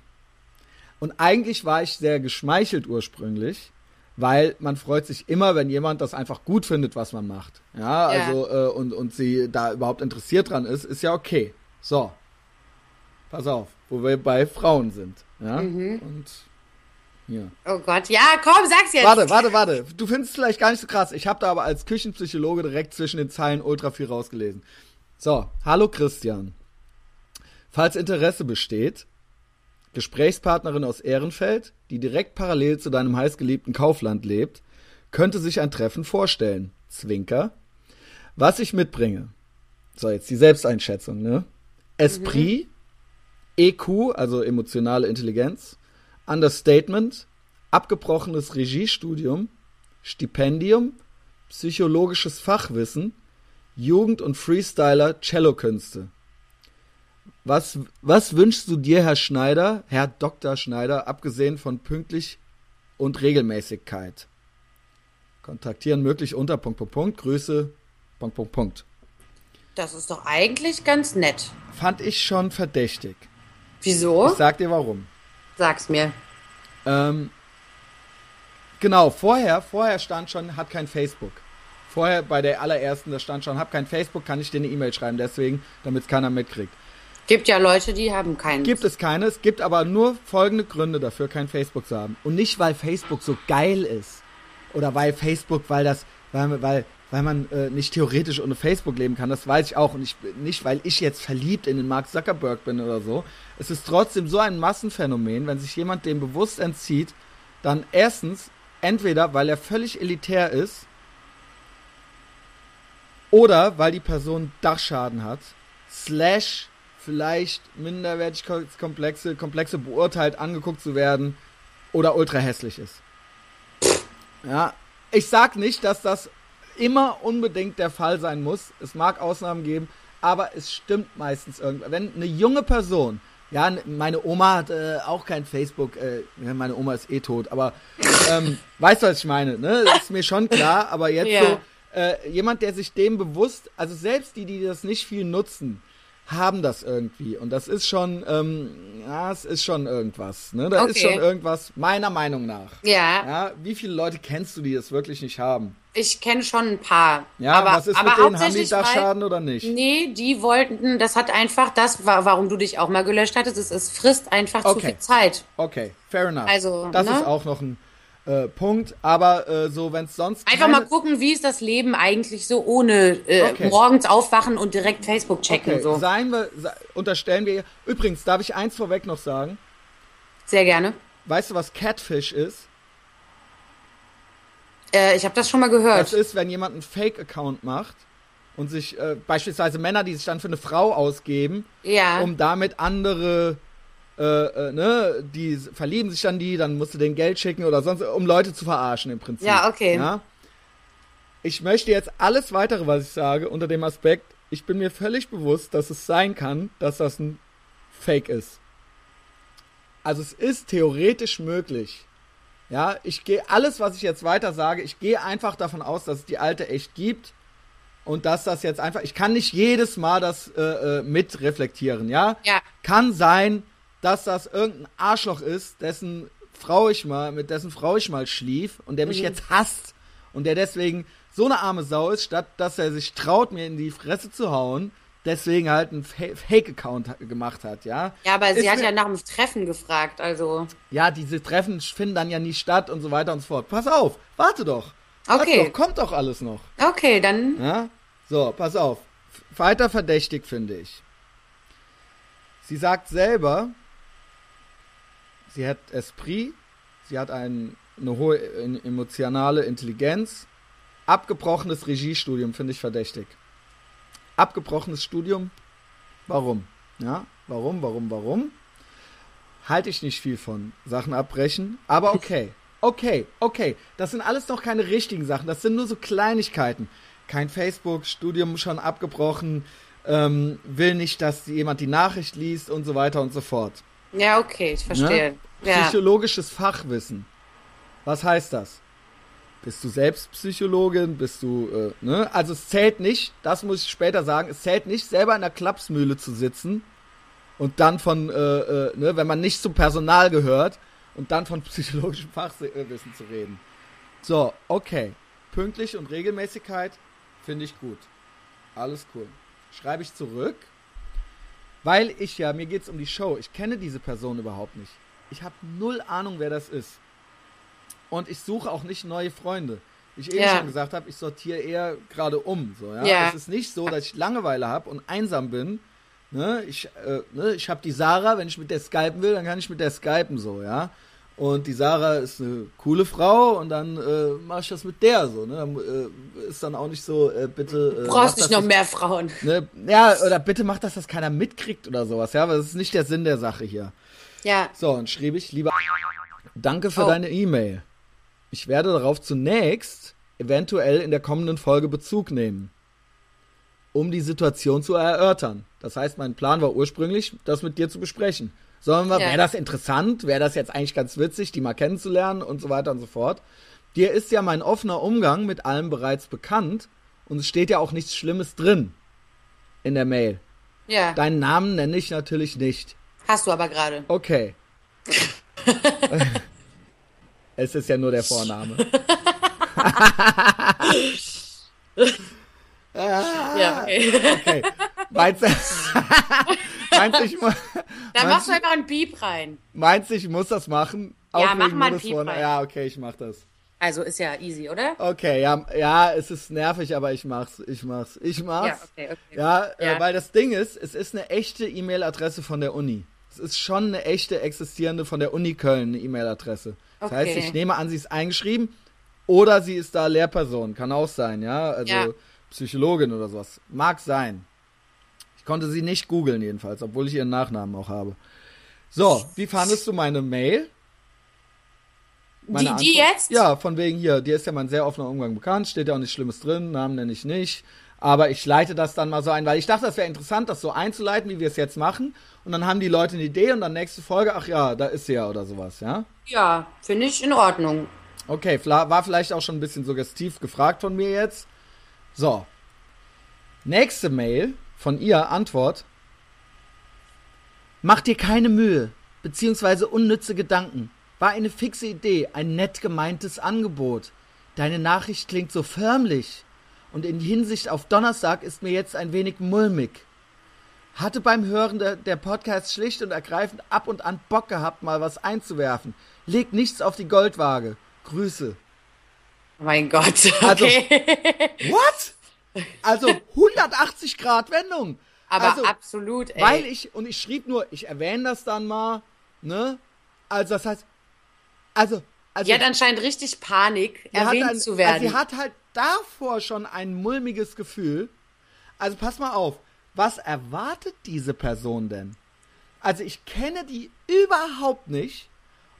[SPEAKER 1] Und eigentlich war ich sehr geschmeichelt ursprünglich, weil man freut sich immer, wenn jemand das einfach gut findet, was man macht. Ja, ja. also, äh, und, und sie da überhaupt interessiert dran ist, ist ja okay. So. Pass auf, wo wir bei Frauen sind. Ja. Mhm. Und
[SPEAKER 2] ja. Oh Gott, ja, komm, sag's jetzt.
[SPEAKER 1] Warte, warte, warte. Du findest es vielleicht gar nicht so krass. Ich habe da aber als Küchenpsychologe direkt zwischen den Zeilen ultra viel rausgelesen. So, hallo Christian. Falls Interesse besteht, Gesprächspartnerin aus Ehrenfeld, die direkt parallel zu deinem heißgeliebten Kaufland lebt, könnte sich ein Treffen vorstellen. Zwinker. Was ich mitbringe. So, jetzt die Selbsteinschätzung, ne? Esprit, mhm. EQ, also emotionale Intelligenz, Understatement, abgebrochenes Regiestudium, Stipendium, psychologisches Fachwissen, Jugend- und Freestyler Cellokünste. Was, was wünschst du dir, Herr Schneider, Herr Dr. Schneider, abgesehen von pünktlich und Regelmäßigkeit? Kontaktieren möglich unter Punkt, Punkt, Punkt, Grüße, Punkt, Punkt, Punkt.
[SPEAKER 2] Das ist doch eigentlich ganz nett.
[SPEAKER 1] Fand ich schon verdächtig.
[SPEAKER 2] Wieso?
[SPEAKER 1] Ich sag dir warum.
[SPEAKER 2] Sag's mir.
[SPEAKER 1] Ähm, genau, vorher, vorher stand schon, hat kein Facebook. Vorher bei der allerersten, da stand schon, hab kein Facebook, kann ich dir eine E-Mail schreiben, deswegen, damit es keiner mitkriegt.
[SPEAKER 2] Gibt ja Leute, die haben keinen.
[SPEAKER 1] Gibt es keine, es gibt aber nur folgende Gründe dafür, kein Facebook zu haben. Und nicht, weil Facebook so geil ist. Oder weil Facebook, weil das, weil, weil, weil man äh, nicht theoretisch ohne Facebook leben kann, das weiß ich auch. Und ich, nicht, weil ich jetzt verliebt in den Mark Zuckerberg bin oder so. Es ist trotzdem so ein Massenphänomen, wenn sich jemand dem bewusst entzieht, dann erstens, entweder weil er völlig elitär ist, oder weil die Person Dachschaden hat, slash vielleicht Minderwertigkeitskomplexe, Komplexe beurteilt, angeguckt zu werden, oder ultra hässlich ist. Ja, ich sag nicht, dass das immer unbedingt der Fall sein muss. Es mag Ausnahmen geben, aber es stimmt meistens irgendwann. Wenn eine junge Person, ja, meine Oma hat äh, auch kein Facebook, äh, meine Oma ist eh tot, aber ähm, weißt du, was ich meine, ne? Das ist mir schon klar, aber jetzt ja. so, äh, jemand, der sich dem bewusst, also selbst die, die das nicht viel nutzen, haben das irgendwie. Und das ist schon, ähm, ja, es ist schon irgendwas. Ne? Da ist
[SPEAKER 2] Okay.
[SPEAKER 1] schon irgendwas, meiner Meinung nach.
[SPEAKER 2] Ja,
[SPEAKER 1] Ja, wie viele Leute kennst du, die das wirklich nicht haben?
[SPEAKER 2] ich kenne schon ein paar.
[SPEAKER 1] Ja,
[SPEAKER 2] aber,
[SPEAKER 1] was ist
[SPEAKER 2] aber
[SPEAKER 1] mit denen? Haben die Dachschaden oder nicht?
[SPEAKER 2] Nee, die wollten, das hat einfach das, wa- warum du dich auch mal gelöscht hattest, es, es frisst einfach zu
[SPEAKER 1] Okay.
[SPEAKER 2] viel Zeit.
[SPEAKER 1] Okay, fair enough.
[SPEAKER 2] Also,
[SPEAKER 1] das
[SPEAKER 2] ne?
[SPEAKER 1] ist auch noch ein äh, Punkt. Aber äh, so, wenn es sonst
[SPEAKER 2] Einfach mal gucken, wie ist das Leben eigentlich so ohne äh,
[SPEAKER 1] Okay.
[SPEAKER 2] morgens aufwachen und direkt Facebook checken.
[SPEAKER 1] Okay,
[SPEAKER 2] So.
[SPEAKER 1] seien wir, se- unterstellen wir. Übrigens, darf ich eins vorweg noch sagen?
[SPEAKER 2] Sehr gerne.
[SPEAKER 1] Weißt du, was Catfish ist?
[SPEAKER 2] Äh, ich habe das schon mal gehört.
[SPEAKER 1] Das ist, wenn jemand einen Fake-Account macht und sich äh, beispielsweise Männer, die sich dann für eine Frau ausgeben,
[SPEAKER 2] ja.
[SPEAKER 1] um damit andere, äh, äh, ne, die verlieben sich dann die, dann musst du denen Geld schicken oder sonst, um Leute zu verarschen im Prinzip.
[SPEAKER 2] Ja, okay.
[SPEAKER 1] Ja? Ich möchte jetzt alles weitere, was ich sage, unter dem Aspekt, ich bin mir völlig bewusst, dass es sein kann, dass das ein Fake ist. Also es ist theoretisch möglich. Ja, ich gehe alles, was ich jetzt weiter sage, ich gehe einfach davon aus, dass es die alte echt gibt und dass das jetzt einfach, ich kann nicht jedes Mal das äh, äh, mit reflektieren, ja?
[SPEAKER 2] Ja.
[SPEAKER 1] Kann sein, dass das irgendein Arschloch ist, dessen Frau ich mal, mit dessen Frau ich mal schlief und der mich jetzt hasst und der deswegen so eine arme Sau ist, statt dass er sich traut, mir in die Fresse zu hauen, deswegen halt einen Fa- Fake-Account gemacht hat, ja?
[SPEAKER 2] Ja, aber sie
[SPEAKER 1] Ist
[SPEAKER 2] hat ja nach dem Treffen gefragt, also.
[SPEAKER 1] Ja, diese Treffen finden dann ja nie statt und so weiter und so fort. Pass auf, warte doch. Warte
[SPEAKER 2] Okay.
[SPEAKER 1] Doch, kommt doch alles noch.
[SPEAKER 2] Okay, dann.
[SPEAKER 1] Ja? So, pass auf. Weiter verdächtig finde ich. Sie sagt selber, sie hat Esprit, sie hat ein, eine hohe emotionale Intelligenz. Abgebrochenes Regiestudium finde ich verdächtig. Abgebrochenes Studium, warum? Ja, warum, warum, warum? Halte ich nicht viel von. Sachen abbrechen, aber okay. Okay, okay. Das sind alles noch keine richtigen Sachen. Das sind nur so Kleinigkeiten. Kein Facebook, Studium schon abgebrochen, ähm, will nicht, dass jemand die Nachricht liest und so weiter und so fort.
[SPEAKER 2] Ja, okay, ich verstehe. Ja.
[SPEAKER 1] Psychologisches Fachwissen. Was heißt das? Bist du selbst Psychologin? Bist du, äh, ne? Also es zählt nicht, das muss ich später sagen, es zählt nicht, selber in der Klapsmühle zu sitzen und dann von, äh, äh, ne, wenn man nicht zum Personal gehört und dann von psychologischem Fachwissen zu reden. So, okay. Pünktlich und Regelmäßigkeit finde ich gut. Alles cool. Schreibe ich zurück, weil ich ja, mir geht's um die Show. Ich kenne diese Person überhaupt nicht. Ich habe null Ahnung, wer das ist. Und ich suche auch nicht neue Freunde. Wie ich eben
[SPEAKER 2] Ja.
[SPEAKER 1] schon gesagt habe, ich sortiere eher gerade um. So, ja?
[SPEAKER 2] Ja.
[SPEAKER 1] Es ist nicht so, dass ich Langeweile habe und einsam bin. Ne? Ich, äh, ne? ich habe die Sarah, wenn ich mit der skypen will, dann kann ich mit der skypen so, ja. Und die Sarah ist eine coole Frau und dann äh, mache ich das mit der so. Ne? Dann, äh, ist dann auch nicht so, äh, bitte. Äh,
[SPEAKER 2] Du
[SPEAKER 1] mach
[SPEAKER 2] brauchst
[SPEAKER 1] das
[SPEAKER 2] nicht noch
[SPEAKER 1] nicht-
[SPEAKER 2] mehr Frauen.
[SPEAKER 1] Ne? Ja, oder bitte macht, dass das keiner mitkriegt oder sowas, ja, weil das ist nicht der Sinn der Sache hier.
[SPEAKER 2] Ja.
[SPEAKER 1] So, und schrieb ich, lieber Danke für
[SPEAKER 2] Oh.
[SPEAKER 1] deine E-Mail. Ich werde darauf zunächst eventuell in der kommenden Folge Bezug nehmen, um die Situation zu erörtern. Das heißt, mein Plan war ursprünglich, das mit dir zu besprechen. Wir,
[SPEAKER 2] Ja.
[SPEAKER 1] wäre das interessant, wäre das jetzt eigentlich ganz witzig, die mal kennenzulernen und so weiter und so fort. Dir ist ja mein offener Umgang mit allem bereits bekannt und es steht ja auch nichts Schlimmes drin in der Mail.
[SPEAKER 2] Ja.
[SPEAKER 1] Deinen Namen nenne ich natürlich nicht.
[SPEAKER 2] Hast du aber gerade.
[SPEAKER 1] Okay. es ist ja nur der Vorname.
[SPEAKER 2] Ja, okay.
[SPEAKER 1] Okay. Meinst du, meinst ich, mu-
[SPEAKER 2] Dann
[SPEAKER 1] meinst,
[SPEAKER 2] machst du einfach einen Beep rein.
[SPEAKER 1] meinst du, ich muss das machen?
[SPEAKER 2] Ja,
[SPEAKER 1] Auch
[SPEAKER 2] mach
[SPEAKER 1] wegen
[SPEAKER 2] mal
[SPEAKER 1] des
[SPEAKER 2] Piep rein.
[SPEAKER 1] Ja, okay, ich mach das.
[SPEAKER 2] Also ist ja easy, oder?
[SPEAKER 1] Okay, ja, ja, es ist nervig, aber ich mach's, ich mach's, ich mach's.
[SPEAKER 2] Ja, okay, okay.
[SPEAKER 1] Ja, Äh,
[SPEAKER 2] Ja.
[SPEAKER 1] weil das Ding ist, es ist eine echte E-Mail-Adresse von der Uni. Es ist schon eine echte existierende von der Uni Köln eine E-Mail-Adresse. Das heißt,
[SPEAKER 2] Okay.
[SPEAKER 1] ich nehme an, sie ist eingeschrieben oder sie ist da Lehrperson. Kann auch sein, ja. Also
[SPEAKER 2] Ja.
[SPEAKER 1] Psychologin oder sowas. Mag sein. Ich konnte sie nicht googeln jedenfalls, obwohl ich ihren Nachnamen auch habe. So, wie fandest du meine Mail?
[SPEAKER 2] Die,
[SPEAKER 1] Meine
[SPEAKER 2] die
[SPEAKER 1] Antwort?
[SPEAKER 2] jetzt?
[SPEAKER 1] Ja, von wegen hier, dir ist ja mein sehr offener Umgang bekannt, steht ja auch nichts Schlimmes drin, Namen nenne ich nicht. Aber ich leite das dann mal so ein, weil ich dachte, das wäre interessant, das so einzuleiten, wie wir es jetzt machen. Und dann haben die Leute eine Idee und dann nächste Folge, ach ja, da ist sie ja oder sowas, ja?
[SPEAKER 2] Ja, finde ich in Ordnung.
[SPEAKER 1] Okay, war vielleicht auch schon ein bisschen suggestiv gefragt von mir jetzt. So. Nächste Mail von ihr, Antwort. Mach dir keine Mühe, beziehungsweise unnütze Gedanken. War eine fixe Idee, ein nett gemeintes Angebot. Deine Nachricht klingt so förmlich. Und in Hinsicht auf Donnerstag ist mir jetzt ein wenig mulmig. Hatte beim Hören der, der Podcast schlicht und ergreifend ab und an Bock gehabt, mal was einzuwerfen. Leg nichts auf die Goldwaage. Grüße.
[SPEAKER 2] Mein Gott.
[SPEAKER 1] Also,
[SPEAKER 2] Okay.
[SPEAKER 1] what? Also 180 Grad Wendung.
[SPEAKER 2] Aber
[SPEAKER 1] also,
[SPEAKER 2] absolut, ey.
[SPEAKER 1] Weil ich, und ich schrieb nur, ich erwähne das dann mal, ne? Also das heißt, also, also
[SPEAKER 2] die hat anscheinend richtig Panik, erwähnt
[SPEAKER 1] ein-
[SPEAKER 2] zu werden.
[SPEAKER 1] Also sie hat halt davor schon ein mulmiges Gefühl. Also pass mal auf, was erwartet diese Person denn? Also ich kenne die überhaupt nicht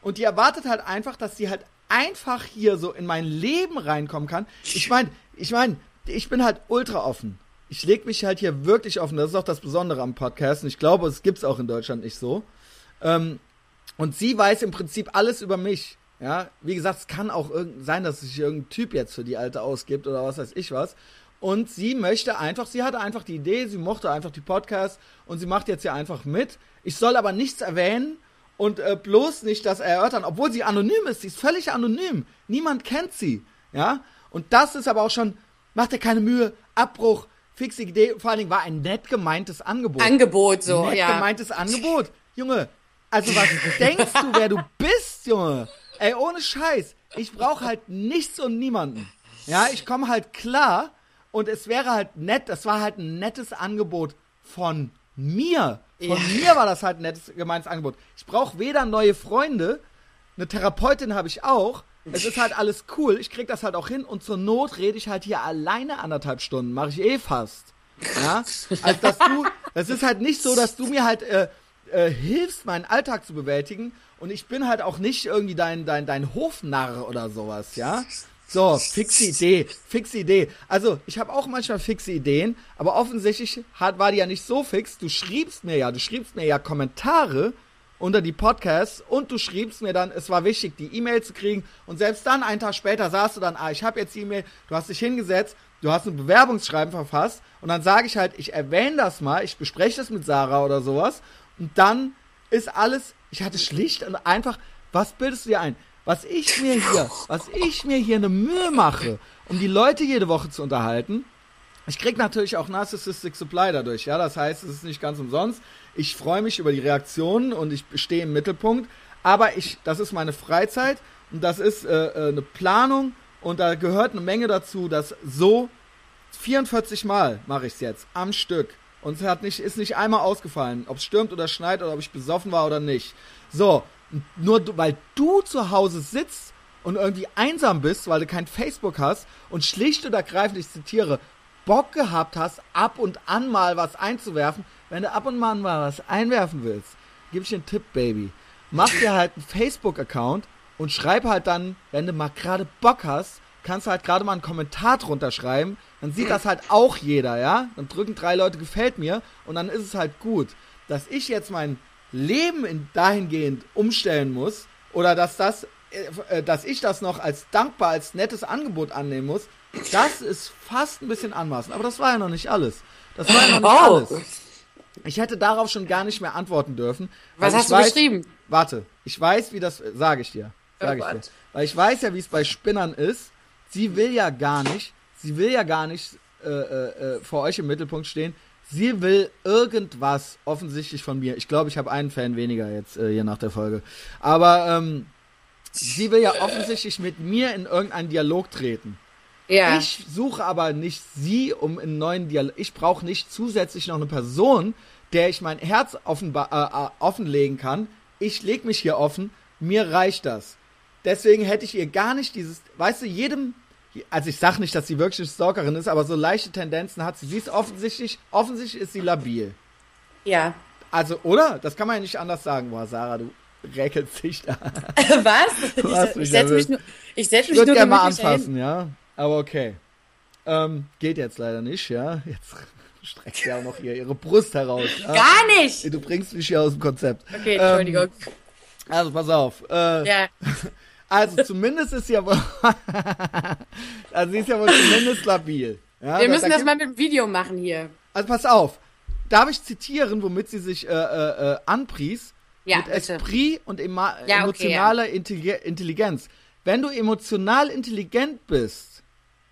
[SPEAKER 1] und die erwartet halt einfach, dass sie halt einfach hier so in mein Leben reinkommen kann. Ich meine, ich meine, ich bin halt ultra offen. Ich leg mich halt hier wirklich offen. Das ist auch das Besondere am Podcast. Und ich glaube, es gibt's auch in Deutschland nicht so. Ähm, und sie weiß im Prinzip alles über mich. Ja, wie gesagt, es kann auch sein, dass sich irgendein Typ jetzt für die Alte ausgibt oder was weiß ich was. Und sie möchte einfach, sie hatte einfach die Idee, sie mochte einfach die Podcasts und sie macht jetzt hier einfach mit. Ich soll aber nichts erwähnen und äh, bloß nicht das erörtern, obwohl sie anonym ist. Sie ist völlig anonym. Niemand kennt sie. Ja, und das ist aber auch schon, macht dir keine Mühe, Abbruch, fixe Idee, vor allen Dingen war ein nett gemeintes Angebot.
[SPEAKER 2] Angebot so,
[SPEAKER 1] Nett
[SPEAKER 2] ja.
[SPEAKER 1] gemeintes Angebot. Junge, also was denkst du, wer du bist, Junge? Ey, ohne Scheiß. Ich brauche halt nichts und niemanden. Ja, ich komme halt klar und es wäre halt nett, das war halt ein nettes Angebot von mir. Von
[SPEAKER 2] Ja.
[SPEAKER 1] mir war das halt ein nettes gemeintes Angebot. Ich brauche weder neue Freunde, eine Therapeutin habe ich auch. Es ist halt alles cool. Ich krieg das halt auch hin und zur Not rede ich halt hier alleine anderthalb Stunden. Mache ich eh fast. Ja, also dass du, das ist halt nicht so, dass du mir halt äh, äh, hilfst, meinen Alltag zu bewältigen und ich bin halt auch nicht irgendwie dein dein dein Hofnarr oder sowas, ja. So, fixe Idee, fixe Idee. Also, ich habe auch manchmal fixe Ideen, aber offensichtlich hat, war die ja nicht so fix. Du schriebst mir ja, du schriebst mir ja Kommentare unter die Podcasts und du schriebst mir dann, es war wichtig, die E-Mail zu kriegen und selbst dann, einen Tag später, sagst du dann, ah, ich habe jetzt die E-Mail, du hast dich hingesetzt, du hast ein Bewerbungsschreiben verfasst und dann sage ich halt, ich erwähne das mal, ich bespreche das mit Sarah oder sowas und dann ist alles, ich hatte schlicht und einfach, was bildest du dir ein? Was ich mir hier, was ich mir hier eine Mühe mache, um die Leute jede Woche zu unterhalten, ich krieg natürlich auch Narcissistic Supply dadurch, ja. Das heißt, es ist nicht ganz umsonst. Ich freue mich über die Reaktionen und ich stehe im Mittelpunkt. Aber ich, das ist meine Freizeit und das ist äh, äh, eine Planung und da gehört eine Menge dazu, dass so 44 Mal mache ich es jetzt am Stück. Und es hat nicht, ist nicht einmal ausgefallen, ob es stürmt oder schneit oder ob ich besoffen war oder nicht. So, nur weil du zu Hause sitzt und irgendwie einsam bist, weil du kein Facebook hast und schlicht und ergreifend, ich zitiere, Bock gehabt hast, ab und an mal was einzuwerfen. Wenn du ab und an mal was einwerfen willst, gebe ich dir einen Tipp, Baby. Mach dir halt einen Facebook-Account und schreib halt dann, wenn du mal gerade Bock hast, kannst du halt gerade mal einen Kommentar drunter schreiben. Dann sieht das halt auch jeder, ja? Dann drücken drei Leute gefällt mir und dann ist es halt gut. Dass ich jetzt mein Leben in, dahingehend umstellen muss oder dass das, äh, äh, dass ich das noch als dankbar, als nettes Angebot annehmen muss, das ist fast ein bisschen anmaßend. Aber das war ja noch nicht alles. Das war ja noch nicht
[SPEAKER 2] Oh.
[SPEAKER 1] alles. Ich hätte darauf schon gar nicht mehr antworten dürfen.
[SPEAKER 2] Was hast du
[SPEAKER 1] weiß,
[SPEAKER 2] geschrieben?
[SPEAKER 1] Warte, ich weiß, wie das, sage ich dir. Sag
[SPEAKER 2] Oh
[SPEAKER 1] ich dir. Weil ich weiß ja, wie es bei Spinnern ist. Sie will ja gar nicht, sie will ja gar nicht äh, äh, äh, vor euch im Mittelpunkt stehen. Sie will irgendwas offensichtlich von mir. Ich glaube, ich habe einen Fan weniger jetzt äh, hier nach der Folge. Aber ähm, sie will ja offensichtlich mit mir in irgendeinen Dialog treten.
[SPEAKER 2] Ja.
[SPEAKER 1] Ich suche aber nicht sie, um einen neuen Dialog. Ich brauche nicht zusätzlich noch eine Person, der ich mein Herz offenba äh, äh, offenlegen kann. Ich leg mich hier offen. Mir reicht das. Deswegen hätte ich ihr gar nicht dieses, weißt du, jedem, also ich sag nicht, dass sie wirklich eine Stalkerin ist, aber so leichte Tendenzen hat sie. Sie ist offensichtlich, offensichtlich ist sie labil.
[SPEAKER 2] ja.
[SPEAKER 1] Also, oder? Das kann man ja nicht anders sagen. Boah, Sarah, du räkelst dich da.
[SPEAKER 2] Was?
[SPEAKER 1] hast
[SPEAKER 2] Ich, ich setze mich nur, ich setz
[SPEAKER 1] Ich
[SPEAKER 2] mich
[SPEAKER 1] würde
[SPEAKER 2] nur
[SPEAKER 1] gerne mal anfassen, ja. Aber okay. Ähm, geht jetzt leider nicht, ja. Jetzt streckt sie auch noch hier ihre Brust heraus. Ja?
[SPEAKER 2] Gar nicht!
[SPEAKER 1] Du bringst mich hier aus dem Konzept.
[SPEAKER 2] Okay, Entschuldigung.
[SPEAKER 1] Ähm, also pass auf. Äh,
[SPEAKER 2] ja.
[SPEAKER 1] Also zumindest ist sie ja wohl. also sie ist ja wohl zumindest labil. Ja,
[SPEAKER 2] Wir
[SPEAKER 1] da-
[SPEAKER 2] müssen
[SPEAKER 1] da
[SPEAKER 2] das
[SPEAKER 1] gibt-
[SPEAKER 2] mal mit dem Video machen hier.
[SPEAKER 1] Also pass auf. darf ich zitieren, womit sie sich äh, äh, äh anpries?
[SPEAKER 2] Ja,
[SPEAKER 1] mit
[SPEAKER 2] bitte.
[SPEAKER 1] Esprit und ema
[SPEAKER 2] Ja, okay,
[SPEAKER 1] emotionaler Intelli- Intelligenz. Wenn du emotional intelligent bist,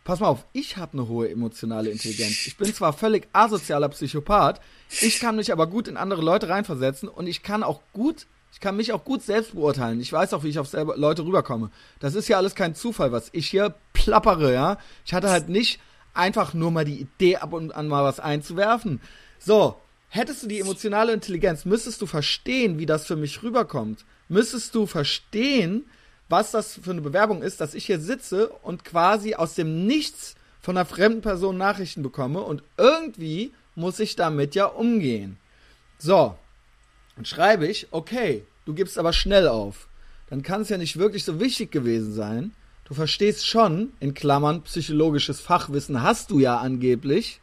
[SPEAKER 1] pass mal auf, ich habe eine hohe emotionale Intelligenz. Ich bin zwar völlig asozialer Psychopath, ich kann mich aber gut in andere Leute reinversetzen und ich kann auch gut, ich kann mich auch gut selbst beurteilen. Ich weiß auch, wie ich auf selber Leute rüberkomme. Das ist ja alles kein Zufall, was ich hier plappere, ja. Ich hatte halt nicht einfach nur mal die Idee, ab und an mal was einzuwerfen. So, hättest du die emotionale Intelligenz, müsstest du verstehen, wie das für mich rüberkommt. Müsstest du verstehen, was das für eine Bewerbung ist, dass ich hier sitze und quasi aus dem Nichts von einer fremden Person Nachrichten bekomme und irgendwie muss ich damit ja umgehen. So, dann schreibe ich, okay, du gibst aber schnell auf. Dann kann es ja nicht wirklich so wichtig gewesen sein. Du verstehst schon, in Klammern, psychologisches Fachwissen hast du ja angeblich,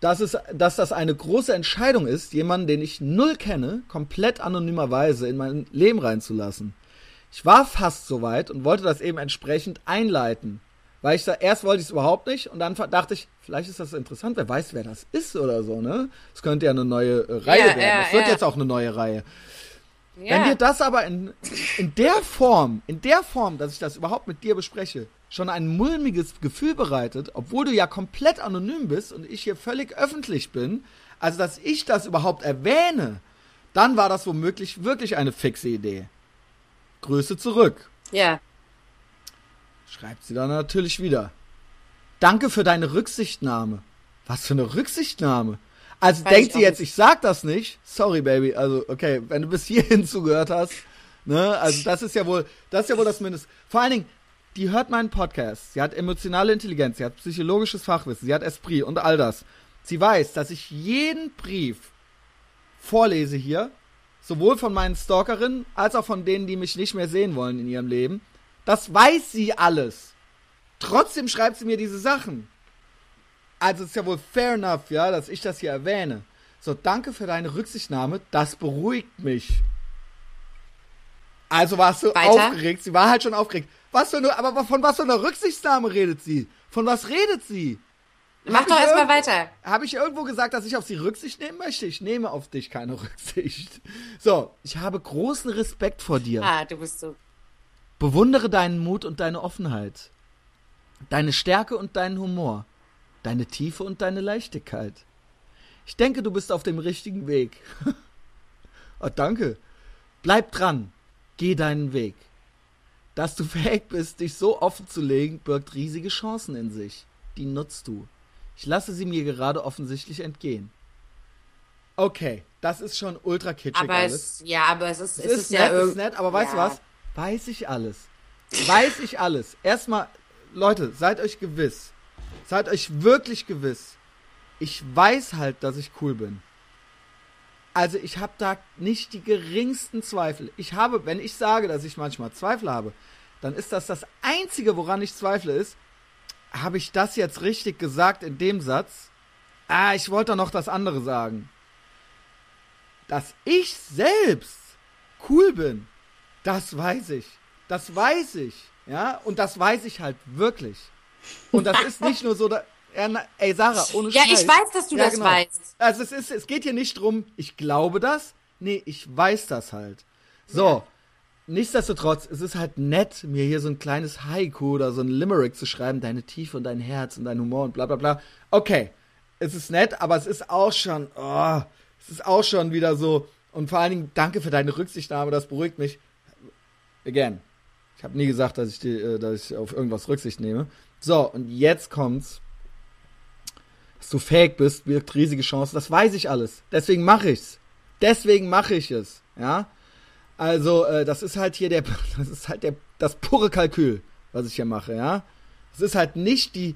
[SPEAKER 1] dass, es, dass das eine große Entscheidung ist, jemanden, den ich null kenne, komplett anonymerweise in mein Leben reinzulassen. Ich war fast soweit und wollte das eben entsprechend einleiten. Weil ich da, erst wollte ich es überhaupt nicht und dann dachte ich, vielleicht ist das interessant, wer weiß, wer das ist oder so, ne? Es könnte ja eine neue äh, Reihe
[SPEAKER 2] Ja,
[SPEAKER 1] werden.
[SPEAKER 2] ja,
[SPEAKER 1] Es wird
[SPEAKER 2] ja.
[SPEAKER 1] jetzt auch eine neue Reihe. Wenn dir das aber in, in der Form, in der Form, dass ich das überhaupt mit dir bespreche, schon ein mulmiges Gefühl bereitet, obwohl du ja komplett anonym bist und ich hier völlig öffentlich bin, also dass ich das überhaupt erwähne, dann war das womöglich wirklich eine fixe Idee. Grüße zurück.
[SPEAKER 2] ja.
[SPEAKER 1] Schreibt sie dann natürlich wieder. Danke für deine Rücksichtnahme. Was für eine Rücksichtnahme? Also
[SPEAKER 2] Weiß
[SPEAKER 1] denkt sie jetzt,
[SPEAKER 2] nicht.
[SPEAKER 1] ich sag das nicht. Sorry, Baby. Also, okay, wenn du bis hierhin zugehört hast, ne, also das ist ja wohl, das ist ja wohl das Mindest. Vor allen Dingen, die hört meinen Podcast. Sie hat emotionale Intelligenz, sie hat psychologisches Fachwissen, sie hat Esprit und all das. Sie weiß, dass ich jeden Brief vorlese hier, sowohl von meinen Stalkerinnen als auch von denen, die mich nicht mehr sehen wollen in ihrem Leben. Das weiß sie alles. Trotzdem schreibt sie mir diese Sachen. Also ist ja wohl fair enough, ja, dass ich das hier erwähne. So, danke für deine Rücksichtnahme. Das beruhigt mich. Also warst du
[SPEAKER 2] Weiter?
[SPEAKER 1] aufgeregt. Sie war halt schon aufgeregt. Was für eine, aber von was für einer Rücksichtnahme redet sie? Von was redet sie?
[SPEAKER 2] Mach
[SPEAKER 1] Hab
[SPEAKER 2] doch erstmal weiter.
[SPEAKER 1] Habe ich irgendwo gesagt, dass ich auf sie Rücksicht nehmen möchte? Ich nehme auf dich keine Rücksicht. So, ich habe großen Respekt vor dir.
[SPEAKER 2] Ah, du bist so.
[SPEAKER 1] Bewundere deinen Mut und deine Offenheit. Deine Stärke und deinen Humor. Deine Tiefe und deine Leichtigkeit. Ich denke, du bist auf dem richtigen Weg. oh, danke. Bleib dran. Geh deinen Weg. Dass du fähig bist, dich so offen zu legen, birgt riesige Chancen in sich. Die nutzt du. Ich lasse sie mir gerade offensichtlich entgehen. Okay, das ist schon ultra kitschig
[SPEAKER 2] Aber
[SPEAKER 1] alles.
[SPEAKER 2] es, ja, aber es ist,
[SPEAKER 1] Es
[SPEAKER 2] es
[SPEAKER 1] ist,
[SPEAKER 2] ist,
[SPEAKER 1] nett,
[SPEAKER 2] ja
[SPEAKER 1] es ist nett, aber weißt du
[SPEAKER 2] ja.
[SPEAKER 1] was? Weiß ich alles. Weiß ich alles. Erstmal, Leute, seid euch gewiss. Seid euch wirklich gewiss. Ich weiß halt, dass ich cool bin. Also ich habe da nicht die geringsten Zweifel. Ich habe, wenn ich sage, dass ich manchmal Zweifel habe, dann ist das das Einzige, woran ich zweifle, ist, habe ich das jetzt richtig gesagt in dem Satz? Ah, ich wollte noch das andere sagen. Dass ich selbst cool bin, das weiß ich. Das weiß ich. Ja, und das weiß ich halt wirklich. Und das ist nicht nur so, da, ja, na, ey Sarah, ohne
[SPEAKER 2] Ja,
[SPEAKER 1] Scheiß.
[SPEAKER 2] ich weiß, dass du
[SPEAKER 1] Ja,
[SPEAKER 2] das
[SPEAKER 1] genau.
[SPEAKER 2] weißt.
[SPEAKER 1] Also es ist, es geht hier nicht drum, ich glaube das. Nee, ich weiß das halt. So. Nichtsdestotrotz, es ist halt nett, mir hier so ein kleines Haiku oder so ein Limerick zu schreiben, deine Tiefe und dein Herz und dein Humor und bla bla bla. Okay, es ist nett, aber es ist auch schon, oh, es ist auch schon wieder so. Und vor allen Dingen, danke für deine Rücksichtnahme, das beruhigt mich. Again, ich habe nie gesagt, dass ich, die, äh, dass ich auf irgendwas Rücksicht nehme. So, und jetzt kommt's. Dass du fähig bist, birgt riesige Chancen. Das weiß ich alles. Deswegen mache ich's. Deswegen mache ich es. Ja. Also, äh, das ist halt hier der, das ist halt der, das pure Kalkül, was ich hier mache, ja. Es ist halt nicht die,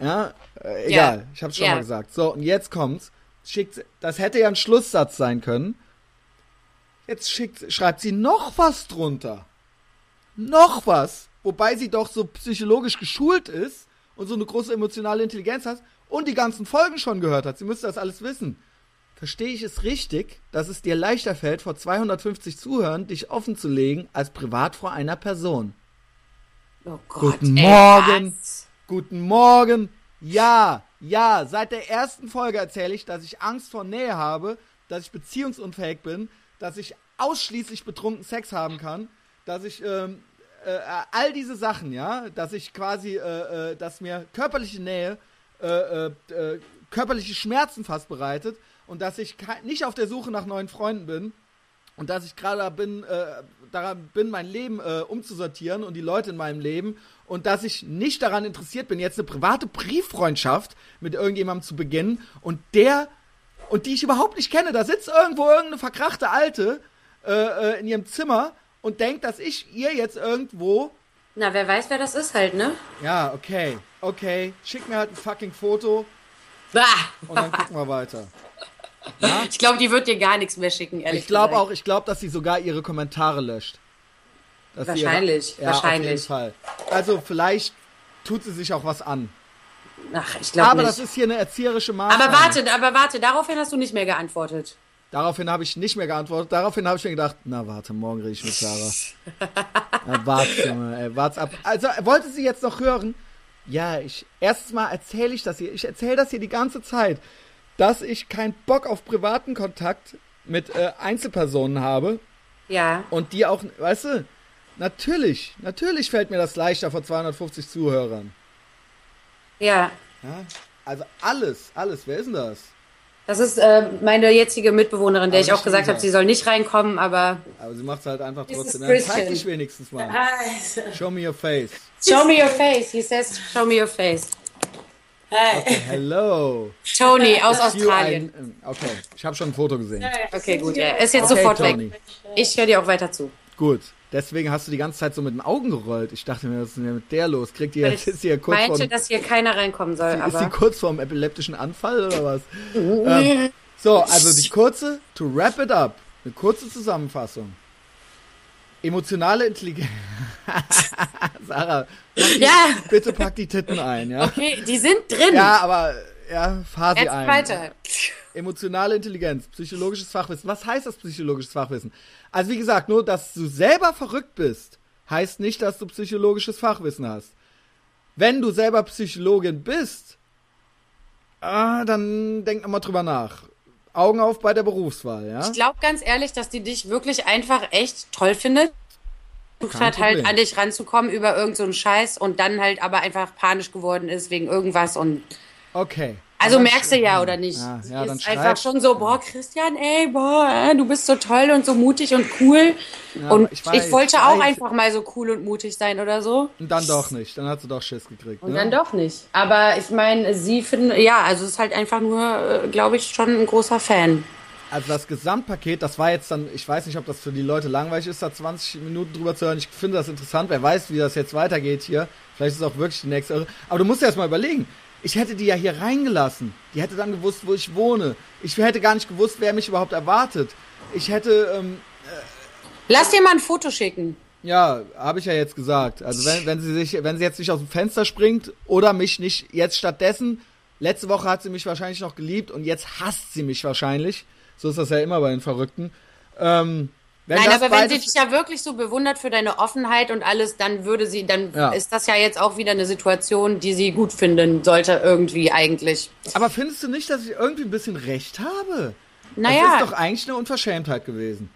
[SPEAKER 1] ja, äh, egal,
[SPEAKER 2] Ja.
[SPEAKER 1] ich hab's schon
[SPEAKER 2] Ja.
[SPEAKER 1] mal gesagt. So, und jetzt kommt's. Schickt, das hätte ja ein Schlusssatz sein können. Jetzt schickt, schreibt sie noch was drunter. Noch was. Wobei sie doch so psychologisch geschult ist und so eine große emotionale Intelligenz hat und die ganzen Folgen schon gehört hat. Sie müsste das alles wissen. Verstehe ich es richtig, dass es dir leichter fällt, vor 250 Zuhörern dich offen zu legen, als privat vor einer Person?
[SPEAKER 2] Oh Gott,
[SPEAKER 1] Guten
[SPEAKER 2] ey,
[SPEAKER 1] Morgen.
[SPEAKER 2] was?
[SPEAKER 1] Guten Morgen. Ja, Ja, seit der ersten Folge erzähle ich, dass ich Angst vor Nähe habe, dass ich beziehungsunfähig bin, dass ich ausschließlich betrunken Sex haben kann, dass ich ähm, äh, all diese Sachen, ja, dass ich quasi, äh, äh, dass mir körperliche Nähe äh, äh, körperliche Schmerzen fast bereitet und dass ich nicht auf der Suche nach neuen Freunden bin und dass ich gerade bin, äh, daran bin, mein Leben umzusortieren und die Leute in meinem Leben und dass ich nicht daran interessiert bin, jetzt eine private Brieffreundschaft mit irgendjemandem zu beginnen und der und die ich überhaupt nicht kenne, da sitzt irgendwo irgendeine verkrachte Alte in ihrem Zimmer und denkt, dass ich ihr jetzt irgendwo
[SPEAKER 2] na, wer weiß, wer das ist halt, ne?
[SPEAKER 1] Ja, okay. Okay. Schick mir halt ein fucking Foto.
[SPEAKER 2] Bah.
[SPEAKER 1] Und dann gucken wir weiter.
[SPEAKER 2] Ja? Ich glaube, die wird dir gar nichts mehr schicken, ehrlich
[SPEAKER 1] Ich glaube auch, ich glaube, dass sie sogar ihre Kommentare löscht.
[SPEAKER 2] Dass wahrscheinlich,
[SPEAKER 1] ihre, ja,
[SPEAKER 2] wahrscheinlich.
[SPEAKER 1] Auf jeden Fall. Also vielleicht tut sie sich auch was an.
[SPEAKER 2] Ach, ich glaube
[SPEAKER 1] Aber
[SPEAKER 2] nicht.
[SPEAKER 1] das ist hier eine erzieherische Maßnahme.
[SPEAKER 2] Aber warte, aber warte, daraufhin hast du nicht mehr geantwortet.
[SPEAKER 1] Daraufhin habe ich nicht mehr geantwortet. Daraufhin habe ich mir gedacht, na warte, morgen rede ich mit Sarah. na, warte, ey, warte ab. Also wollte sie jetzt noch hören? Ja, ich erstens mal erzähle ich das hier. Ich erzähle das hier die ganze Zeit, dass ich keinen Bock auf privaten Kontakt mit äh, Einzelpersonen habe.
[SPEAKER 2] Ja.
[SPEAKER 1] Und die auch, weißt du, natürlich, natürlich fällt mir das leichter vor 250 Zuhörern.
[SPEAKER 2] Ja.
[SPEAKER 1] ja? Also alles, alles. Wer ist denn das?
[SPEAKER 2] Das ist äh, meine jetzige Mitbewohnerin, der aber ich auch gesagt habe, sie soll nicht reinkommen, aber.
[SPEAKER 1] Aber sie macht es halt einfach trotzdem. Dann zeig dich wenigstens mal.
[SPEAKER 2] Also.
[SPEAKER 1] Show me your face.
[SPEAKER 2] Show me your face. He says, show me your face.
[SPEAKER 1] Hi. Okay, hello.
[SPEAKER 2] Tony aus Australien.
[SPEAKER 1] Ein, okay, ich habe schon ein Foto gesehen.
[SPEAKER 2] Okay, gut, ja. Ist jetzt okay, sofort Tony. weg. Ich höre dir auch weiter zu.
[SPEAKER 1] Gut. Deswegen hast du die ganze Zeit so mit den Augen gerollt. Ich dachte mir, was ist denn mit der los? Kriegt ihr jetzt ist hier kurz
[SPEAKER 2] meinte, vorm, dass hier keiner reinkommen soll.
[SPEAKER 1] Ist
[SPEAKER 2] aber
[SPEAKER 1] sie kurz vorm epileptischen Anfall oder was? ähm, so, also die kurze, to wrap it up, eine kurze Zusammenfassung. Emotionale Intelligenz. Sarah, die,
[SPEAKER 2] ja.
[SPEAKER 1] bitte pack die Titten ein, ja?
[SPEAKER 2] Okay, die sind drin.
[SPEAKER 1] Ja, aber ja, fahr sie
[SPEAKER 2] Jetzt
[SPEAKER 1] ein.
[SPEAKER 2] weiter.
[SPEAKER 1] Emotionale Intelligenz, psychologisches Fachwissen. Was heißt das psychologisches Fachwissen? Also wie gesagt, nur, dass du selber verrückt bist, heißt nicht, dass du psychologisches Fachwissen hast. Wenn du selber Psychologin bist, ah, dann denk nochmal drüber nach. Augen auf bei der Berufswahl, ja?
[SPEAKER 2] Ich glaube ganz ehrlich, dass die dich wirklich einfach echt toll findet. Versucht hat halt an dich ranzukommen über irgendeinen so Scheiß und dann halt aber einfach panisch geworden ist wegen irgendwas und.
[SPEAKER 1] Okay.
[SPEAKER 2] Also merkst du ja, oder nicht?
[SPEAKER 1] Ja, ja,
[SPEAKER 2] ist
[SPEAKER 1] dann
[SPEAKER 2] einfach schon so, boah, Christian, ey, boah, du bist so toll und so mutig und cool.
[SPEAKER 1] Ja,
[SPEAKER 2] und
[SPEAKER 1] ich
[SPEAKER 2] ich,
[SPEAKER 1] weiß,
[SPEAKER 2] wollte
[SPEAKER 1] ich
[SPEAKER 2] auch einfach mal so cool und mutig sein oder so.
[SPEAKER 1] Und dann doch nicht. Dann hat sie doch Schiss gekriegt.
[SPEAKER 2] Und
[SPEAKER 1] ne?
[SPEAKER 2] dann doch nicht. Aber ich meine, sie finden, ja, also es ist halt einfach nur, äh, glaube ich, schon ein großer Fan.
[SPEAKER 1] Also das Gesamtpaket, das war jetzt dann, ich weiß nicht, ob das für die Leute langweilig ist, da 20 Minuten drüber zu hören. Ich finde das interessant. Wer weiß, wie das jetzt weitergeht hier. Vielleicht ist es auch wirklich die nächste. Aber du musst dir erst mal überlegen. Ich hätte die ja hier reingelassen. Die hätte dann gewusst, wo ich wohne. Ich hätte gar nicht gewusst, wer mich überhaupt erwartet. Ich hätte, ähm,
[SPEAKER 2] Lass dir mal ein Foto schicken.
[SPEAKER 1] ja, habe ich ja jetzt gesagt. Also wenn, wenn sie sich, wenn sie jetzt nicht aus dem Fenster springt oder mich nicht jetzt stattdessen, letzte Woche hat sie mich wahrscheinlich noch geliebt und jetzt hasst sie mich wahrscheinlich. So ist das ja immer bei den Verrückten. Ähm, wenn
[SPEAKER 2] Nein,
[SPEAKER 1] das
[SPEAKER 2] aber wenn sie dich ja wirklich so bewundert für deine Offenheit und alles, dann würde sie, dann
[SPEAKER 1] Ja.
[SPEAKER 2] ist das ja jetzt auch wieder eine Situation, die sie gut finden sollte, irgendwie eigentlich.
[SPEAKER 1] Aber findest du nicht, dass ich irgendwie ein bisschen recht habe? Das
[SPEAKER 2] Naja,
[SPEAKER 1] ist doch eigentlich eine Unverschämtheit gewesen.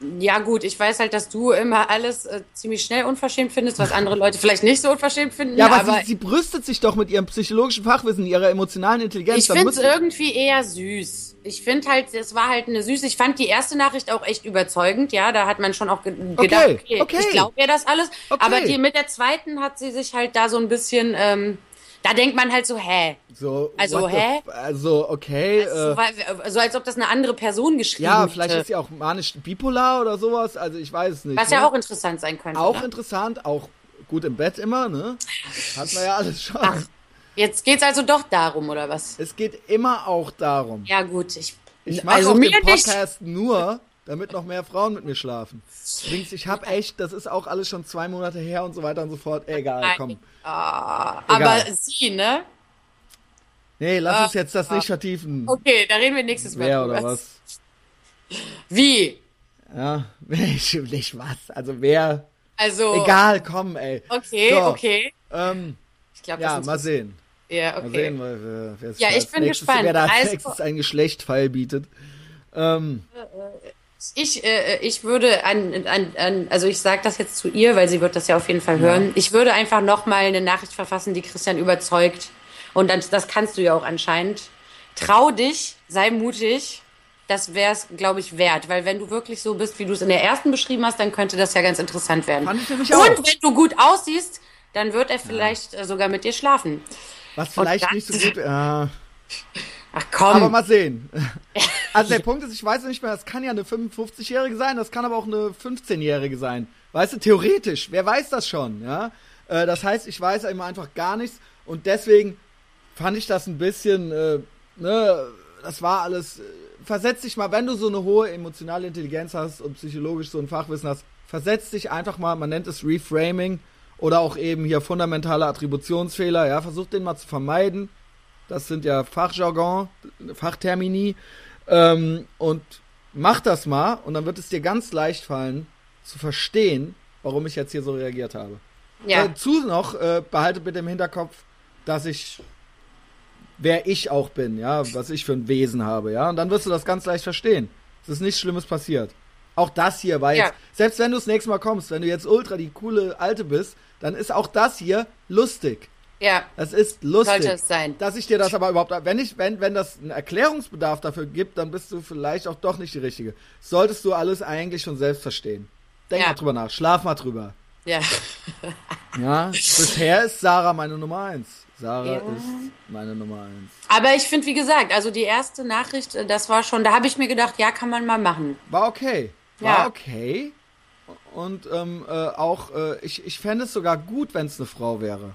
[SPEAKER 2] Ja gut, ich weiß halt, dass du immer alles äh, ziemlich schnell unverschämt findest, was andere Leute vielleicht nicht so unverschämt finden.
[SPEAKER 1] Ja, aber,
[SPEAKER 2] aber
[SPEAKER 1] sie, sie brüstet sich doch mit ihrem psychologischen Fachwissen, ihrer emotionalen Intelligenz.
[SPEAKER 2] ich finde es irgendwie eher süß. Ich finde halt, es war halt eine süße. Ich fand die erste Nachricht auch echt überzeugend. Ja, da hat man schon auch ge gedacht, okay,
[SPEAKER 1] okay.
[SPEAKER 2] ich glaube ihr das alles.
[SPEAKER 1] Okay.
[SPEAKER 2] Aber die mit der zweiten hat sie sich halt da so ein bisschen, ähm, da denkt man halt so, hä?
[SPEAKER 1] So,
[SPEAKER 2] Also, hä?
[SPEAKER 1] Also, okay.
[SPEAKER 2] So,
[SPEAKER 1] äh,
[SPEAKER 2] weil- so als ob das eine andere Person geschrieben
[SPEAKER 1] ja, vielleicht
[SPEAKER 2] hätte.
[SPEAKER 1] ist sie auch manisch bipolar oder sowas. Also, ich weiß es nicht.
[SPEAKER 2] Was
[SPEAKER 1] ne?
[SPEAKER 2] ja auch interessant sein könnte.
[SPEAKER 1] Auch
[SPEAKER 2] ne?
[SPEAKER 1] interessant, auch gut im Bett immer, ne? Hat man ja alles schon.
[SPEAKER 2] Ach. Jetzt geht's also doch darum, oder was?
[SPEAKER 1] Es geht immer auch darum.
[SPEAKER 2] Ja, gut. Ich,
[SPEAKER 1] Ich mache
[SPEAKER 2] also
[SPEAKER 1] auch den
[SPEAKER 2] nicht.
[SPEAKER 1] Podcast nur, damit noch mehr Frauen mit mir schlafen. Übrigens, ich habe echt, das ist auch alles schon zwei Monate her und so weiter und so fort. Egal, komm.
[SPEAKER 2] Ah,
[SPEAKER 1] Egal.
[SPEAKER 2] aber sie, ne?
[SPEAKER 1] Nee, lass
[SPEAKER 2] Ah,
[SPEAKER 1] uns jetzt das nicht vertiefen.
[SPEAKER 2] Okay, da reden wir nächstes Mal
[SPEAKER 1] Wer oder was?
[SPEAKER 2] Wie?
[SPEAKER 1] Ja, nicht, nicht was. Also wer.
[SPEAKER 2] Also.
[SPEAKER 1] Egal, komm, ey.
[SPEAKER 2] Okay,
[SPEAKER 1] So,
[SPEAKER 2] okay.
[SPEAKER 1] Ähm,
[SPEAKER 2] Ich glaube,
[SPEAKER 1] ja, mal sehen.
[SPEAKER 2] Ja,
[SPEAKER 1] Mal
[SPEAKER 2] okay.
[SPEAKER 1] sehen, wer, wer,
[SPEAKER 2] Ja, ich bin gespannt.
[SPEAKER 1] Wer da als
[SPEAKER 2] Also-
[SPEAKER 1] nächstes ein Geschlechtpfeil bietet. Ähm,
[SPEAKER 2] Ich, äh, ich würde an, an, an, also ich sage das jetzt zu ihr, weil sie wird das ja auf jeden Fall hören. Ich würde einfach nochmal eine Nachricht verfassen, die Christian überzeugt. Und dann, das kannst du ja auch anscheinend. Trau dich, sei mutig. Das wäre es, glaube ich, wert. Weil wenn du wirklich so bist, wie du es in der ersten beschrieben hast, dann könnte das ja ganz interessant werden. Und
[SPEAKER 1] auch.
[SPEAKER 2] wenn du gut aussiehst, dann wird er vielleicht äh, sogar mit dir schlafen.
[SPEAKER 1] was vielleicht
[SPEAKER 2] dann-
[SPEAKER 1] nicht so gut. Ja.
[SPEAKER 2] Ach komm.
[SPEAKER 1] Aber mal sehen. Also der Punkt ist, ich weiß nicht mehr, das kann ja eine 55-Jährige sein, das kann aber auch eine 15-Jährige sein. Weißt du, theoretisch, wer weiß das schon, ja? Äh, Das heißt, ich weiß immer einfach gar nichts und deswegen fand ich das ein bisschen, äh, ne, das war alles, äh, versetz dich mal, wenn du so eine hohe emotionale Intelligenz hast und psychologisch so ein Fachwissen hast, versetz dich einfach mal, man nennt es Reframing oder auch eben hier fundamentale Attributionsfehler, ja, versuch den mal zu vermeiden. Das sind ja Fachjargon, Fachtermini. Ähm, und mach das mal und dann wird es dir ganz leicht fallen, zu verstehen, warum ich jetzt hier so reagiert habe.
[SPEAKER 2] ja.
[SPEAKER 1] Dazu noch, äh, behalte bitte im Hinterkopf, dass ich, wer ich auch bin, ja, was ich für ein Wesen habe, ja. Und dann wirst du das ganz leicht verstehen. Es ist nichts Schlimmes passiert. Auch das hier war
[SPEAKER 2] Ja.
[SPEAKER 1] jetzt, selbst wenn du das nächste Mal kommst, wenn du jetzt ultra die coole Alte bist, dann ist auch das hier lustig.
[SPEAKER 2] Ja.
[SPEAKER 1] Das ist lustig.
[SPEAKER 2] Sollte es sein.
[SPEAKER 1] Dass ich dir das aber überhaupt, wenn ich, wenn, wenn das einen Erklärungsbedarf dafür gibt, dann bist du vielleicht auch doch nicht die Richtige. Solltest du alles eigentlich schon selbst verstehen. Denk
[SPEAKER 2] Ja.
[SPEAKER 1] mal drüber nach, schlaf mal drüber.
[SPEAKER 2] Ja.
[SPEAKER 1] Ja, bisher ist Sarah meine Nummer eins. Sarah
[SPEAKER 2] Ja.
[SPEAKER 1] ist meine Nummer eins.
[SPEAKER 2] Aber ich finde, wie gesagt, also die erste Nachricht, äh, das war schon, da habe ich mir gedacht, ja, kann man mal machen.
[SPEAKER 1] War okay. War
[SPEAKER 2] Ja.
[SPEAKER 1] okay. Und ähm, äh, auch, äh, ich, ich fände es sogar gut, wenn es eine Frau wäre.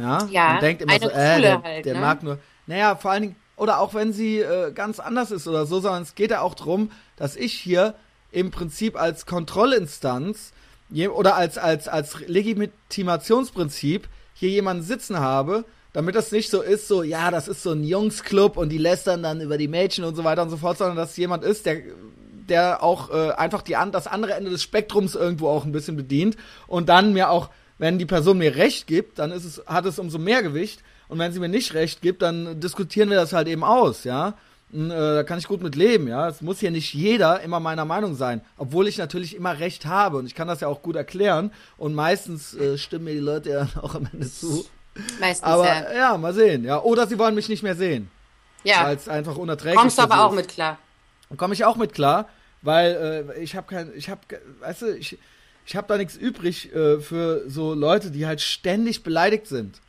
[SPEAKER 1] Ja,
[SPEAKER 2] Ja,
[SPEAKER 1] man denkt immer so, äh, der,
[SPEAKER 2] halt,
[SPEAKER 1] der
[SPEAKER 2] ne?
[SPEAKER 1] mag nur. Naja, vor allen Dingen, oder auch wenn sie äh, ganz anders ist oder so, sondern es geht ja auch drum, dass ich hier im Prinzip als Kontrollinstanz je, oder als, als, als Legitimationsprinzip hier jemanden sitzen habe, damit das nicht so ist, so, ja, das ist so ein Jungsclub und die lästern dann über die Mädchen und so weiter und so fort, sondern dass jemand ist, der der auch äh, einfach die an, das andere Ende des Spektrums irgendwo auch ein bisschen bedient und dann mir auch, wenn die Person mir recht gibt, dann ist es, hat es umso mehr Gewicht und wenn sie mir nicht recht gibt, dann diskutieren wir das halt eben aus, ja. Und, äh, da kann ich gut mit leben, ja. Es muss hier nicht jeder immer meiner Meinung sein, obwohl ich natürlich immer recht habe und ich kann das ja auch gut erklären und meistens äh, stimmen mir die Leute ja auch am Ende zu.
[SPEAKER 2] Meistens,
[SPEAKER 1] Aber
[SPEAKER 2] ja.
[SPEAKER 1] ja, mal sehen, ja. Oder sie wollen mich nicht mehr sehen, weil
[SPEAKER 2] Ja,
[SPEAKER 1] es einfach unerträglich
[SPEAKER 2] kommst du
[SPEAKER 1] für sie
[SPEAKER 2] aber auch
[SPEAKER 1] ist.
[SPEAKER 2] mit klar.
[SPEAKER 1] Komme ich auch mit klar, weil äh, ich habe kein, ich habe, weißt du, ich, ich habe da nichts übrig äh, für so Leute, die halt ständig beleidigt sind.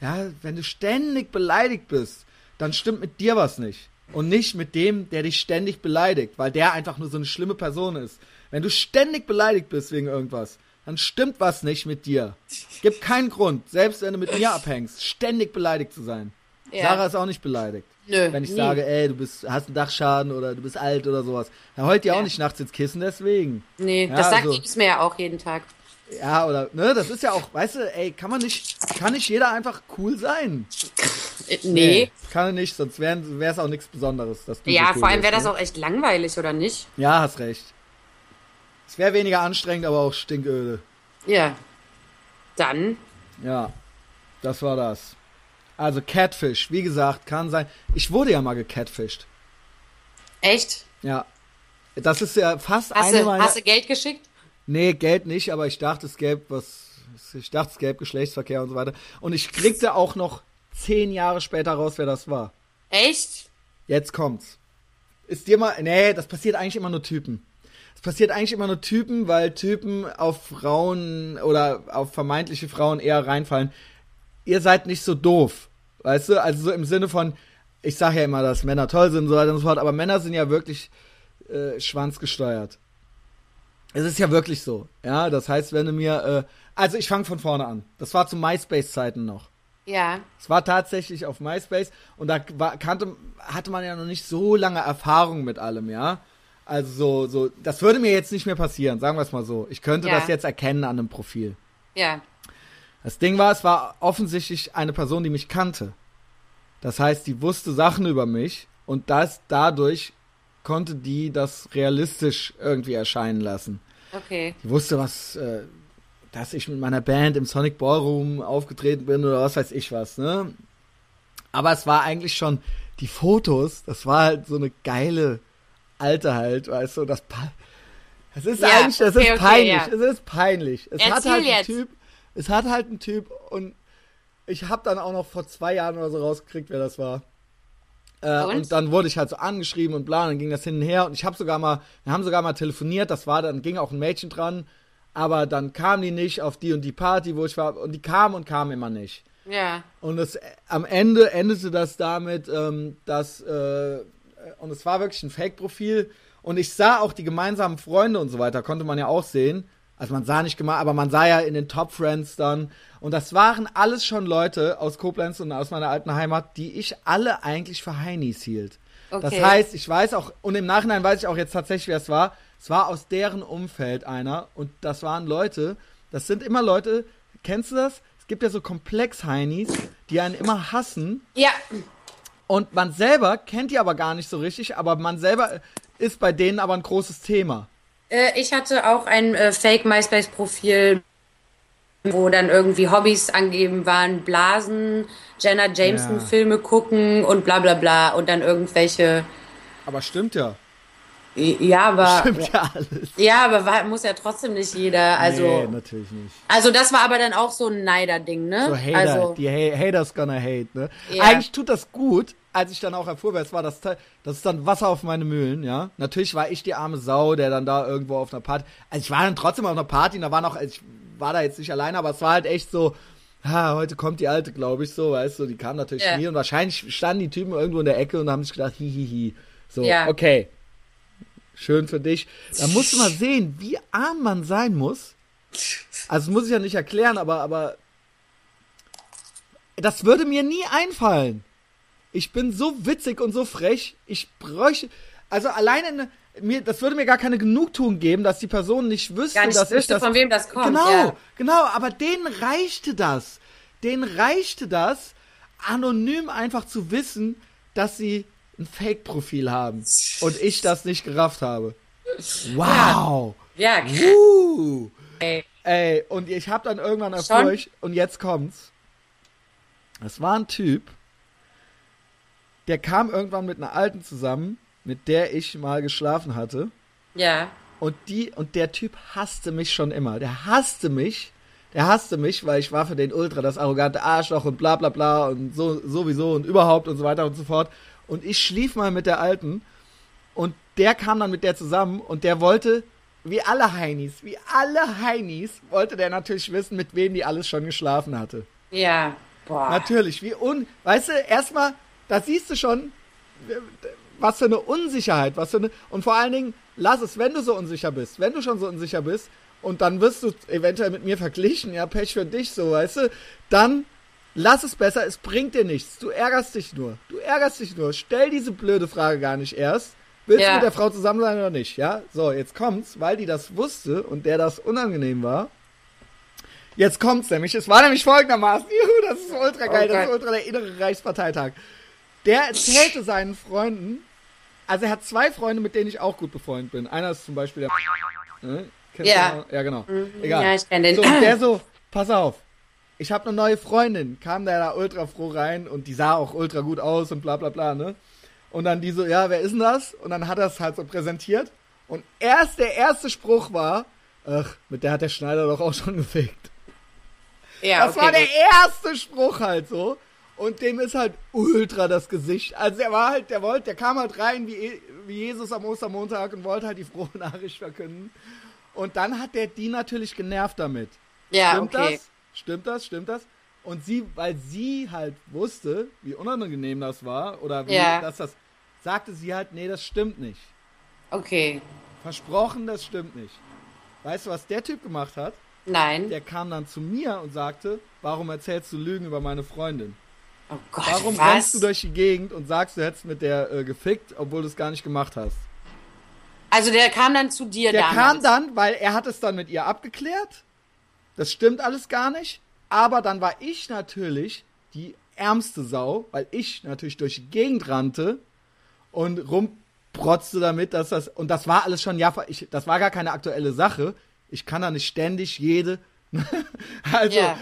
[SPEAKER 1] Ja, wenn du ständig beleidigt bist, dann stimmt mit dir was nicht. Und nicht mit dem, der dich ständig beleidigt, weil der einfach nur so eine schlimme Person ist. Wenn du ständig beleidigt bist wegen irgendwas, dann stimmt was nicht mit dir. Gibt keinen Grund, selbst wenn du mit mir abhängst, ständig beleidigt zu sein.
[SPEAKER 2] Ja.
[SPEAKER 1] Sarah ist auch nicht beleidigt.
[SPEAKER 2] Nö,
[SPEAKER 1] Wenn ich
[SPEAKER 2] nie.
[SPEAKER 1] sage, ey, du bist, hast einen Dachschaden oder du bist alt oder sowas. Da heult auch
[SPEAKER 2] Ja.
[SPEAKER 1] nicht nachts ins Kissen deswegen.
[SPEAKER 2] Nee,
[SPEAKER 1] Ja,
[SPEAKER 2] das sagt
[SPEAKER 1] also-
[SPEAKER 2] mir ja auch jeden Tag.
[SPEAKER 1] Ja, oder, ne, das ist ja auch, weißt du, ey, kann man nicht, kann nicht jeder einfach cool sein?
[SPEAKER 2] Äh, Nee.
[SPEAKER 1] Kann er nicht, sonst wäre es auch nichts Besonderes. Dass du
[SPEAKER 2] Ja,
[SPEAKER 1] so cool
[SPEAKER 2] vor allem wäre das
[SPEAKER 1] ne?
[SPEAKER 2] auch echt langweilig, oder nicht?
[SPEAKER 1] Ja, hast recht. Es wäre weniger anstrengend, aber auch stinköde.
[SPEAKER 2] Ja. Dann,
[SPEAKER 1] Ja, das war das. Also Catfish, wie gesagt, kann sein. Ich wurde ja mal gecatfished.
[SPEAKER 2] echt?
[SPEAKER 1] Ja. Das ist ja fast
[SPEAKER 2] Hast
[SPEAKER 1] eine
[SPEAKER 2] du,
[SPEAKER 1] meiner...
[SPEAKER 2] hast du Geld geschickt?
[SPEAKER 1] Nee, Geld nicht, aber ich dachte, es gäbe was. Ich dachte, es gäbe Geschlechtsverkehr und so weiter. Und ich kriegte auch noch zehn Jahre später raus, wer das war.
[SPEAKER 2] Echt?
[SPEAKER 1] Jetzt kommt's. Ist dir mal. Nee, das passiert eigentlich immer nur Typen. Es passiert eigentlich immer nur Typen, weil Typen auf Frauen oder auf vermeintliche Frauen eher reinfallen. Ihr seid nicht so doof. Weißt du? Also so im Sinne von, ich sage ja immer, dass Männer toll sind und so weiter und so fort, aber Männer sind ja wirklich äh, schwanzgesteuert. Es ist ja wirklich so. Ja, das heißt, wenn du mir. Äh, also ich fange von vorne an. Das war zu MySpace-Zeiten noch.
[SPEAKER 2] Ja.
[SPEAKER 1] Es war tatsächlich auf MySpace und da war, kannte, hatte man ja noch nicht so lange Erfahrung mit allem, ja. Also so, so, das würde mir jetzt nicht mehr passieren, sagen wir es mal so. Ich könnte
[SPEAKER 2] Ja.
[SPEAKER 1] das jetzt erkennen an einem Profil.
[SPEAKER 2] Ja.
[SPEAKER 1] Das Ding war, es war offensichtlich eine Person, die mich kannte. Das heißt, die wusste Sachen über mich und das dadurch konnte die das realistisch irgendwie erscheinen lassen.
[SPEAKER 2] Okay.
[SPEAKER 1] Die wusste, was, äh, dass ich mit meiner Band im Sonic Ballroom aufgetreten bin oder was weiß ich was, ne? Aber es war eigentlich schon die Fotos, das war halt so eine geile alte halt, weißt du, das es ist ja, eigentlich, es okay, ist okay, peinlich, ja. es ist peinlich. Es Erzähl hat halt jetzt. ein Typ, es hat halt ein Typ und ich habe dann auch noch vor zwei Jahren oder so rausgekriegt, wer das war. Äh, und? und? dann wurde ich halt so angeschrieben und bla, und dann ging das hin und her und ich habe sogar mal, wir haben sogar mal telefoniert, das war, dann ging auch ein Mädchen dran, aber dann kam die nicht auf die und die Party, wo ich war, und die kam und kam immer nicht.
[SPEAKER 2] Ja.
[SPEAKER 1] Und es, am Ende endete das damit, ähm, dass, äh, und es war wirklich ein Fake-Profil und ich sah auch die gemeinsamen Freunde und so weiter, konnte man ja auch sehen. Also man sah nicht gemacht, aber man sah ja in den Top Friends dann. Und das waren alles schon Leute aus Koblenz und aus meiner alten Heimat, die ich alle eigentlich für Heinis hielt. Okay. Das heißt, ich weiß auch, und im Nachhinein weiß ich auch jetzt tatsächlich, wer es war. Es war aus deren Umfeld einer. Und das waren Leute, das sind immer Leute, kennst du das? Es gibt ja so Komplex-Heinis, die einen immer hassen.
[SPEAKER 2] Ja.
[SPEAKER 1] Und man selber kennt die aber gar nicht so richtig, aber man selber ist bei denen aber ein großes Thema.
[SPEAKER 2] Äh, ich hatte auch ein äh, Fake-MySpace-Profil, wo dann irgendwie Hobbys angegeben waren, Blasen, Jenna Jameson-Filme ja. gucken und bla bla bla und dann irgendwelche.
[SPEAKER 1] Aber stimmt ja.
[SPEAKER 2] Ja, aber.
[SPEAKER 1] Stimmt ja alles.
[SPEAKER 2] Ja, aber war, muss ja trotzdem nicht jeder. Also, nee,
[SPEAKER 1] natürlich nicht.
[SPEAKER 2] Also, das war aber dann auch so ein Neider-Ding, ne?
[SPEAKER 1] So Hater,
[SPEAKER 2] also,
[SPEAKER 1] die Haters gonna hate, ne? Ja. Eigentlich tut das gut, als ich dann auch erfuhr, wer es war, das, das ist dann Wasser auf meine Mühlen, ja. Natürlich war ich die arme Sau, der dann da irgendwo auf einer Party. Also, ich war dann trotzdem auf einer Party, und da war noch, also ich war da jetzt nicht alleine, aber es war halt echt so, ha, heute kommt die Alte, glaube ich, so, weißt du, die kam natürlich yeah. nie und wahrscheinlich standen die Typen irgendwo in der Ecke und haben sich gedacht, hihihi. Hi, hi. So, ja. okay Schön für dich. Da musst du mal sehen, wie arm man sein muss. Also muss ich ja nicht erklären, aber, aber das würde mir nie einfallen. Ich bin so witzig und so frech. Ich bräuchte, also alleine mir, das würde mir gar keine Genugtuung geben, dass die Person nicht wüsste,
[SPEAKER 2] gar nicht
[SPEAKER 1] dass
[SPEAKER 2] wüsste,
[SPEAKER 1] ich das,
[SPEAKER 2] von wem das kommt.
[SPEAKER 1] Genau,
[SPEAKER 2] ja.
[SPEAKER 1] genau. Aber denen reichte das. Denen reichte das, anonym einfach zu wissen, dass sie ein Fake-Profil haben und ich das nicht gerafft habe. Wow!
[SPEAKER 2] Ja,
[SPEAKER 1] ja uh. Ey. Ey, und ich habe dann irgendwann ich, und jetzt kommt's. Es war ein Typ, der kam irgendwann mit einer Alten zusammen, mit der ich mal geschlafen hatte.
[SPEAKER 2] Ja.
[SPEAKER 1] Und die, und der Typ hasste mich schon immer. Der hasste mich. Der hasste mich, weil ich war für den Ultra das arrogante Arschloch und bla bla bla und so sowieso und überhaupt und so weiter und so fort. Und ich schlief mal mit der Alten und der kam dann mit der zusammen und der wollte, wie alle Heinis, wie alle Heinis, wollte der natürlich wissen, mit wem die alles schon geschlafen hatte.
[SPEAKER 2] Ja, boah.
[SPEAKER 1] Natürlich, wie un, weißt du, erstmal, da siehst du schon, was für eine Unsicherheit, was für eine, und vor allen Dingen, lass es, wenn du so unsicher bist, wenn du schon so unsicher bist, und dann wirst du eventuell mit mir verglichen, ja, Pech für dich, so, weißt du, dann Lass es besser, es bringt dir nichts. Du ärgerst dich nur. Du ärgerst dich nur. Stell diese blöde Frage gar nicht erst. Willst ja. du mit der Frau zusammen sein oder nicht? Ja? So, jetzt kommt's, weil die das wusste und der das unangenehm war. Jetzt kommt's nämlich. Es war nämlich folgendermaßen. Juhu, das ist ultra geil. Okay. Das ist ultra der innere Reichsparteitag. Der erzählte seinen Freunden, also er hat zwei Freunde, mit denen ich auch gut befreundet bin. Einer ist zum Beispiel der. Ne?
[SPEAKER 2] ja.
[SPEAKER 1] Ja, genau.
[SPEAKER 2] Mhm. Egal. Ja, ich kenn den.
[SPEAKER 1] So, und der so, pass auf ich habe eine neue Freundin, kam der da ultra froh rein und die sah auch ultra gut aus und bla bla bla, ne? Und dann die so, ja, wer ist denn das? Und dann hat er es halt so präsentiert. Und erst der erste Spruch war, ach, mit der hat der Schneider doch auch schon gefickt. Ja, das okay, war der erste Spruch halt so. Und dem ist halt ultra das Gesicht. Also der war halt, der wollte, der kam halt rein wie, wie Jesus am Ostermontag und wollte halt die frohe Nachricht verkünden. Und dann hat der die natürlich genervt damit.
[SPEAKER 2] Ja, Stimmt okay.
[SPEAKER 1] Das? Stimmt das? Stimmt das? Und sie, weil sie halt wusste, wie unangenehm das war, oder wie, ja. dass das, sagte sie halt, nee, das stimmt nicht.
[SPEAKER 2] Okay.
[SPEAKER 1] Versprochen, das stimmt nicht. Weißt du, was der Typ gemacht hat?
[SPEAKER 2] Nein.
[SPEAKER 1] Der kam dann zu mir und sagte, warum erzählst du Lügen über meine Freundin?
[SPEAKER 2] Oh Gott,
[SPEAKER 1] Warum
[SPEAKER 2] was?
[SPEAKER 1] rennst du durch die Gegend und sagst, du hättest mit der äh, gefickt, obwohl du es gar nicht gemacht hast?
[SPEAKER 2] Also der kam dann zu dir
[SPEAKER 1] der
[SPEAKER 2] damals?
[SPEAKER 1] Kam dann, weil er hat es dann mit ihr abgeklärt das stimmt alles gar nicht. Aber dann war ich natürlich die ärmste Sau, weil ich natürlich durch die Gegend rannte und rumprotzte damit, dass das, und das war alles schon, ja, ich, das war gar keine aktuelle Sache. Ich kann da nicht ständig jede also,
[SPEAKER 2] Ja.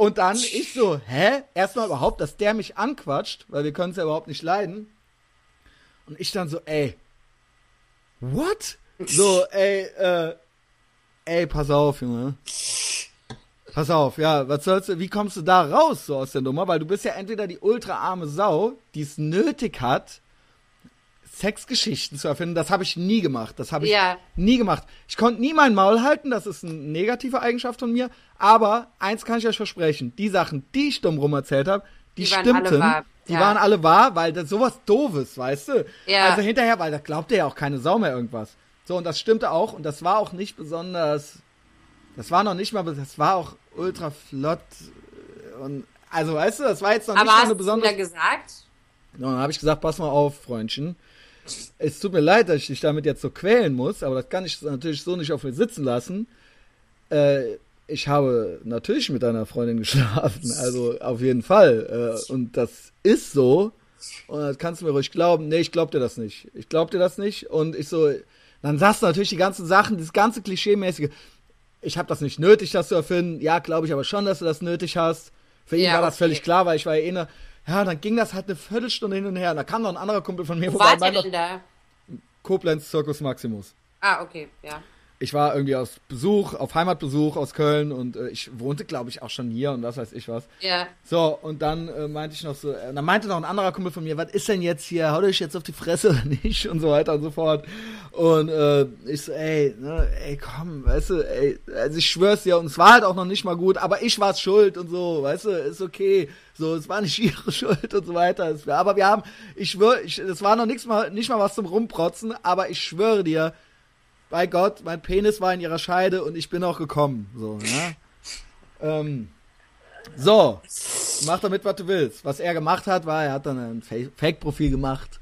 [SPEAKER 1] Und dann ich so, hä? Erstmal überhaupt, dass der mich anquatscht, weil wir können es ja überhaupt nicht leiden. Und ich dann so, ey, what? So, ey, äh, ey, pass auf, Junge. Pass auf, ja, was sollst du, wie kommst du da raus, so aus der Nummer? Weil du bist ja entweder die ultra arme Sau, die es nötig hat, Sexgeschichten zu erfinden. Das habe ich nie gemacht. Das habe ich
[SPEAKER 2] Ja.
[SPEAKER 1] nie gemacht. Ich konnte nie mein Maul halten, das ist eine negative Eigenschaft von mir. Aber eins kann ich euch versprechen: Die Sachen, die ich dumm rum erzählt habe, die,
[SPEAKER 2] Die waren
[SPEAKER 1] stimmten. Die
[SPEAKER 2] Ja.
[SPEAKER 1] waren alle wahr, weil das sowas doofes, weißt du?
[SPEAKER 2] Ja.
[SPEAKER 1] Also hinterher, weil da glaubte ja auch keine Sau mehr irgendwas. So, und das stimmte auch. Und das war auch nicht besonders. Das war noch nicht mal, das war auch ultra flott. Und, also, weißt du, das war jetzt noch
[SPEAKER 2] Aber
[SPEAKER 1] nicht mal
[SPEAKER 2] hast
[SPEAKER 1] eine
[SPEAKER 2] du
[SPEAKER 1] besondere.
[SPEAKER 2] wieder gesagt?
[SPEAKER 1] Und dann habe ich gesagt, pass mal auf, Freundchen. Es tut mir leid, dass ich dich damit jetzt so quälen muss, aber das kann ich natürlich so nicht auf mir sitzen lassen. Äh, ich habe natürlich mit deiner Freundin geschlafen, also auf jeden Fall. Äh, und das ist so. Und das kannst du mir ruhig glauben. Nee, ich glaub dir das nicht. Ich glaub dir das nicht. Und ich so, dann sagst du natürlich die ganzen Sachen, das ganze Klischee-mäßige. Ich habe das nicht nötig, das zu erfinden. Ja, glaube ich aber schon, dass du das nötig hast. Für ihn
[SPEAKER 2] Ja,
[SPEAKER 1] war das
[SPEAKER 2] okay.
[SPEAKER 1] völlig klar, weil ich war ja eh ne, ja, dann ging das halt eine Viertelstunde hin und her. Und da kam noch ein anderer Kumpel von mir
[SPEAKER 2] Wo ihr
[SPEAKER 1] meinte,
[SPEAKER 2] denn da?
[SPEAKER 1] Koblenz Circus Maximus.
[SPEAKER 2] Ah, okay, ja.
[SPEAKER 1] Ich war irgendwie aus Besuch, auf Heimatbesuch aus Köln und äh, ich wohnte, glaube ich, auch schon hier und was weiß ich was.
[SPEAKER 2] Ja.
[SPEAKER 1] So, und dann äh, meinte ich noch so, äh, dann meinte noch ein anderer Kumpel von mir, was ist denn jetzt hier, hau dich jetzt auf die Fresse oder nicht und so weiter und so fort. Und äh, ich so, ey, ne, ey, komm, weißt du, ey, also ich schwör's dir, und es war halt auch noch nicht mal gut, aber ich war's schuld und so, weißt du, ist okay. So, es war nicht ihre Schuld und so weiter. Aber wir haben, ich schwör, ich, es war noch nichts mal, nicht mal was zum Rumprotzen, aber ich schwöre dir, bei Gott, mein Penis war in ihrer Scheide und ich bin auch gekommen. So, ja. ähm, so, mach damit, was du willst. Was er gemacht hat, war, er hat dann ein Fa- Fake-Profil gemacht,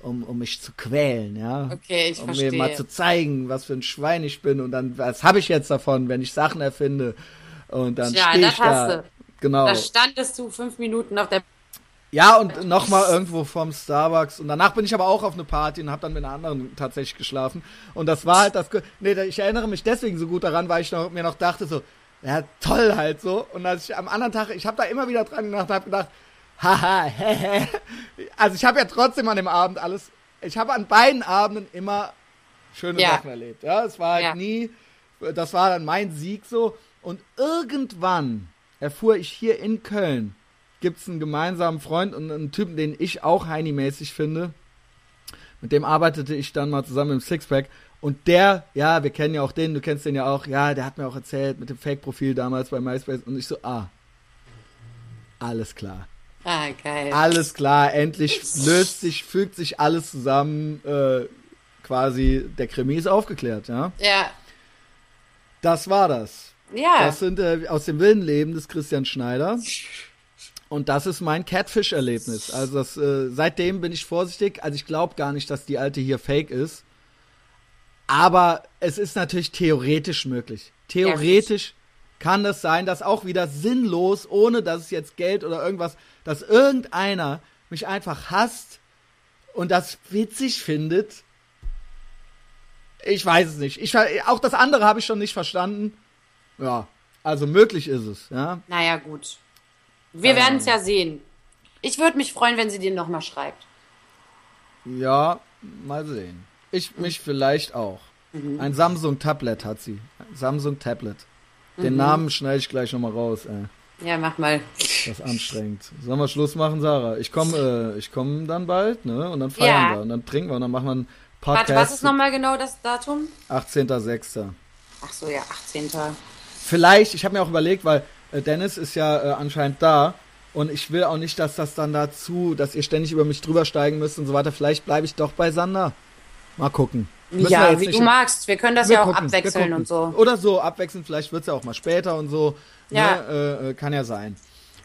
[SPEAKER 1] um, um mich zu quälen, ja.
[SPEAKER 2] Okay, ich
[SPEAKER 1] um
[SPEAKER 2] verstehe.
[SPEAKER 1] mir mal zu zeigen, was für ein Schwein ich bin und dann, was habe ich jetzt davon, wenn ich Sachen erfinde und dann
[SPEAKER 2] Tja,
[SPEAKER 1] stehe ich da. Genau.
[SPEAKER 2] Da standest du fünf Minuten auf der.
[SPEAKER 1] Ja, und nochmal irgendwo vom Starbucks. Und danach bin ich aber auch auf eine Party und habe dann mit einer anderen tatsächlich geschlafen. Und das war halt das. Ge- Nee, ich erinnere mich deswegen so gut daran, weil ich noch, mir noch dachte so, ja, toll halt so. Und als ich am anderen Tag, ich habe da immer wieder dran gedacht und habe gedacht, haha, hehe. Also ich habe ja trotzdem an dem Abend alles, ich habe an beiden Abenden immer schöne
[SPEAKER 2] Ja.
[SPEAKER 1] Sachen erlebt. Ja, es war halt
[SPEAKER 2] Ja.
[SPEAKER 1] nie, das war dann mein Sieg so. Und irgendwann erfuhr ich hier in Köln, gibt es einen gemeinsamen Freund und einen Typen, den ich auch Heini-mäßig finde. Mit dem arbeitete ich dann mal zusammen im Sixpack. Und der, ja, wir kennen ja auch den, du kennst den ja auch, ja, der hat mir auch erzählt mit dem Fake-Profil damals bei MySpace. Und ich so, ah, alles klar.
[SPEAKER 2] Ah, geil.
[SPEAKER 1] Alles klar, endlich löst sich, fügt sich alles zusammen. Äh, quasi, der Krimi ist aufgeklärt, ja.
[SPEAKER 2] Ja.
[SPEAKER 1] Das war das.
[SPEAKER 2] Ja.
[SPEAKER 1] Das sind äh, aus dem wilden Leben des Christian Schneider. Und das ist mein Catfish-Erlebnis. Also das, äh, seitdem bin ich vorsichtig. Also ich glaube gar nicht, dass die alte hier fake ist. Aber es ist natürlich theoretisch möglich. Theoretisch kann das sein, dass auch wieder sinnlos, ohne dass es jetzt Geld oder irgendwas, dass irgendeiner mich einfach hasst und das witzig findet. Ich weiß es nicht. Ich, auch das andere habe ich schon nicht verstanden. Ja, also möglich ist es, ja.
[SPEAKER 2] Naja, gut. Wir werden es ja sehen. Ich würde mich freuen, wenn sie dir nochmal schreibt.
[SPEAKER 1] Ja, mal sehen. Ich mich vielleicht auch. Ein Samsung Tablet hat sie. Ein Samsung Tablet. Den Namen schneide ich gleich nochmal raus, ey.
[SPEAKER 2] Ja, mach mal.
[SPEAKER 1] Das ist anstrengend. Sollen wir Schluss machen, Sarah? Ich komme äh, ich komm dann bald, ne? Und dann feiern
[SPEAKER 2] Ja.
[SPEAKER 1] wir. Und dann trinken wir und dann machen wir einen Podcast.
[SPEAKER 2] Warte, was ist nochmal genau das Datum?
[SPEAKER 1] 18.06.
[SPEAKER 2] Ach so, ja, 18.
[SPEAKER 1] Vielleicht, ich habe mir auch überlegt, weil Dennis ist ja äh, anscheinend da und ich will auch nicht, dass das dann dazu, dass ihr ständig über mich drüber steigen müsst und so weiter. Vielleicht bleibe ich doch bei Sander. Mal gucken. Müssen
[SPEAKER 2] Ja, wie du magst. Wir können das
[SPEAKER 1] wir
[SPEAKER 2] ja auch
[SPEAKER 1] gucken,
[SPEAKER 2] abwechseln und so.
[SPEAKER 1] Oder so, abwechseln, vielleicht wird's ja auch mal später und so.
[SPEAKER 2] Ja.
[SPEAKER 1] Ne? Äh, äh, kann ja sein.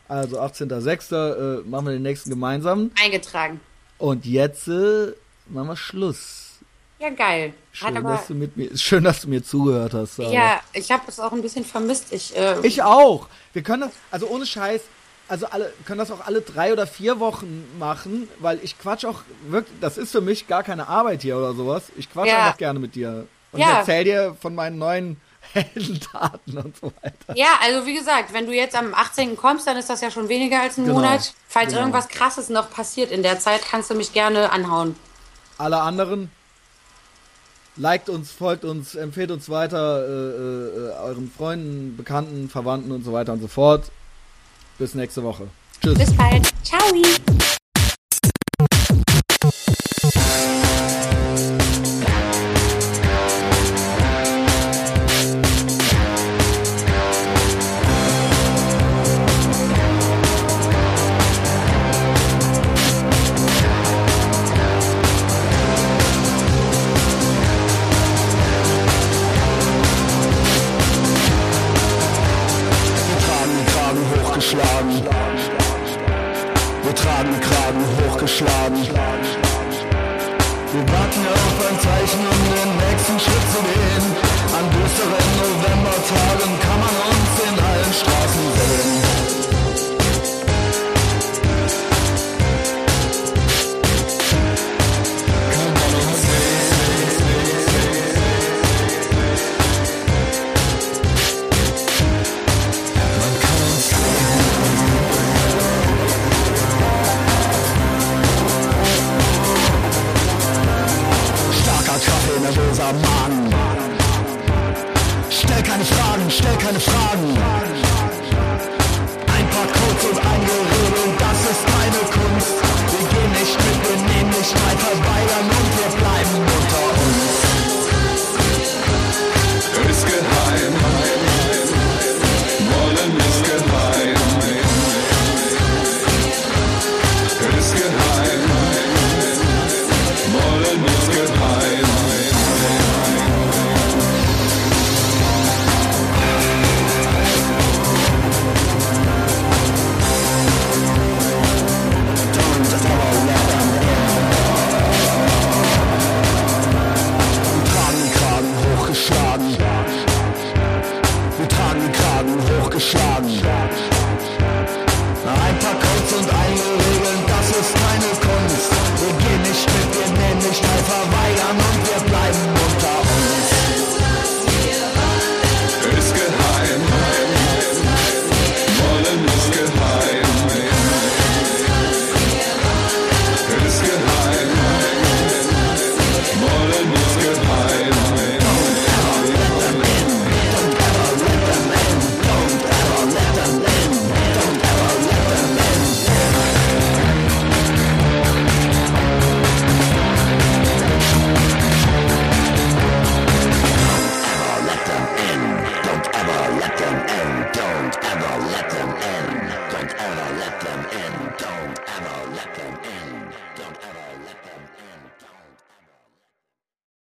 [SPEAKER 1] Also 18.06. Äh, machen wir den nächsten gemeinsam.
[SPEAKER 2] Eingetragen.
[SPEAKER 1] Und jetzt äh, machen wir Schluss.
[SPEAKER 2] Ja, geil.
[SPEAKER 1] Schön,
[SPEAKER 2] aber,
[SPEAKER 1] dass du mit mir, schön, dass du mir zugehört hast. Sarah.
[SPEAKER 2] Ja, ich habe es auch ein bisschen vermisst. Ich, äh,
[SPEAKER 1] ich auch. Wir können das, also ohne Scheiß, also alle, können das auch alle drei oder vier Wochen machen, weil ich quatsch auch wirklich, das ist für mich gar keine Arbeit hier oder sowas. Ich quatsch
[SPEAKER 2] ja.
[SPEAKER 1] einfach gerne mit dir. Und
[SPEAKER 2] ja.
[SPEAKER 1] ich erzähl dir von meinen neuen
[SPEAKER 2] Heldentaten und so weiter.
[SPEAKER 1] Ja, also wie gesagt, wenn du jetzt am 18. kommst, dann ist das ja schon weniger als ein
[SPEAKER 2] genau.
[SPEAKER 1] Monat. Falls
[SPEAKER 2] genau.
[SPEAKER 1] irgendwas Krasses noch passiert in der Zeit, kannst du mich gerne anhauen.
[SPEAKER 2] Alle anderen liked uns, folgt uns, empfehlt uns weiter äh, äh, äh, euren Freunden, Bekannten, Verwandten und so weiter und so fort. Bis nächste Woche. Tschüss.
[SPEAKER 1] Bis bald. Ciao.